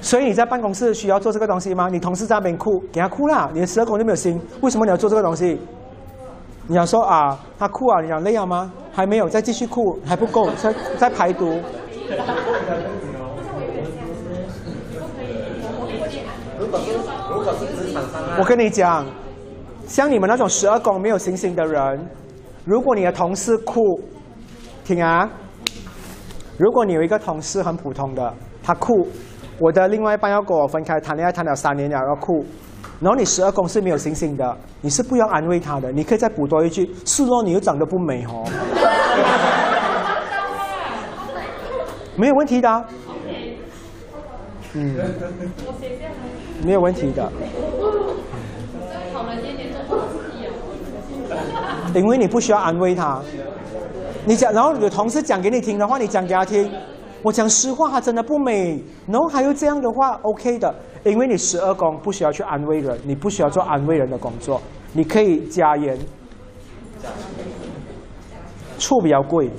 所以你在办公室需要做这个东西吗？你同事在那边哭，给他哭了，你的十二宫就没有心。为什么你要做这个东西？你想说啊，他哭啊，你想累了吗？还没有，再继续哭还不够，再再排毒。我跟你讲，像你们那种十二宫没有行星的人，如果你的同事哭，听啊，如果你有一个同事很普通的，他哭，我的另外一半要跟我分开谈恋爱谈了三年了要哭，然后你十二宫是没有行星的，你是不要安慰他的，你可以再补多一句，是咯，你又长得不美哦，没有问题的，嗯。没有问题的。因为你不需要安慰他，你讲，然后你的同事讲给你听的话，你讲给他听。我讲实话，他真的不美。然后还有这样的话，OK 的。因为你十二宫不需要去安慰人，你不需要做安慰人的工作，你可以加盐。醋比较贵。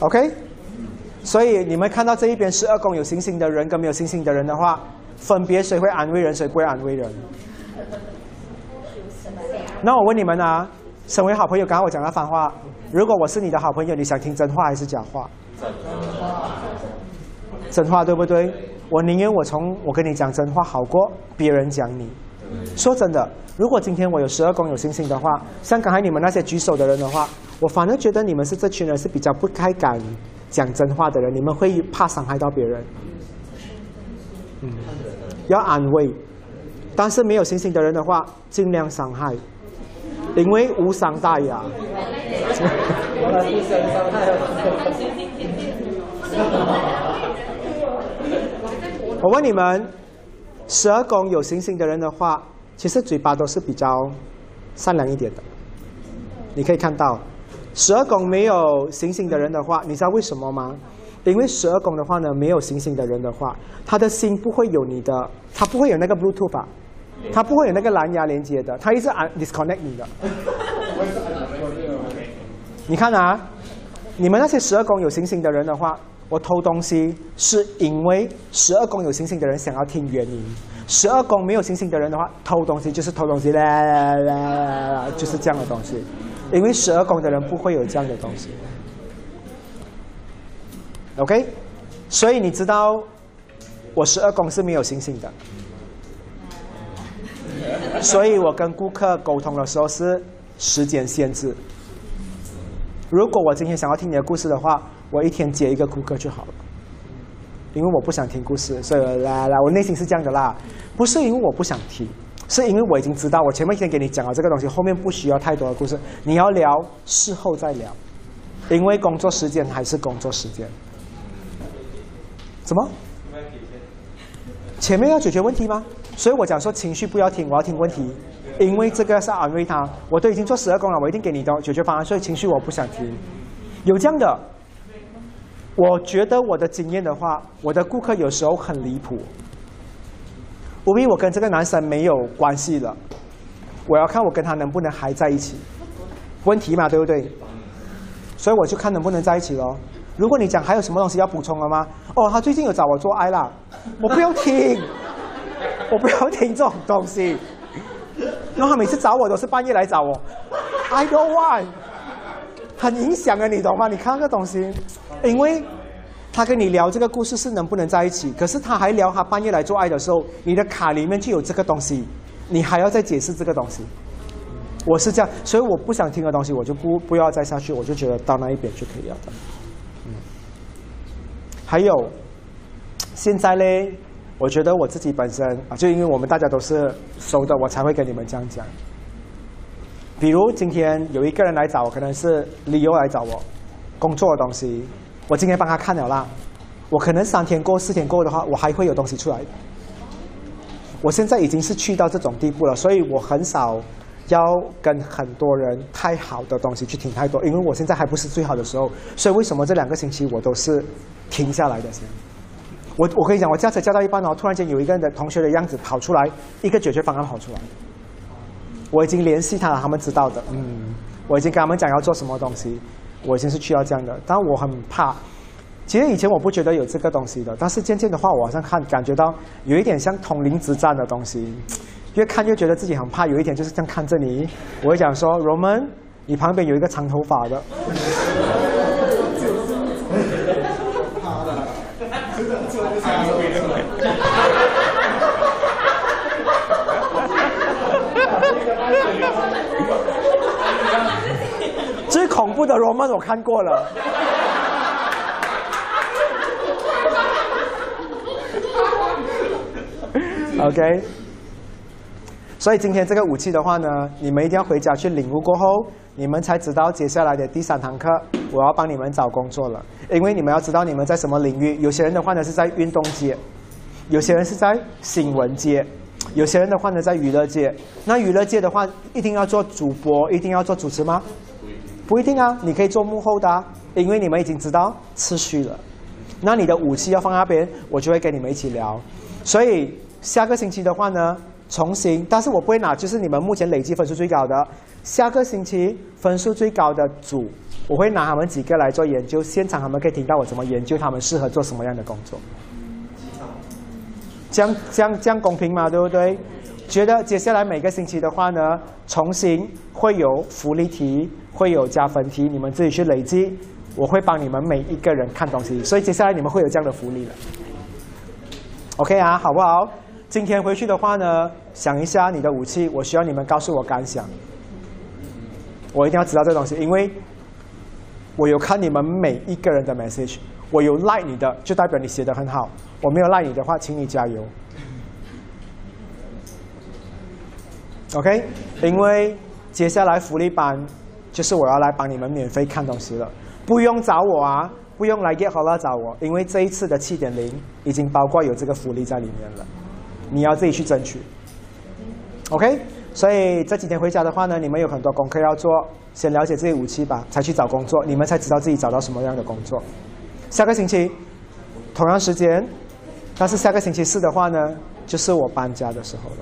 OK，所以你们看到这一边十二宫有星星的人跟没有星星的人的话，分别谁会安慰人，谁不会安慰人。那我问你们啊，身为好朋友，刚刚我讲那番话，如果我是你的好朋友，你想听真话还是假话？真话对不对？我宁愿我从我跟你讲真话，好过别人讲你。说真的，如果今天我有十二宫有星星的话，像刚才你们那些举手的人的话，我反而觉得你们是这群人是比较不太敢讲真话的人，你们会怕伤害到别人。嗯，要安慰，但是没有星星的人的话，尽量伤害，因为无伤大雅。我问你们，十二宫有星星的人的话，其实嘴巴都是比较善良一点的。你可以看到，十二宫没有星星的人的话，你知道为什么吗？因为十二宫的话呢，没有星星的人的话，他的心不会有你的，他不会有那个 Bluetooth 啊，他不会有那个蓝牙连接的，他一直按 disconnect 你的。你看啊，你们那些十二宫有星星的人的话，我偷东西是因为十二宫有星星的人想要听原因，十二宫没有星星的人的话，偷东西就是偷东西，啦啦啦啦啦，就是这样的东西，因为十二宫的人不会有这样的东西。OK，所以你知道我十二宫是没有星星的，所以我跟顾客沟通的时候是时间限制。如果我今天想要听你的故事的话，我一天接一个顾客就好了，因为我不想听故事，所以来来，我内心是这样的啦，不是因为我不想听，是因为我已经知道，我前面先给你讲了这个东西，后面不需要太多的故事，你要聊事后再聊，因为工作时间还是工作时间。什么？前面要解决问题吗？所以我讲说情绪不要听，我要听问题，因为这个是安慰他。我都已经做十二宫了，我一定给你的解决方案，所以情绪我不想听。有这样的，我觉得我的经验的话，我的顾客有时候很离谱。无比我跟这个男生没有关系了，我要看我跟他能不能还在一起，问题嘛，对不对？所以我就看能不能在一起咯。如果你讲还有什么东西要补充了吗？哦，他最近有找我做爱啦，我不要听，我不要听这种东西。然后他每次找我都是半夜来找我，I don't want，很影响啊，你懂吗？你看那个东西，因为他跟你聊这个故事是能不能在一起，可是他还聊他半夜来做爱的时候，你的卡里面就有这个东西，你还要再解释这个东西。我是这样，所以我不想听的东西，我就不不要再下去，我就觉得到那一边就可以了的。还有，现在嘞，我觉得我自己本身啊，就因为我们大家都是熟的，我才会跟你们这样讲。比如今天有一个人来找我，可能是理由来找我工作的东西，我今天帮他看了啦，我可能三天过、四天过的话，我还会有东西出来。我现在已经是去到这种地步了，所以我很少要跟很多人太好的东西去听太多，因为我现在还不是最好的时候。所以为什么这两个星期我都是？停下来的先，我我跟你讲，我驾车驾到一半哦，突然间有一个人的同学的样子跑出来，一个解决方案跑出来，我已经联系他了，他们知道的，嗯，我已经跟他们讲要做什么东西，我已经是需要这样的，但我很怕，其实以前我不觉得有这个东西的，但是渐渐的话，我好像看感觉到有一点像通灵之战的东西，越看越觉得自己很怕，有一点就是这样看着你，我会讲说，Roman，你旁边有一个长头发的。最恐怖的 Roman 我看过了。OK，所以今天这个武器的话呢，你们一定要回家去领悟过后，你们才知道接下来的第三堂课，我要帮你们找工作了。因为你们要知道你们在什么领域，有些人的话呢是在运动界，有些人是在新闻界，有些人的话呢在娱乐界。那娱乐界的话，一定要做主播，一定要做主持吗？不一定啊，你可以做幕后的，因为你们已经知道次序了。那你的武器要放那边，我就会跟你们一起聊。所以下个星期的话呢，重新，但是我不会拿就是你们目前累计分数最高的，下个星期分数最高的组，我会拿他们几个来做研究，现场他们可以听到我怎么研究他们适合做什么样的工作。这样这样这样公平吗？对不对？觉得接下来每个星期的话呢，重新会有福利题，会有加分题，你们自己去累积。我会帮你们每一个人看东西，所以接下来你们会有这样的福利了。OK 啊，好不好？今天回去的话呢，想一下你的武器，我需要你们告诉我感想。我一定要知道这东西，因为我有看你们每一个人的 message，我有 like 你的，就代表你写的很好；我没有 like 你的话，请你加油。OK，因为接下来福利班就是我要来帮你们免费看东西了，不用找我啊，不用来 Get 好了找我，因为这一次的七点零已经包括有这个福利在里面了，你要自己去争取。OK。所以这几天回家的话呢，你们有很多功课要做，先了解自己武器吧，才去找工作，你们才知道自己找到什么样的工作。下个星期同样时间，但是下个星期四的话呢，就是我搬家的时候了。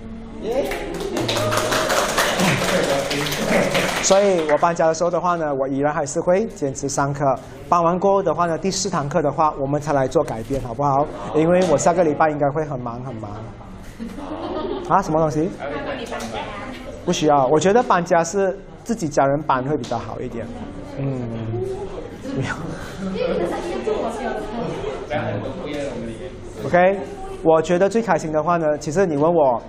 所以我搬家的时候的话呢，我依然还是会坚持上课。搬完过后的话呢，第四堂课的话，我们才来做改变，好不好？因为我下个礼拜应该会很忙很忙。啊，什么东西？不需要，我觉得搬家是自己家人搬会比较好一点。嗯，没有。OK，我觉得最开心的话呢，其实你问我，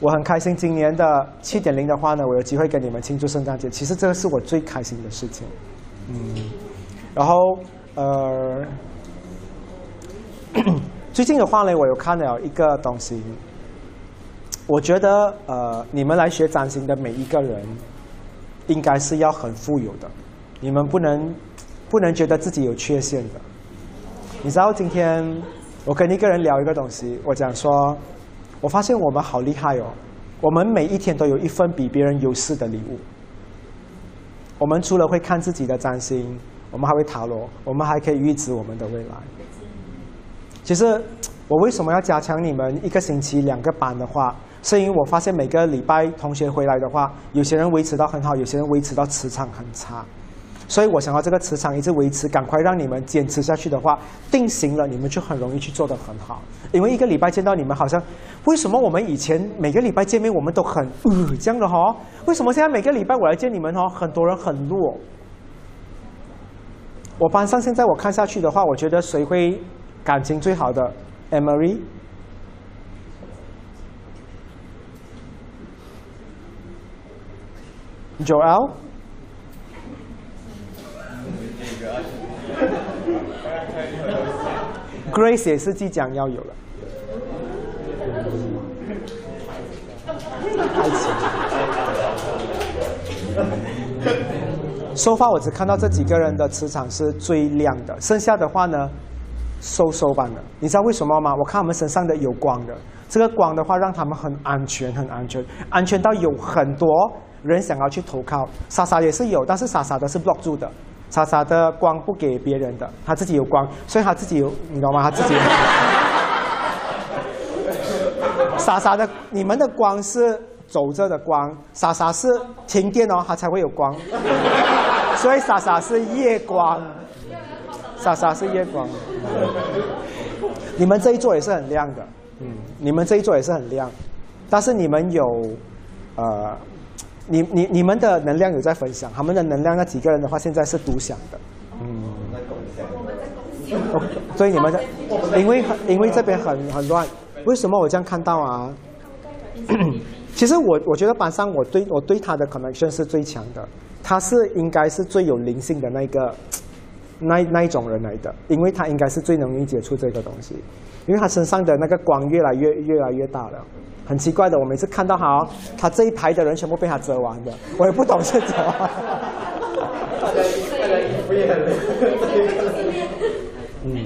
我很开心。今年的七点零的话呢，我有机会跟你们庆祝圣诞节，其实这个是我最开心的事情。嗯，然后呃，最近的话呢，我有看了一个东西。我觉得，呃，你们来学占星的每一个人，应该是要很富有的。你们不能，不能觉得自己有缺陷的。你知道，今天我跟一个人聊一个东西，我讲说，我发现我们好厉害哦。我们每一天都有一份比别人优势的礼物。我们除了会看自己的占星，我们还会塔罗，我们还可以预知我们的未来。其实，我为什么要加强你们一个星期两个班的话？是因为我发现每个礼拜同学回来的话，有些人维持到很好，有些人维持到磁场很差，所以我想要这个磁场一直维持，赶快让你们坚持下去的话，定型了，你们就很容易去做得很好。因为一个礼拜见到你们，好像为什么我们以前每个礼拜见面我们都很呃这样的哈？为什么现在每个礼拜我来见你们哈，很多人很弱？我班上现在我看下去的话，我觉得谁会感情最好的？Emery。Joel，Grace 也是即将要有了。开始。收发我只看到这几个人的磁场是最亮的，剩下的话呢，收收版的。你知道为什么吗？我看他们身上的有光的，这个光的话让他们很安全，很安全，安全到有很多。人想要去投靠，莎莎也是有，但是莎莎的是 block 住的，莎莎的光不给别人的，他自己有光，所以他自己有，你知道吗？他自己有。莎莎的，你们的光是走着的光，莎莎是停电哦，它才会有光，所以莎莎是夜光，莎莎是夜光。你们这一座也是很亮的，嗯，你们这一座也是很亮，但是你们有，呃。你你你们的能量有在分享，他们的能量那几个人的话，现在是独享的。嗯。所以你们在，因为因为这边很很乱，为什么我这样看到啊？其实我我觉得班上我对我对他的 connection 是最强的，他是应该是最有灵性的那个 那那一种人来的，因为他应该是最容易接触这个东西，因为他身上的那个光越来越越来越大了。很奇怪的，我每次看到他，他这一排的人全部被他折完的，我也不懂是怎么。嗯。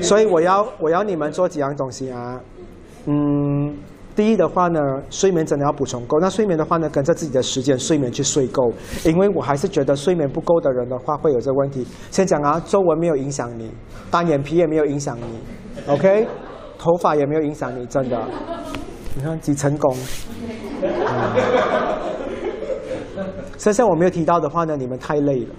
所以我要我要你们做几样东西啊？嗯，第一的话呢，睡眠真的要补充够。那睡眠的话呢，跟着自己的时间睡眠去睡够，因为我还是觉得睡眠不够的人的话会有这个问题。先讲啊，皱纹没有影响你，单眼皮也没有影响你，OK。头发也没有影响你，真的。你看几成功。剩下我没有提到的话呢，你们太累了。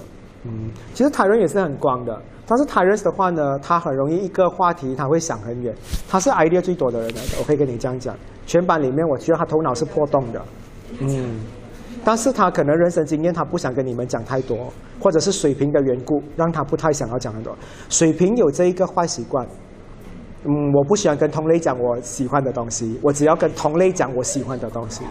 嗯，其实台人也是很光的，但是台人的话呢，他很容易一个话题他会想很远，他是 idea 最多的人来的。我可以跟你这样讲，全班里面我觉得他头脑是破洞的。嗯，但是他可能人生经验他不想跟你们讲太多，或者是水平的缘故，让他不太想要讲很多。水平有这一个坏习惯，嗯，我不喜欢跟同类讲我喜欢的东西，我只要跟同类讲我喜欢的东西。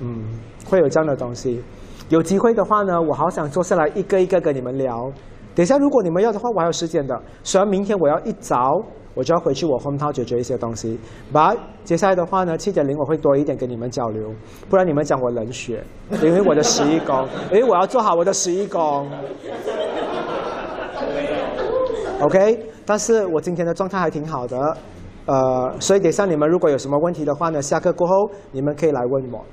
嗯，会有这样的东西。有机会的话呢，我好想坐下来一个一个跟你们聊。等一下，如果你们要的话，我还有时间的。虽然明天我要一早我就要回去我红涛解决一些东西，But 接下来的话呢，七点零我会多一点跟你们交流，不然你们讲我冷血，因为我的十一宫，因为我要做好我的十一宫。OK，但是我今天的状态还挺好的，呃，所以等下你们如果有什么问题的话呢，下课过后你们可以来问我。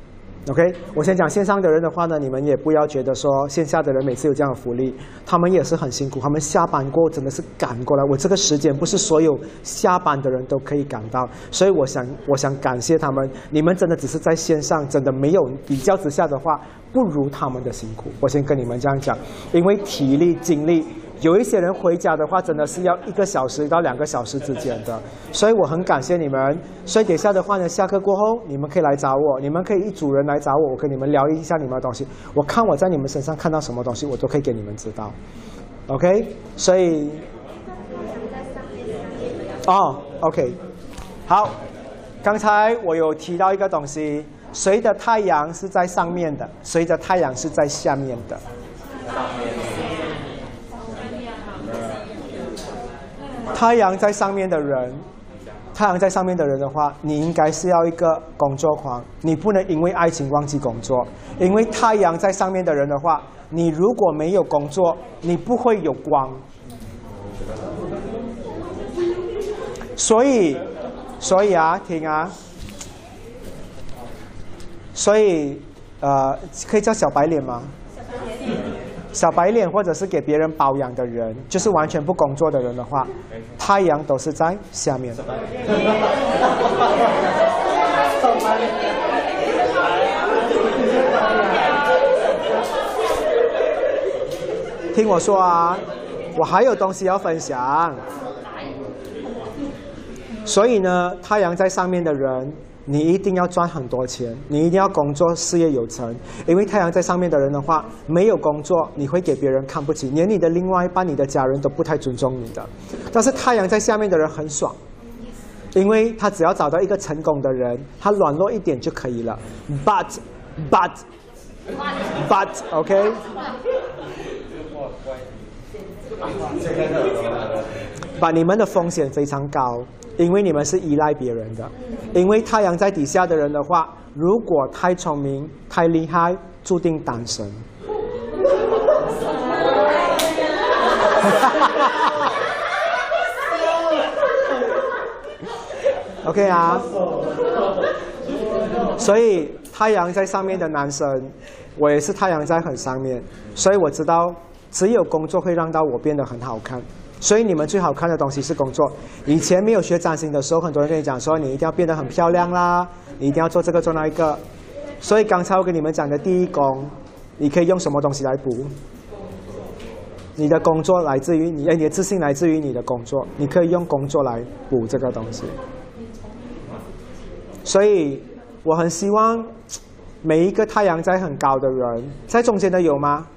OK，我先讲线上的人的话呢，你们也不要觉得说线下的人每次有这样的福利，他们也是很辛苦，他们下班过真的是赶过来。我这个时间不是所有下班的人都可以赶到，所以我想我想感谢他们。你们真的只是在线上，真的没有比较之下的话，不如他们的辛苦。我先跟你们这样讲，因为体力精力。有一些人回家的话，真的是要一个小时到两个小时之间的，所以我很感谢你们。所以等下的话呢，下课过后你们可以来找我，你们可以一组人来找我，我跟你们聊一下你们的东西。我看我在你们身上看到什么东西，我都可以给你们知道。OK，所以哦，OK，好，刚才我有提到一个东西，谁的太阳是在上面的，谁的太阳是在下面的。太阳在上面的人，太阳在上面的人的话，你应该是要一个工作狂，你不能因为爱情忘记工作。因为太阳在上面的人的话，你如果没有工作，你不会有光。所以，所以啊，听啊，所以，呃，可以叫小白脸吗？小白脸小白脸或者是给别人保养的人，就是完全不工作的人的话，太阳都是在下面。听我说啊，我还有东西要分享。所以呢，太阳在上面的人。你一定要赚很多钱，你一定要工作事业有成，因为太阳在上面的人的话，没有工作，你会给别人看不起，连你的另外一半、你的家人都不太尊重你的。但是太阳在下面的人很爽，因为他只要找到一个成功的人，他软弱一点就可以了。But, but, but, OK？把你们的风险非常高。因为你们是依赖别人的，因为太阳在底下的人的话，如果太聪明、太厉害，注定单身。OK 啊，所以太阳在上面的男生，我也是太阳在很上面，所以我知道，只有工作会让到我变得很好看。所以你们最好看的东西是工作。以前没有学占星的时候，很多人跟你讲说，你一定要变得很漂亮啦，你一定要做这个做那一个。所以刚才我跟你们讲的第一宫，你可以用什么东西来补？你的工作来自于你，你的自信来自于你的工作，你可以用工作来补这个东西。所以我很希望每一个太阳在很高的人，在中间的有吗？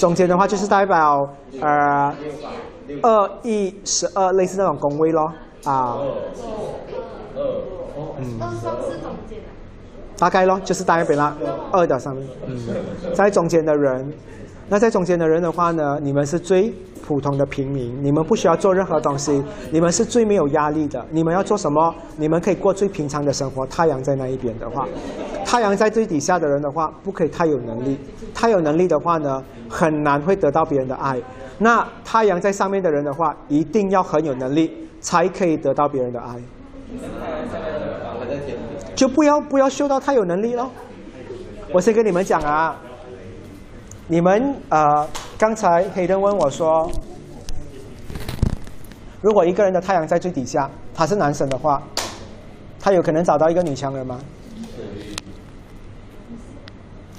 中间的话就是代表呃二一十二，类似那种宫位咯啊。嗯。大概咯，就是代表那二的上面。嗯。在中间的人，那在中间的人的话呢，你们是最普通的平民，你们不需要做任何东西，你们是最没有压力的。你们要做什么？你们可以过最平常的生活。太阳在那一边的话。太阳在最底下的人的话，不可以太有能力。太有能力的话呢，很难会得到别人的爱。那太阳在上面的人的话，一定要很有能力，才可以得到别人的爱。就不要不要秀到太有能力喽。我先跟你们讲啊，你们呃，刚才黑灯问我说，如果一个人的太阳在最底下，他是男生的话，他有可能找到一个女强人吗？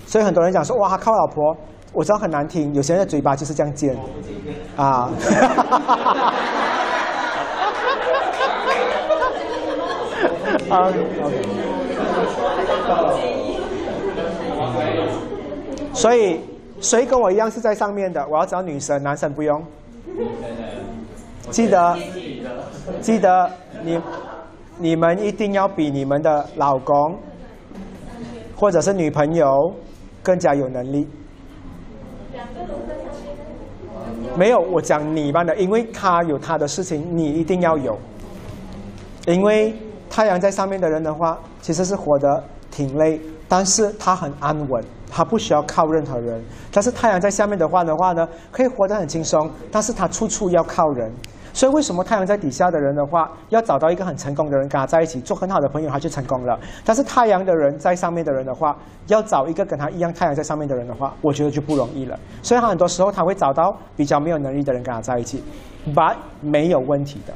所以很多人讲说，哇，靠老婆，我知道很难听，有些人的嘴巴就是这样尖，啊。啊，OK。所以谁跟我一样是在上面的？我要找女神，男神不用。记得，记得你你们一定要比你们的老公或者是女朋友更加有能力。没有，我讲你班的，因为他有他的事情，你一定要有。因为太阳在上面的人的话，其实是活得挺累，但是他很安稳，他不需要靠任何人。但是太阳在下面的话的话呢，可以活得很轻松，但是他处处要靠人。所以为什么太阳在底下的人的话，要找到一个很成功的人跟他在一起，做很好的朋友，他就成功了。但是太阳的人在上面的人的话，要找一个跟他一样太阳在上面的人的话，我觉得就不容易了。所以他很多时候他会找到比较没有能力的人跟他在一起，but 没有问题的。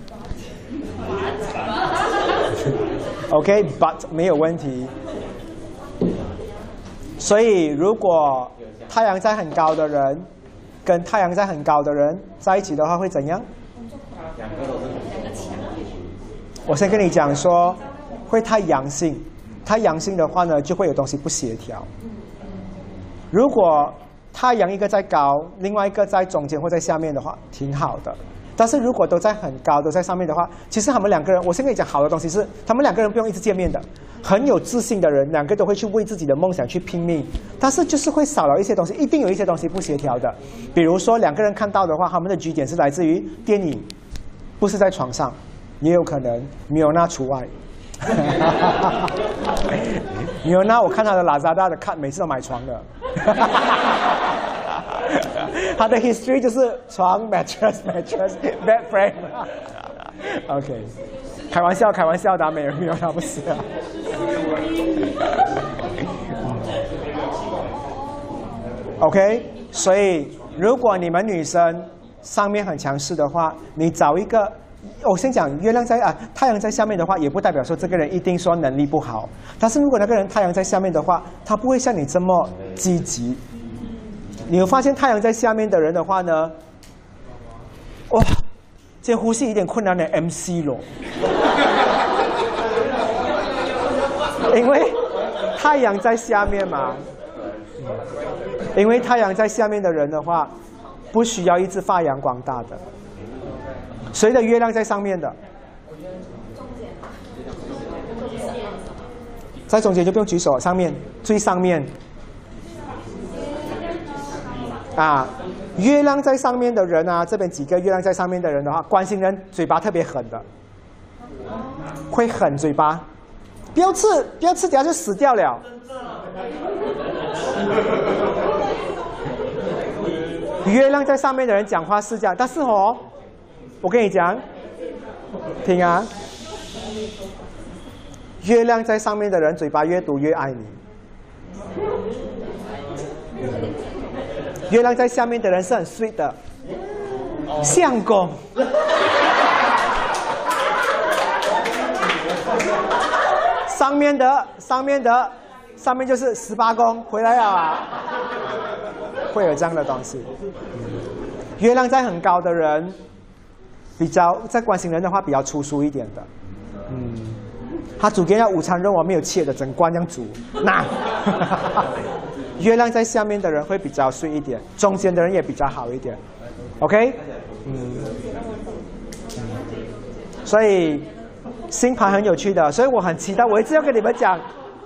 OK，but 没有问题。所以如果太阳在很高的人跟太阳在很高的人在一起的话，会怎样？我先跟你讲说，会太阳性，太阳性的话呢，就会有东西不协调。如果太阳一个在高，另外一个在中间或在下面的话，挺好的。但是如果都在很高，都在上面的话，其实他们两个人，我先跟你讲好的东西是，他们两个人不用一直见面的，很有自信的人，两个都会去为自己的梦想去拼命。但是就是会少了一些东西，一定有一些东西不协调的。比如说两个人看到的话，他们的据点是来自于电影，不是在床上，也有可能，米有娜除外。米有娜我看他的拉扎大的看，每次都买床的。他的 history 就是床 mattress mattress bed frame。OK，开玩笑开玩笑的，美人鱼他不是啊。OK，所以如果你们女生上面很强势的话，你找一个，我先讲月亮在啊，太阳在下面的话，也不代表说这个人一定说能力不好。但是如果那个人太阳在下面的话，他不会像你这么积极。你有发现太阳在下面的人的话呢？哇，这呼吸有点困难的 MC 咯。因为太阳在下面嘛。因为太阳在下面的人的话，不需要一直发扬光大的。谁的月亮在上面的？在中间就不用举手，上面最上面。啊，月亮在上面的人啊，这边几个月亮在上面的人的话，关心人嘴巴特别狠的，会狠嘴巴，不要吃，不要吃，等下就死掉了。月亮在上面的人讲话是这样，但是哦，我跟你讲，听啊，月亮在上面的人嘴巴越毒越爱你。月亮在下面的人是很 sweet 的，相公。上面的上面的上面就是十八宫回来了啊，会有这样的东西。月亮在很高的人，比较在关心人的话比较粗俗一点的，嗯，他煮给要午餐肉我，没有切的整罐这样煮，那。月亮在下面的人会比较顺一点，中间的人也比较好一点，OK？嗯，所以星盘很有趣的，所以我很期待，我一直要跟你们讲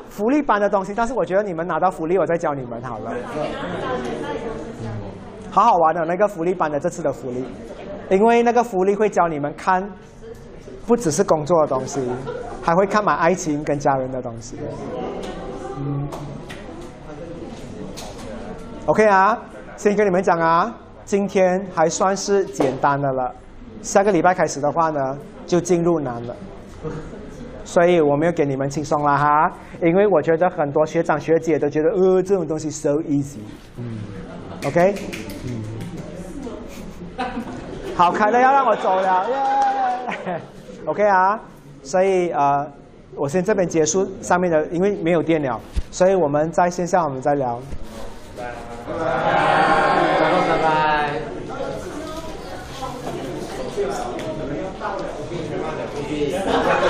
福利班的东西，但是我觉得你们拿到福利，我再教你们好了。好好玩的那个福利班的这次的福利，因为那个福利会教你们看，不只是工作的东西，还会看满爱情跟家人的东西。嗯。OK 啊，先跟你们讲啊，今天还算是简单的了，下个礼拜开始的话呢，就进入难了。所以我没有给你们轻松了哈，因为我觉得很多学长学姐都觉得，呃，这种东西 so easy。嗯，OK，嗯，好，凯乐要让我走了，耶。OK 啊，所以呃。我先这边结束上面的，因为没有电了，所以我们在线下我们再聊。拜。拜。拜。拜。